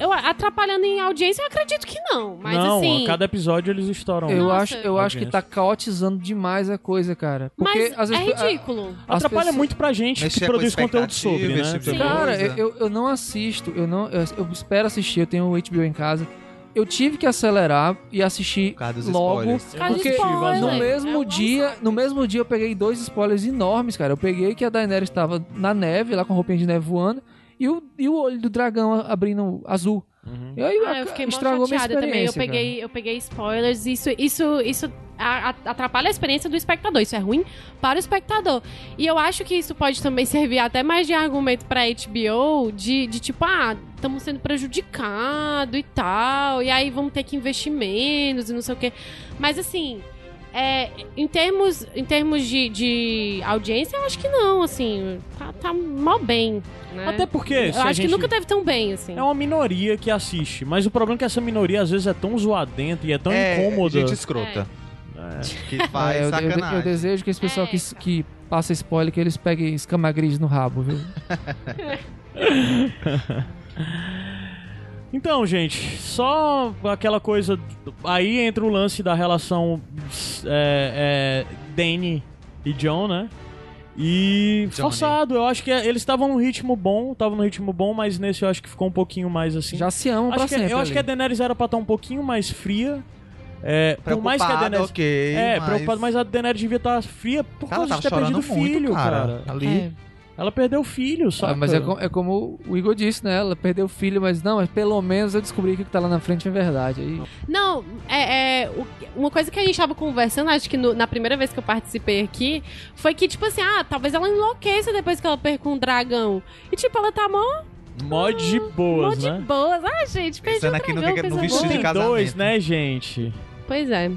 Eu, atrapalhando em audiência, eu acredito que não. Mas não, assim. a cada episódio eles estouram. Eu Nossa. acho, eu acho que tá caotizando demais a coisa, cara. Porque Mas às vezes é ridículo. as Atrapalha pessoas- muito pra gente Mexer que produz conteúdo sobre, né? tipo Cara, eu, eu não assisto, eu não, eu, eu espero assistir, eu tenho o HBO em casa. Eu tive que acelerar e assistir Por logo, porque spoiler. no É mesmo um dia, no mesmo dia eu peguei dois spoilers enormes, cara. Eu peguei que a Daenerys estava na neve, lá com roupinha de neve voando, e o, e o olho do dragão abrindo azul. Uhum. E aí Ah, eu fiquei minha chateada também. Eu cara. peguei, eu peguei spoilers. Isso, isso, isso atrapalha a experiência do espectador. Isso é ruim para o espectador. E eu acho que isso pode também servir até mais de argumento pra HBO de, de tipo, ah, estamos sendo prejudicados e tal. E aí vamos ter que investir menos e não sei o quê. Mas assim. É, em termos, em termos de, de audiência, eu acho que não, assim, tá, tá mal bem, né? Até porque, eu acho a gente... que nunca teve tão bem, assim. É uma minoria que assiste, mas o problema é que essa minoria às vezes é tão zoadenta e é tão é, incômoda. gente escrota. É. Que faz É, eu, eu- sacanagem. eu desejo que esse pessoal É. que, que passa spoiler, que eles peguem escama gris no rabo, viu? Então, gente, só aquela coisa. Aí entra o lance da relação é, é, Danny e John, né? E Johnny. forçado, eu acho que é- eles estavam num ritmo bom, estavam num ritmo bom, mas nesse eu acho que ficou um pouquinho mais assim. Já se amam pra acho que, sempre. eu acho ali. que a Daenerys era pra estar um pouquinho mais fria. É, por mais que a Preocupada, Daenerys. ok, é, mas... preocupado, mas a Daenerys devia estar fria por Ela causa de ter perdido o filho, cara. cara. Ali. É. Ela perdeu o filho, sabe? Ah, mas é, co- é como o Igor disse, né? Ela perdeu o filho, mas não, mas pelo menos eu descobri que o que tá lá na frente é verdade. Aí, Não, é, é, o- uma coisa que a gente tava conversando, acho que no- na primeira vez que eu participei aqui, foi que, tipo assim, ah, talvez ela enlouqueça depois que ela perca um dragão. E, tipo, ela tá mó, Mó de mó boas, de né? boas. Ah, gente, perdi Pensando aqui no dragão, que- no coisa vestido boa. de Tem casamento. dois, né, gente? Pois é.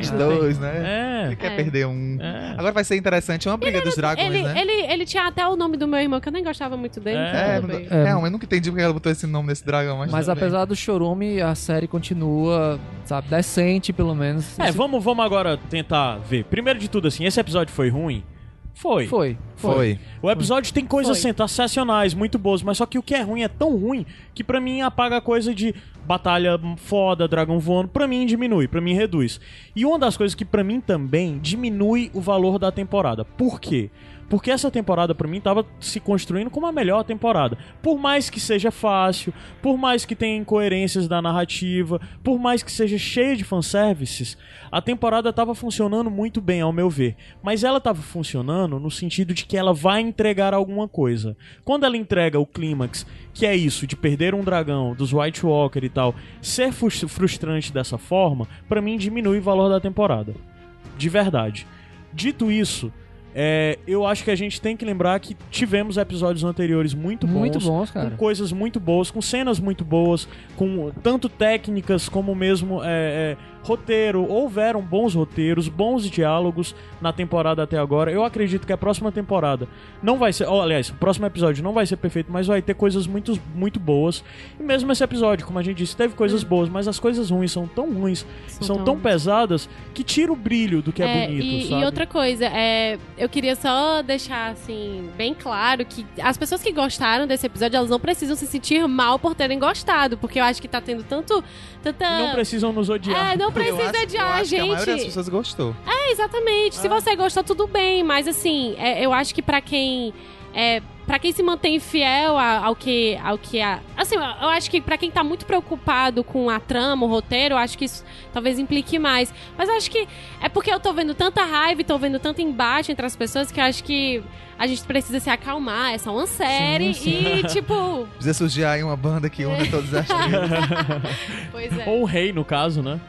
Os dois, né? É. Ele quer É. perder um. É. Agora vai ser interessante uma briga dos dragões, Ele, né? ele, ele tinha até o nome do meu irmão, que eu nem gostava muito dele. É, então É, é, eu nunca entendi porque ela botou esse nome nesse dragão, mas, mas apesar do chorume, a série continua, sabe, decente pelo menos. É, Esse- vamos, vamos agora tentar ver. Primeiro de tudo, assim, esse episódio foi ruim? Foi. Foi, foi. Foi. O episódio tem coisas Foi. sensacionais, muito boas, mas só que o que é ruim é tão ruim que pra mim apaga a coisa de batalha foda, dragão voando, pra mim diminui, pra mim reduz. E uma das coisas que pra mim também diminui o valor da temporada. Por quê? Porque essa temporada pra mim tava se construindo como a melhor temporada. Por mais que seja fácil, por mais que tenha incoerências da narrativa, por mais que seja cheia de fanservices, a temporada tava funcionando muito bem, ao meu ver. Mas ela tava funcionando no sentido de que ela vai entregar alguma coisa. Quando ela entrega o clímax, que é isso, de perder um dragão, dos White Walker e tal, ser frus- frustrante dessa forma, pra mim diminui o valor da temporada. De verdade. Dito isso, é, eu acho que a gente tem que lembrar que tivemos episódios anteriores muito bons. Muito bons, cara. Com coisas muito boas, com cenas muito boas, com tanto técnicas como mesmo é, é, roteiro. Houveram bons roteiros, bons diálogos na temporada até agora. Eu acredito que a próxima temporada não vai ser. Oh, aliás, o próximo episódio não vai ser perfeito, mas vai ter coisas muito, muito boas. E mesmo esse episódio, como a gente disse, teve coisas boas, mas as coisas ruins são tão ruins, são, tão pesadas, que tira o brilho do que é, bonito, e, sabe? e outra coisa, é, eu queria só deixar, assim, bem claro que as pessoas que gostaram desse episódio, elas não precisam se sentir mal por terem gostado, porque eu acho que tá tendo tanto. Tanta... Não precisam nos odiar. É, não Eu precisa acho- eu odiar a acho que a maioria das gente. pessoas gostou. É, exatamente. Se você gostou, tudo bem. Mas assim, é, eu acho que pra quem. É, para quem se mantém fiel ao que. Ao que a, assim, eu acho que pra quem tá muito preocupado com a trama, o roteiro, eu acho que isso talvez implique mais. Mas eu acho que é porque eu tô vendo tanta raiva e tô vendo tanto embate entre as pessoas que eu acho que a gente precisa se acalmar. É só uma série e, tipo. Precisa surgir aí uma banda que une todas as tribos. Pois é. Ou o rei, no caso, né?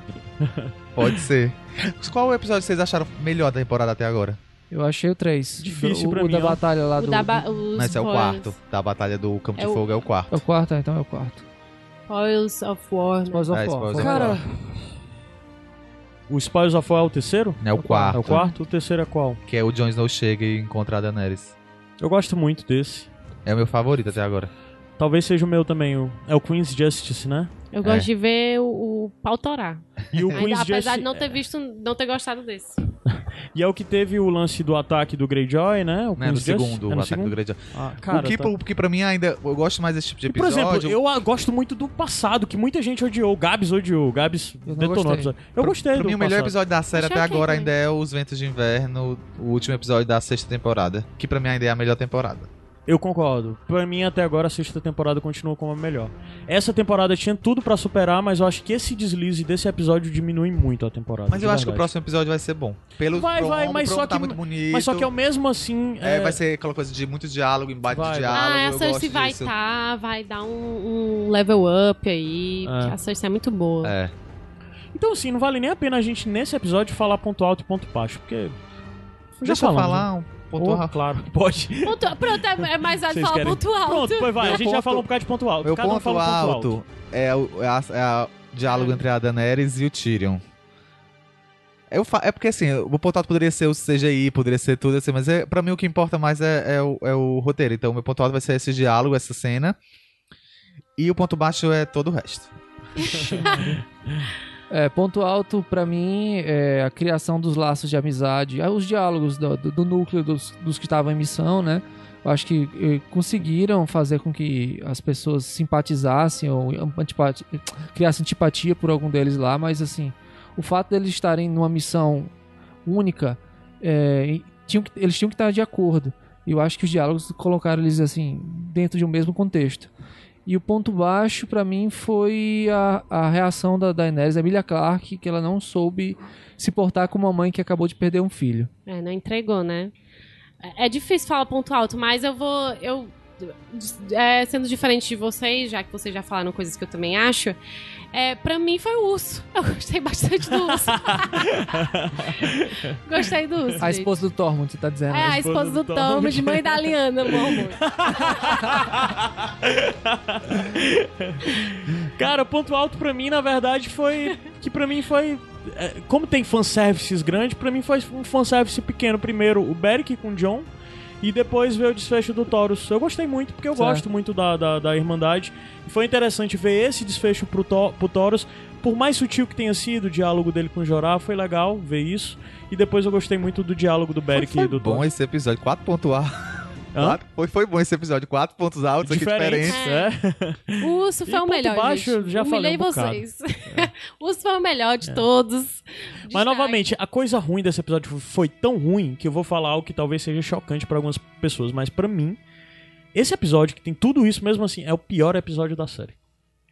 Pode ser. Qual episódio vocês acharam melhor da temporada até agora? Eu achei o 3. Difícil o, pra o mim, da batalha lá O do. da ba- os Mas é o quarto. Da Batalha do Campo É de o- Fogo é o É quarto. o quarto, é, então é o quarto. Spoils of War. né? Spoils of É, War. Spoils Foi of o Cara, melhor. o Spoils of War é o terceiro? É o quarto. É o quarto? O terceiro é qual? Que é o Jon Snow chega e encontra a Daenerys. Eu gosto muito desse. É o meu favorito até agora. Talvez seja o meu também. O... É o Queen's Justice, né? Eu gosto É. de ver o, o pau torar. E o Ainda, Queen's apesar de não ter visto, não ter gostado desse. E é o que teve o lance do ataque do Greyjoy, né? O Né, no segundo, É o no ataque segundo? do Greyjoy. Ah, cara, o, que, tá- o que pra mim ainda... Eu gosto mais desse tipo de Por episódio. exemplo, eu ah, gosto muito do passado, que muita gente odiou. O Gabs odiou. O Gabs Eu detonou o gostei. episódio. Eu gostei Pra do mim, o melhor passado. episódio da série Achei até ok agora também. ainda é Os Ventos de Inverno, o último episódio da sexta temporada. Que pra mim ainda é a melhor temporada. Eu concordo. Pra mim, até agora, a sexta temporada continua como a melhor. Essa temporada tinha tudo pra superar, mas eu acho que esse deslize desse episódio diminui muito a temporada. Mas eu acho que o próximo episódio vai ser bom. Pelo Vai, vai, mas só tá que- muito bonito. Mas só que é o mesmo assim. É, é, vai ser aquela coisa de muito diálogo, embate Vai, de diálogo. ah, a Cersei vai estar, vai dar um, um level up aí. É. porque A Cersei é muito boa. É. Então, assim, não vale nem a pena a gente, nesse episódio, falar ponto alto e ponto baixo, porque. Já Deixa eu falar né? um ponto Oh, alto. claro, pode. Ponto- pronto, é, é mais fácil Vocês falar ponto alto. Pronto, pois vai. Meu a gente já ponto- falou um bocado de ponto alto. Meu Cada um ponto fala um ponto alto, É, o, é, a- é a- diálogo É. entre a Daenerys e o Tyrion. Eu fa- é porque assim, o ponto alto poderia ser o CGI, poderia ser tudo assim, mas é, pra mim o que importa mais é, é o, é o roteiro. Então, meu ponto alto vai ser esse diálogo, essa cena. E o ponto baixo é todo o resto. É, ponto alto pra mim é a criação dos laços de amizade, ah, os diálogos do, do- do núcleo dos, dos que estavam em missão, né? Eu acho que conseguiram fazer com que as pessoas simpatizassem ou criassem antipatia por algum deles lá, mas assim, o fato deles estarem numa missão única, é, tinham que- eles tinham que estar de acordo. E eu acho que os diálogos colocaram eles assim dentro de um mesmo contexto. E o ponto baixo pra mim foi a, a reação da Daenerys, a Emilia Clarke, que ela não soube se portar com uma mãe que acabou de perder um filho. É, não entregou, né? É difícil falar ponto alto, mas eu vou. Eu, é, sendo diferente de vocês, já que vocês já falaram coisas que eu também acho, é, pra mim foi o urso. Eu gostei bastante do urso. gostei do urso. A gente. esposa do Tormund, você tá dizendo? É, a esposa do Tom, de mãe da Liana, meu amor. Cara, ponto alto pra mim, na verdade, foi. Que pra mim foi. é, como tem fanservices grandes, pra mim foi um fanservice pequeno. Primeiro, o Beric com o John. E depois veio o desfecho do Taurus. Eu gostei muito, porque eu Certo. gosto muito da, da, da Irmandade. E foi interessante ver esse desfecho pro, to, pro Taurus. Por mais sutil que tenha sido o diálogo dele com o Jorah, foi legal ver isso. E depois eu gostei muito do diálogo do Beric foi e do bom Taurus. esse episódio, 4 pontos altos. Hã? Quatro- Foi, foi bom esse episódio, 4 pontos altos aqui Diferentes, diferentes. é. O urso E foi o ponto melhor, baixo, gente. eu já falei Humilhei um bocado. vocês. o urso foi o melhor de todos. Mas Destaque. novamente, a coisa ruim desse episódio foi tão ruim que eu vou falar algo que talvez seja chocante pra algumas pessoas, mas pra mim, esse episódio que tem tudo isso mesmo assim é o pior episódio da série.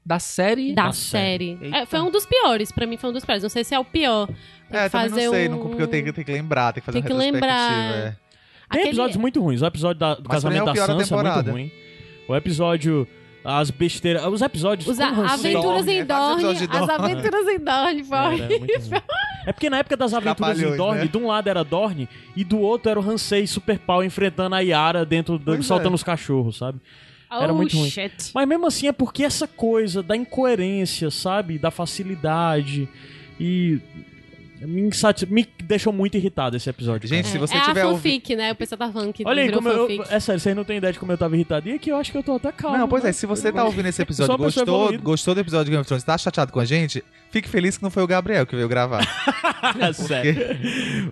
Da série. Da Da série. série. É, foi um dos piores, pra mim foi um dos piores. Não sei se é o pior. Tem É, que também fazer não sei, um... não, porque eu tenho, tenho que lembrar, tem que fazer Tem uma que retrospectiva. lembrar. É. Tem Aquele- episódios muito ruins. O episódio da- do Mas é casamento da Sansa é muito ruim. O episódio. As besteiras. Os episódios. Os a- aventuras em é, Dorne. As aventuras em Dorne, foi. Era, era ruim. É porque na época das aventuras em Dorne, né? de um lado era Dorne e do outro era o Hansei Super Pau enfrentando a Yara dentro, do, Pois soltando é. os cachorros, sabe? Era oh, muito ruim. shit. Mas mesmo assim é porque essa coisa da incoerência, sabe? Da facilidade e. Me, insati- me deixou muito irritado esse episódio. Gente, se você é tiver a ouvindo. fanfic, né? O pessoal tá falando que Olha aí, como eu. É sério, vocês não têm ideia de como eu tava irritado. E aqui eu acho que eu tô até calmo. Não, pois né? é, se você tá ouvindo esse episódio, gostou, gostou do episódio de Game of Thrones, tá chateado com a gente, Fique feliz que não foi o Gabriel que veio gravar. É sério.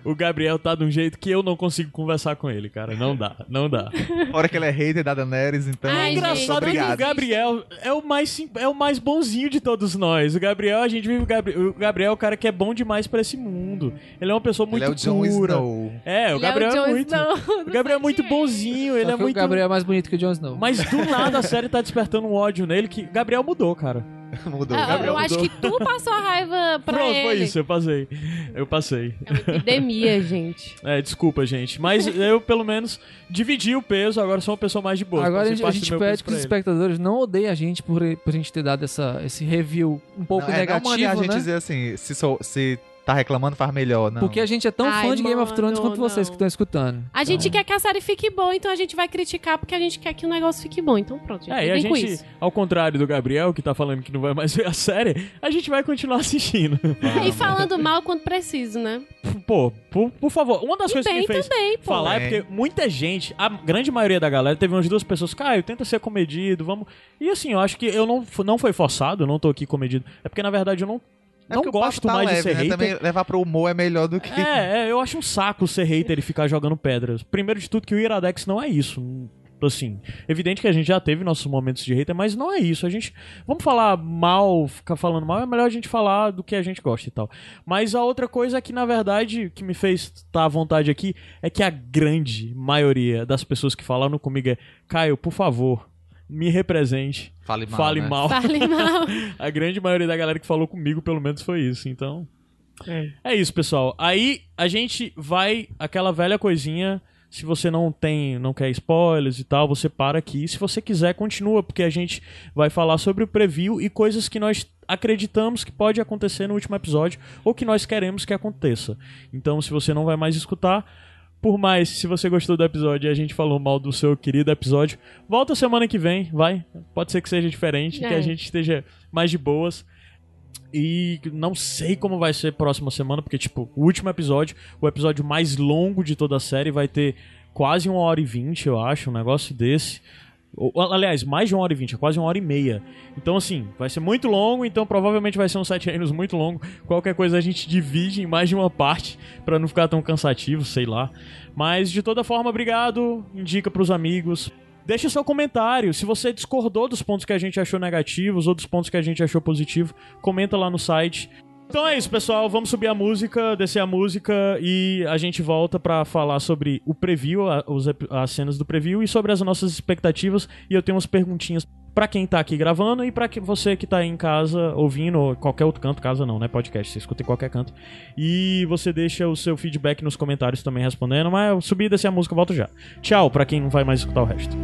O Gabriel tá de um jeito que eu não consigo conversar com ele, cara. Não dá, não dá. Fora que ele é hater da Daenerys, então. Ai, É engraçado que o. Gabriel é o mais sim- é o mais bonzinho de todos nós. O Gabriel, a gente vive o Gabriel, o Gabriel é o cara que é bom demais pra esse mundo. Ele é uma pessoa muito Ele é o Jon pura. Snow. É, o Ele Gabriel é, é, o Jon muito. Snow O Gabriel é muito bonzinho, ele Só é que muito o Gabriel é mais bonito que o Jon Snow. Mas do nada a série tá despertando um ódio nele que Gabriel mudou, cara. Mudou. Ah, Gabriel eu acho que tu passou a raiva pra Pronto, ele. foi isso, eu passei. Eu passei. É uma epidemia, gente. É, desculpa, gente. Mas eu, pelo menos, dividi o peso, agora sou uma pessoa mais de boa. Agora a gente, a gente pede que os espectadores não odeiem a gente por, por a gente ter dado essa, esse review um pouco Não, é, não mande negativo, a gente né? dizer assim, se, sou, se tá reclamando, faz melhor. Não. Porque a gente é tão Ai, fã de Game of Thrones mano, quanto vocês não. que estão escutando. A gente quer que a série fique boa, então a gente vai criticar porque a gente quer que o negócio fique bom. Então pronto, gente. É, e a gente, isso. ao contrário do Gabriel, que tá falando que não vai mais ver a série, a gente vai continuar assistindo. E falando mal quando preciso, né? Pô, por, por favor, uma das E coisas que me fez também, falar é Bem. porque muita gente, a grande maioria da galera, teve umas duas pessoas, Caio, tenta ser comedido, vamos. E assim, eu acho que eu não, não foi forçado, eu não tô aqui comedido. É porque, na verdade, eu não, É não porque o papo gosto tá mais de leve, ser né? hater. Também levar pro humor é melhor do que. É, é, eu acho um saco ser hater e ficar jogando pedras. Primeiro de tudo que o Iradex não é isso. Assim, evidente que a gente já teve nossos momentos de hater, mas não é isso. A gente. Vamos falar mal, ficar falando mal, é melhor a gente falar do que a gente gosta e tal. Mas a outra coisa é que, na verdade, que me fez estar à vontade aqui é que a grande maioria das pessoas que falaram comigo é: Caio, por favor, me represente. Fale mal. fale né? mal. Fale mal. A grande maioria da galera que falou comigo, pelo menos, foi isso. Então. É. isso, pessoal. Aí a gente vai. Aquela velha coisinha. Se você não tem, não quer spoilers e tal, você para aqui. Se você quiser, continua, porque a gente vai falar sobre o preview e coisas que nós acreditamos que pode acontecer no último episódio ou que nós queremos que aconteça. Então, se você não vai mais escutar, por mais, se você gostou do episódio e a gente falou mal do seu querido episódio, volta semana que vem, vai. Pode ser que seja diferente, que É. a gente esteja mais de boas. E não sei como vai ser próxima semana, porque, tipo, o último episódio, o episódio mais longo de toda a série, vai ter quase uma hora e vinte, eu acho, um negócio desse. Aliás, mais de uma hora e vinte, é quase uma hora e meia. Então, assim, vai ser muito longo, então provavelmente vai ser um sete anos muito longo. Qualquer coisa a gente divide em mais de uma parte, pra não ficar tão cansativo, sei lá. Mas, de toda forma, obrigado, indica pros amigos. Deixa seu comentário. Se você discordou dos pontos que a gente achou negativos ou dos pontos que a gente achou positivo, comenta lá no site. Então é isso, pessoal. Vamos subir a música, descer a música e a gente volta pra falar sobre o preview, as cenas do preview e sobre as nossas expectativas. E eu tenho umas perguntinhas pra quem tá aqui gravando e que- você que tá aí em casa ouvindo, ou qualquer outro canto, casa não, né? Podcast, você escuta em qualquer canto. E você deixa o seu feedback nos comentários também respondendo. Mas subir descer a música, volto já. Tchau pra quem não vai mais escutar o resto.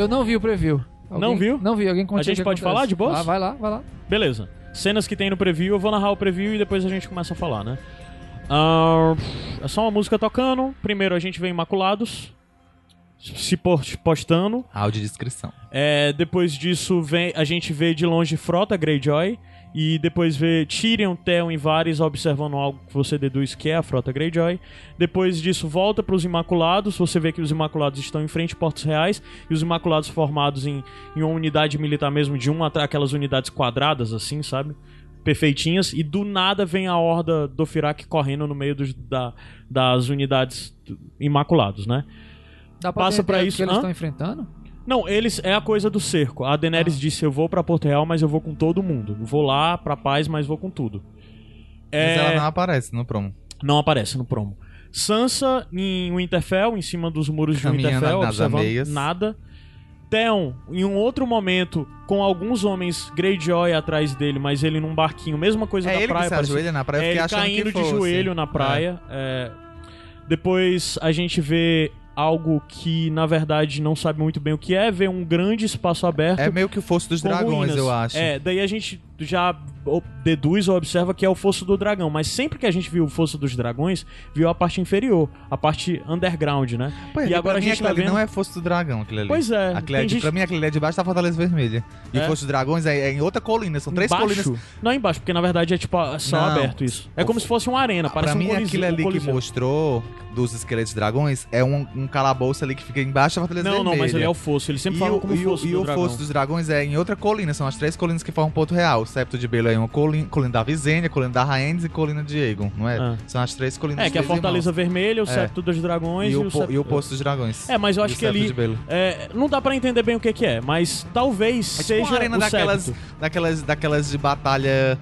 Eu não vi o preview. Não viu? Não vi. Alguém A gente pode acontece. falar de boas? Ah, vai lá, vai lá. Beleza. Cenas que tem no preview, eu vou narrar o preview e depois a gente começa a falar, né? Ah, é só uma música tocando. Primeiro a gente vê Imaculados se post- postando. Audiodescrição. É, depois disso vem, a gente vê de longe Frota Greyjoy. E depois vê Tyrion, Theon e Varys observando algo que você deduz que é a Frota Greyjoy. Depois disso volta para os Imaculados. Você vê que os Imaculados estão em frente a Portos Reais. E os Imaculados formados em, em uma unidade militar mesmo, de uma aquelas unidades quadradas assim, sabe? Perfeitinhas. E do nada vem a horda do Firak correndo no meio dos, da, das unidades Imaculados, né? Dá pra Passa o isso, que eles estão enfrentando? Não, eles é a coisa do cerco. A Daenerys Ah. disse: Eu vou pra Porto Real, mas eu vou com todo mundo. Vou lá pra paz, mas vou com tudo. É, Mas ela não aparece no promo. não aparece no promo. Sansa em Winterfell, em cima dos muros de Caminhando Winterfell, nas observando ameias. nada. Theon, em um outro momento, com alguns homens Greyjoy atrás dele, mas ele num barquinho, mesma coisa É da ele praia. que se parecia- ajoelha na praia, é, ele caindo de fosse. joelho na praia. é. Depois a gente vê algo que na verdade não sabe muito bem o que é, vê um grande espaço aberto. É meio que o fosso dos dragões, ruínas. eu acho. É, daí a gente já deduz ou observa que é o fosso do dragão, mas sempre que a gente viu o fosso dos dragões, viu a parte inferior, a parte underground, né? Pô, e agora pra a gente tá ali vendo... não é fosso do dragão, aquilo ali. Pois é, Aquilo é de- gente- Pra mim, aquilo ali é debaixo da Fortaleza Vermelha. E É? o fosso dos dragões é, é em outra colina, são três embaixo? colinas. Não, embaixo, porque na verdade é tipo só Não. aberto isso. É O- como se fosse uma arena, parece pra um mim, coliseu. aquilo um ali que coliseu. mostrou dos esqueletos dragões é um, um calabouço ali que fica embaixo da Fortaleza Não, Vermelha. não, mas ele é o fosso. Ele sempre e fala o, como e o- fosso e do o fosso dos dragões é em outra colina, são as três colinas que formam Ponto Real. O septo de Belo é uma colina, colina da Visênia, colina da Raendes e colina de Aegon, não é? Ah. São as três colinas É, que é a Fortaleza Vermelha, o É. septo dos dragões irmãos. e, E o, po- septo... e o Poço dos Dragões. É, mas eu E acho o que ali... é, não dá pra entender bem o que que é, mas talvez É tipo seja uma arena o daquelas, septo. daquelas, daquelas de batalha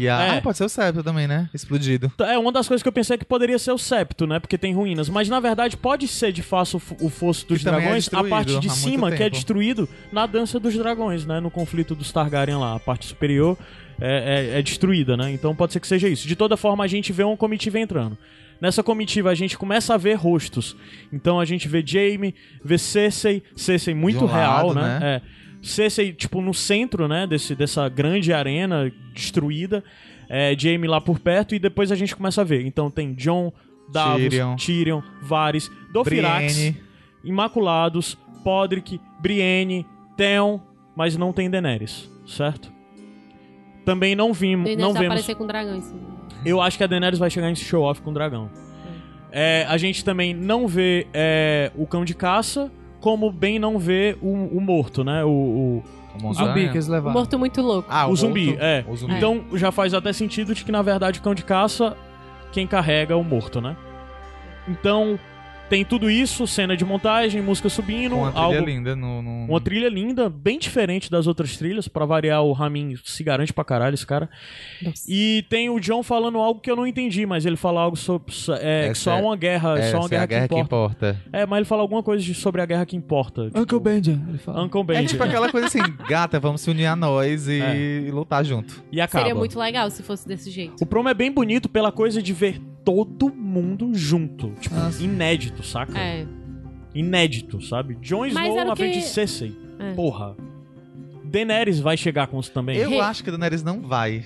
que a... É. Ah, pode ser o septo também, né? Explodido. É uma das coisas que eu pensei que poderia ser o septo, né? Porque tem ruínas. Mas na verdade pode ser de fato o fosso dos Que é dragões, a destruído parte de cima, que é destruído na dança dos dragões, né? No conflito dos Targaryen lá. A parte superior é, é- é destruída, né? Então pode ser que seja isso. De toda forma, a gente vê uma comitiva entrando. Nessa comitiva a gente começa a ver rostos. Então a gente vê Jaime, vê Cersei, Cersei muito um real, lado, né? né? É. Cersei, tipo, no centro, né, desse, dessa grande arena destruída. É, Jaime lá por perto e depois a gente começa a ver. Então tem John, Davos, Tyrion, Tyrion. Varys, Dofirax, Brienne. Imaculados, Podrick, Brienne, Theon, mas não tem Daenerys, certo? Também não vimos, Daenerys não vai vemos. aparecer com dragões. sim. Eu acho que a Daenerys vai chegar em show off com o dragão. É, a gente também não vê é, o cão de caça, como bem não vê o, o morto, né? O, o- O O zumbi aranha. que eles levaram. morto muito louco. Ah, o zumbi, morto. é. O zumbi. Então já faz até sentido de que na verdade o cão de caça quem carrega é o morto, né? Então tem tudo isso, cena de montagem, música subindo, Com uma trilha algo linda no... no- Uma trilha linda, bem diferente das outras trilhas. Pra variar, o Ramin se garante pra caralho, esse cara. Nossa. E tem o John falando algo que eu não entendi, mas ele fala algo sobre. É, que só é- uma guerra, É, só uma essa é guerra, a guerra que, que importa. importa. É, mas ele fala alguma coisa de- sobre a guerra que importa. tipo, Uncle ele fala. Uncle É Benji. tipo aquela coisa assim, gata, vamos se unir a nós e, É. e lutar junto. E acaba. Seria muito legal se fosse desse jeito. O promo é bem bonito pela coisa de ver todo mundo junto. Tipo, Nossa. inédito, saca? É. Inédito, sabe? Jon Snow na frente que- de Cersei. É. Porra. Daenerys vai chegar com isso também. Eu acho que a Daenerys não vai.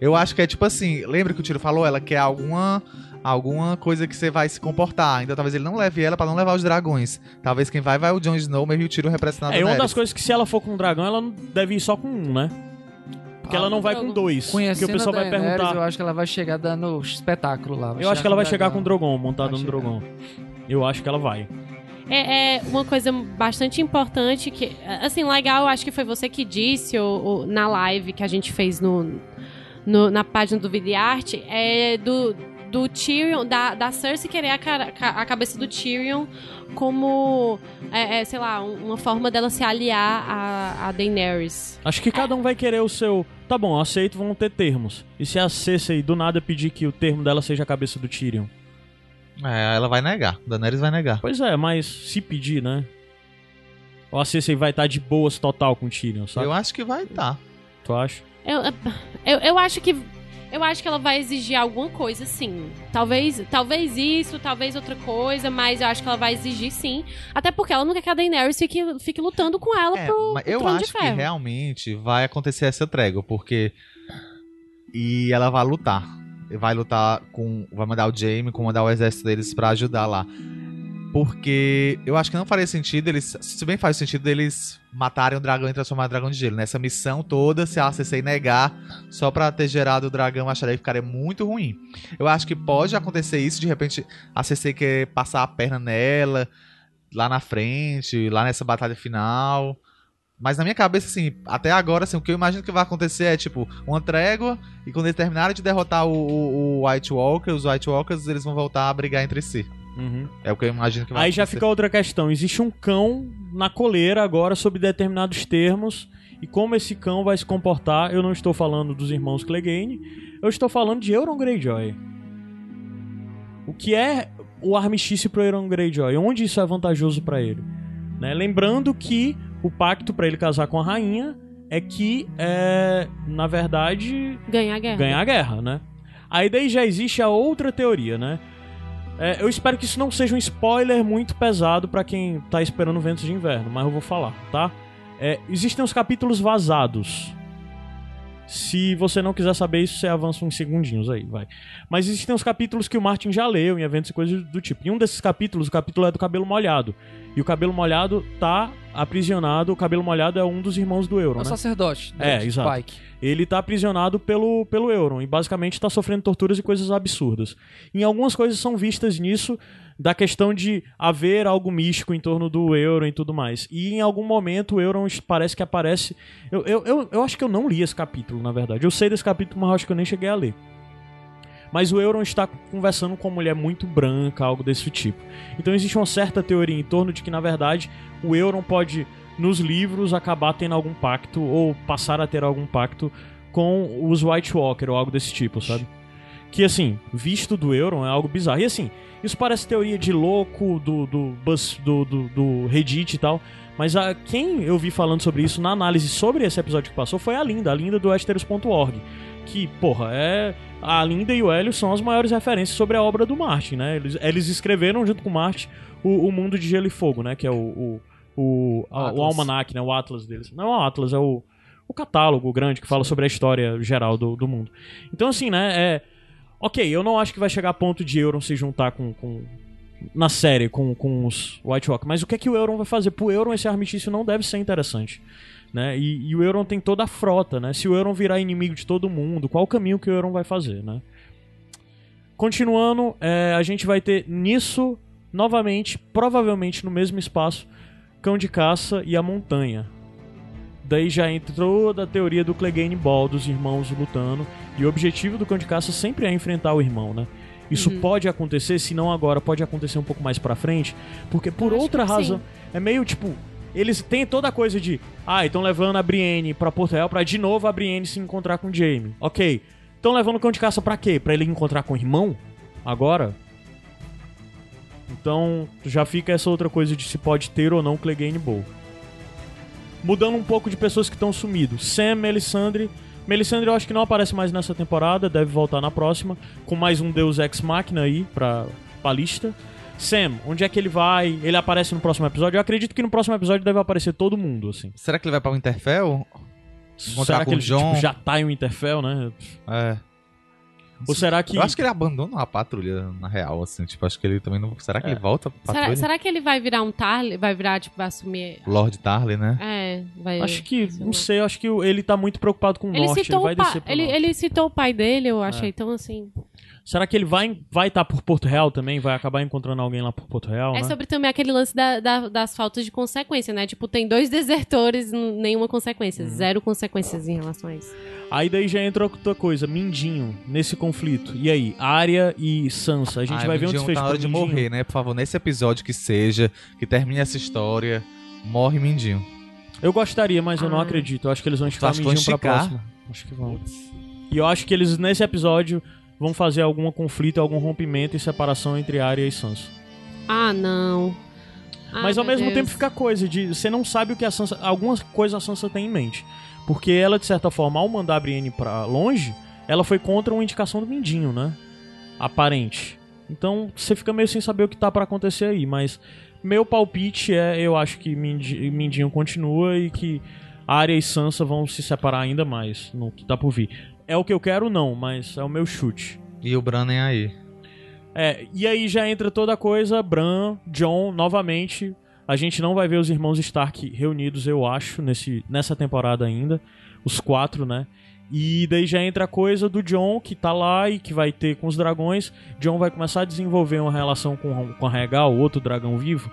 Eu acho que é tipo assim, lembra que o Tiro falou? Ela quer alguma alguma coisa que você vai se comportar. Então talvez ele não leve ela pra não levar os dragões. Talvez quem vai vai o Jon Snow, mesmo e o Tiro representando a É, e uma das coisas que se ela for com um dragão, ela não deve ir só com um, né? Porque Ah, ela não vai com dois. Porque Conhecendo o pessoal vai perguntar. eu acho que ela vai chegar dando espetáculo lá. Eu acho que ela vai chegar com o dragão. Drogon, montada no. Drogon. Eu acho que ela vai. É, é uma coisa bastante importante que, assim, legal, eu acho que foi você que disse ou, ou na live que a gente fez no, no- na página do Videarte, é do, do Tyrion, da, da Cersei querer a, a cabeça do Tyrion como, é, é, sei lá, um- uma forma dela se aliar a, a Daenerys. Acho que cada um vai querer o seu. Tá bom, aceito, vão ter termos. E se a Cersei do nada pedir que o termo dela seja a cabeça do Tyrion? É, ela vai negar. Daenerys vai negar. Pois é, mas se pedir, né? Ou a Cersei vai estar de boas total com o Tyrion, sabe? Eu acho que vai tá. Tu acha? Eu, eu, eu acho que. Eu acho que ela vai exigir alguma coisa, sim. Talvez, talvez isso, talvez outra coisa, mas eu acho que ela vai exigir sim. Até porque ela não quer que a Daenerys fique, fique lutando com ela É, pro, pro eu acho que realmente vai acontecer essa trégua, porque. E ela vai lutar. Vai lutar com. Vai mandar o Jaime, comandar o exército deles pra ajudar lá. Porque eu acho que não faria sentido eles. Se bem faz sentido eles matarem o dragão e transformarem o dragão de gelo. Nessa missão toda, se a CC negar só pra ter gerado o dragão, acharia que ficaria muito ruim. Eu acho que pode acontecer isso, de repente a CC quer passar a perna nela, lá na frente, lá nessa batalha final. Mas na minha cabeça, assim, até agora, assim, o que eu imagino que vai acontecer é, tipo, uma trégua, e quando eles terminarem de derrotar o, o, o White Walker, os White Walkers, eles vão voltar a brigar entre si. Uhum. É o que eu imagino que vai Aí já acontecer. fica outra questão. Existe um cão na coleira agora sob determinados termos. E como esse cão vai se comportar, eu não estou falando dos irmãos Clegane, eu estou falando de Euron Greyjoy. O que é o armistício pro Euron Greyjoy? Onde isso é vantajoso pra ele? Né? Lembrando que o pacto pra ele casar com a rainha é que, é, na verdade, Ganhar a guerra. ganhar a guerra, né? Aí daí já existe a outra teoria, né? É, eu espero que isso não seja um spoiler muito pesado pra quem tá esperando Ventos de Inverno, mas eu vou falar, tá? É, existem os capítulos vazados. Se você não quiser saber isso, você avança uns segundinhos aí, vai. Mas existem os capítulos que o Martin já leu em eventos e coisas do tipo. E um desses capítulos, o capítulo é do cabelo molhado. E o cabelo molhado tá aprisionado. O cabelo molhado é um dos irmãos do Euron, É o né? sacerdote. É, né, exato. Spike. ele tá aprisionado pelo, pelo Euron e basicamente tá sofrendo torturas e coisas absurdas. Em algumas coisas são vistas nisso da questão de haver algo místico em torno do Euron e tudo mais. E em algum momento o Euron parece que aparece. Eu, eu, eu, eu acho que eu não li esse capítulo, na verdade. Eu sei desse capítulo, mas acho que eu nem cheguei a ler. Mas o Euron está conversando com uma mulher muito branca, algo desse tipo. Então existe uma certa teoria em torno de que, na verdade, o Euron pode, nos livros, acabar tendo algum pacto, ou passar a ter algum pacto com os White Walker, ou algo desse tipo, sabe? Que, assim, visto do Euron é algo bizarro. E, assim, isso parece teoria de louco do, do, Buzz- do, do, do Reddit e tal. Mas a, quem eu vi falando sobre isso na análise sobre esse episódio que passou foi a Linda, a Linda do Westeros.org. Que, porra, é. A Linda e o Hélio são as maiores referências sobre a obra do Martin, né? Eles, eles escreveram junto com o Martin o, o Mundo de Gelo e Fogo, né? Que é o. o, o, a- o almanac, né? O Atlas deles. Não é o Atlas, é o, o catálogo grande que fala sobre a história geral do, do mundo. Então, assim, né? É. Ok, eu não acho que vai chegar a ponto de Euron se juntar com. com na série com, com os White Walker, mas o que é que o Euron vai fazer? Pro Euron esse armistício não deve ser interessante. Né? E, e o Euron tem toda a frota, né? Se o Euron virar inimigo de todo mundo, qual o caminho que o Euron vai fazer, né? Continuando, é, a gente vai ter nisso, novamente, provavelmente no mesmo espaço, Cão de Caça e a Montanha. Daí já entra toda a teoria do Clegane Ball, dos irmãos lutando. E o objetivo do Cão de Caça sempre é enfrentar o irmão, né? Isso Uhum. pode acontecer, se não agora, pode acontecer um pouco mais pra frente. Porque por Eu outra razão. É meio tipo. Eles têm toda a coisa de. Ah, estão levando a Brienne pra Porto Real pra de novo a Brienne se encontrar com o Jaime. Ok. Estão levando o cão de caça pra quê? Pra ele encontrar com o irmão? Agora? Então já fica essa outra coisa de se pode ter ou não Clegane Bowl. Mudando um pouco de pessoas que estão sumidos. Sam, Melisandre. Melisandre eu acho que não aparece mais nessa temporada, deve voltar na próxima, com mais um Deus Ex Machina aí pra, pra lista. Sam, onde é que ele vai? Ele aparece no próximo episódio? Eu acredito que no próximo episódio deve aparecer todo mundo, assim. Será que ele vai pra Winterfell? Encontrar será com que ele o Jon? tipo, já tá em Winterfell, né? É. Ou será que. Eu acho que ele abandona a patrulha, na real, assim. Tipo, acho que ele também não. Será que É. ele volta pra Será, patrulha? será que ele vai virar um Tarly? Vai virar, tipo, vai assumir. Lord Tarly, né? É, vai. Acho que, não sei, eu acho que ele tá muito preocupado com o Ele norte, ele citou, vai o pro ele, norte. ele citou o pai dele, eu achei É. tão assim. Será que ele vai vai estar por Porto Real também? Vai acabar encontrando alguém lá por Porto Real, É né? sobre também aquele lance da- da- das faltas de consequência, né? Tipo, tem dois desertores, nenhuma consequência. Uhum. Zero consequências em relação a isso. Aí daí já entra outra coisa, Mindinho, nesse conflito. E aí, Arya e Sansa, a gente Ai, vai ver um Mindinho desfecho tá na hora de Mindinho? morrer, né? Por favor, nesse episódio que seja, que termine essa história, morre Mindinho. Eu gostaria, mas eu não Ah. acredito. Eu acho que eles vão esticar Mindinho pra próxima. Acho que vão. E eu acho que eles, nesse episódio, vão fazer algum conflito, algum rompimento e separação entre Arya e Sansa. Ah, não. Ai, Mas ao mesmo Deus. tempo fica a coisa de você não sabe o que a Sansa. Algumas coisas a Sansa tem em mente. Porque ela, de certa forma, ao mandar a Brienne pra longe, ela foi contra uma indicação do Mindinho, né? Aparente. Então você fica meio sem saber o que tá pra acontecer aí. Mas meu palpite é: eu acho que Mindi- Mindinho continua e que Arya e Sansa vão se separar ainda mais no que tá por vir. É o que eu quero, não, mas é o meu chute. E o Bran nem aí. É, e aí já entra toda a coisa, Bran, John, novamente. A gente não vai ver os irmãos Stark reunidos, eu acho, nesse, nessa temporada ainda. Os quatro, né? E daí já entra a coisa do John, que tá lá e que vai ter com os dragões. John vai começar a desenvolver uma relação com, com a Regal, outro dragão vivo.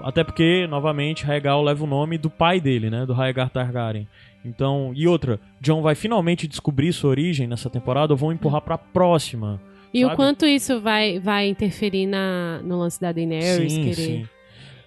Até porque, novamente, Regal leva o nome do pai dele, né? Do Rhaegar Targaryen. Então, e outra, John vai finalmente descobrir sua origem nessa temporada ou vão empurrar pra próxima. E o sabe? quanto isso vai, vai interferir na, no lance da Daenerys sim, querer. sim.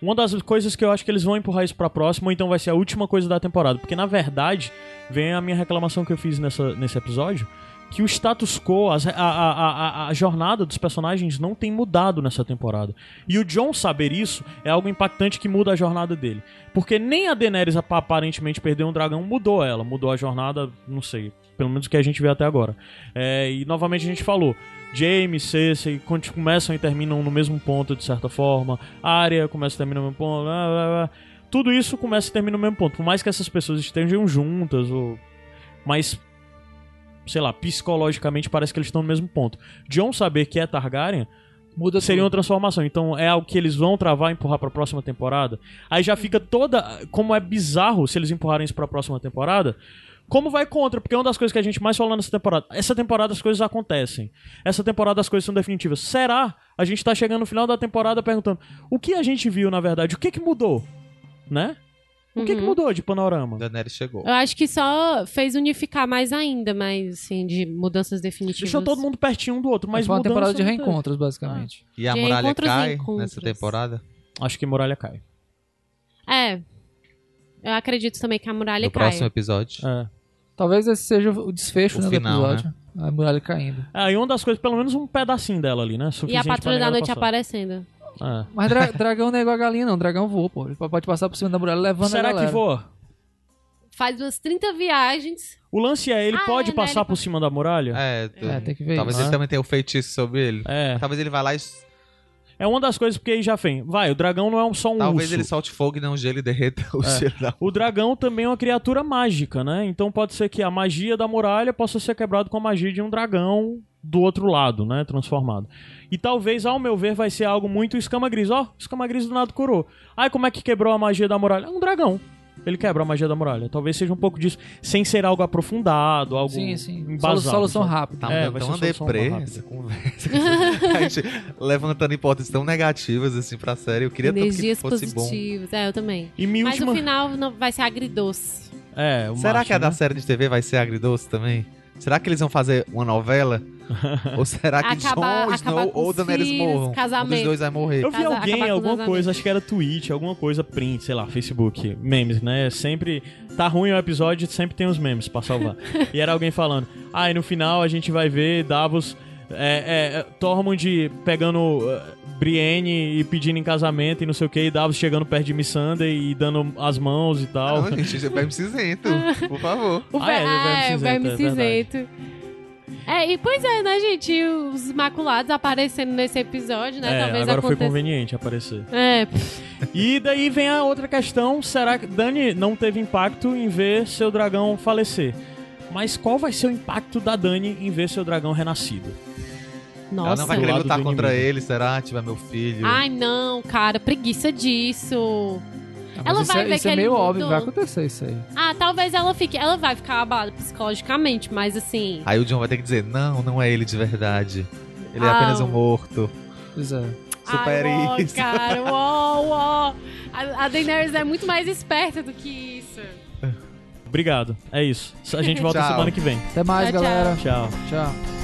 Uma das coisas que eu acho que eles vão empurrar isso pra próxima, ou então vai ser a última coisa da temporada. Porque, na verdade, vem a minha reclamação que eu fiz nessa, nesse episódio, que o status quo, a, a, a, a jornada dos personagens não tem mudado nessa temporada. E o John saber isso é algo impactante que muda a jornada dele. Porque nem a Daenerys ap- aparentemente perdeu um dragão mudou ela, mudou a jornada, não sei, pelo menos o que a gente vê até agora. É, e novamente a gente falou, James, Cersei começam e terminam no mesmo ponto de certa forma, Arya começa e termina no mesmo ponto, blá, blá, blá. tudo isso começa e termina no mesmo ponto. Por mais que essas pessoas estejam juntas, ou mas sei lá, psicologicamente parece que eles estão no mesmo ponto. John saber que é Targaryen Muda seria uma transformação. Então é algo que eles vão travar e empurrar pra próxima temporada. Aí já fica toda. Como é bizarro se eles empurrarem isso pra próxima temporada. Como vai contra? Porque é uma das coisas que a gente mais falou nessa temporada. Essa temporada as coisas acontecem. Essa temporada as coisas são definitivas. Será? A gente tá chegando no final da temporada perguntando: o que a gente viu, na verdade? O que que mudou? Né? O que que Uhum. mudou de panorama? Daenerys chegou. Eu acho que só fez unificar mais ainda, mas assim, de mudanças definitivas. Deixou todo mundo pertinho um do outro, mas Foi uma temporada de não teve. reencontros, basicamente. E a De muralha cai nessa temporada. Acho que muralha cai. É. Eu acredito também que a muralha No cai. próximo episódio. É. Talvez esse seja o desfecho O né, final, do episódio. A muralha caindo. Ah, e uma das coisas, pelo menos um pedacinho dela ali, né? E a Suficiente Patrulha da Noite passar. aparecendo. É. Mas dra dragão não é igual a galinha, não. Dragão voa, pô. Ele pode passar por cima da muralha levando a Será galera. que voa? Faz umas 30 viagens. O lance é, ele Ah, pode é, né, passar ele por cima da muralha? É, tu- É, tem que ver talvez isso. ele né? também tenha o feitiço sobre ele. É. Talvez ele vá lá e. É uma das coisas porque aí já vem. Vai, o dragão não é um- só um Talvez urso. ele solte fogo e não gelo e derreta o É. gelo da O dragão também é uma criatura mágica, né? Então pode ser que a magia da muralha possa ser quebrada com a magia de um dragão do outro lado, né? Transformado. E talvez, ao meu ver, vai ser algo muito escama gris. Ó, escama gris do nada curou. Ai, como é que quebrou a magia da muralha? É um dragão. Ele quebra a magia da muralha. Talvez seja um pouco disso, sem ser algo aprofundado, algo Sim, sim. embasado. Solu- solução rápida. Tá É, é, vai tão ser uma solução deprê rápida. essa conversa. a gente levantando hipóteses tão negativas assim pra série. Eu queria tanto que Energias fosse bom. positivas. É, eu também. E Mas última... no final não, vai ser agridoce. É, o Será macho, que a né? da série de TV vai ser agridoce também? Será que eles vão fazer uma novela? Ou será que Acabar- Jon Snow ou Daenerys filhos, morram? Um dos casamento. dois vai morrer. Eu vi alguém, alguma coisa, acho que era tweet, alguma coisa, print, sei lá, Facebook, memes, né? Sempre tá ruim o episódio, sempre tem os memes pra salvar. e era alguém falando, ah, e no final a gente vai ver Davos, é, é, Tormund pegando uh, Brienne e pedindo em casamento e não sei o que, e Davos chegando perto de Missandei e dando as mãos e tal. Não, gente, Verme Cinzento, por favor. O Ah, é, é, o verme é verdade. cinzento. É, e pois é, né, gente? Os Imaculados aparecendo nesse episódio, né? É, Talvez agora foi conveniente aparecer. É, E daí vem a outra questão: será que Dani não teve impacto em ver seu dragão falecer? Mas qual vai ser o impacto da Dani em ver seu dragão renascido? Ela nossa. não vai querer lutar do contra inimigo. ele, será? Tiver meu filho. Ai, não, cara, preguiça disso. Ah, mas Ela isso vai é, ver isso que é meio mudou. óbvio, vai acontecer isso aí. Ah, talvez ela fique. Ela vai ficar abalada psicologicamente, mas assim. Aí o John vai ter que dizer, não, não é ele de verdade. Ele é Ah, apenas um morto. Pois é. Supere ai, isso. cara, uó, uó. A, a Daenerys é muito mais esperta do que isso. Obrigado, é isso. A gente volta Tchau. semana que vem. Até mais, Tchau, tchau. galera. Tchau. tchau.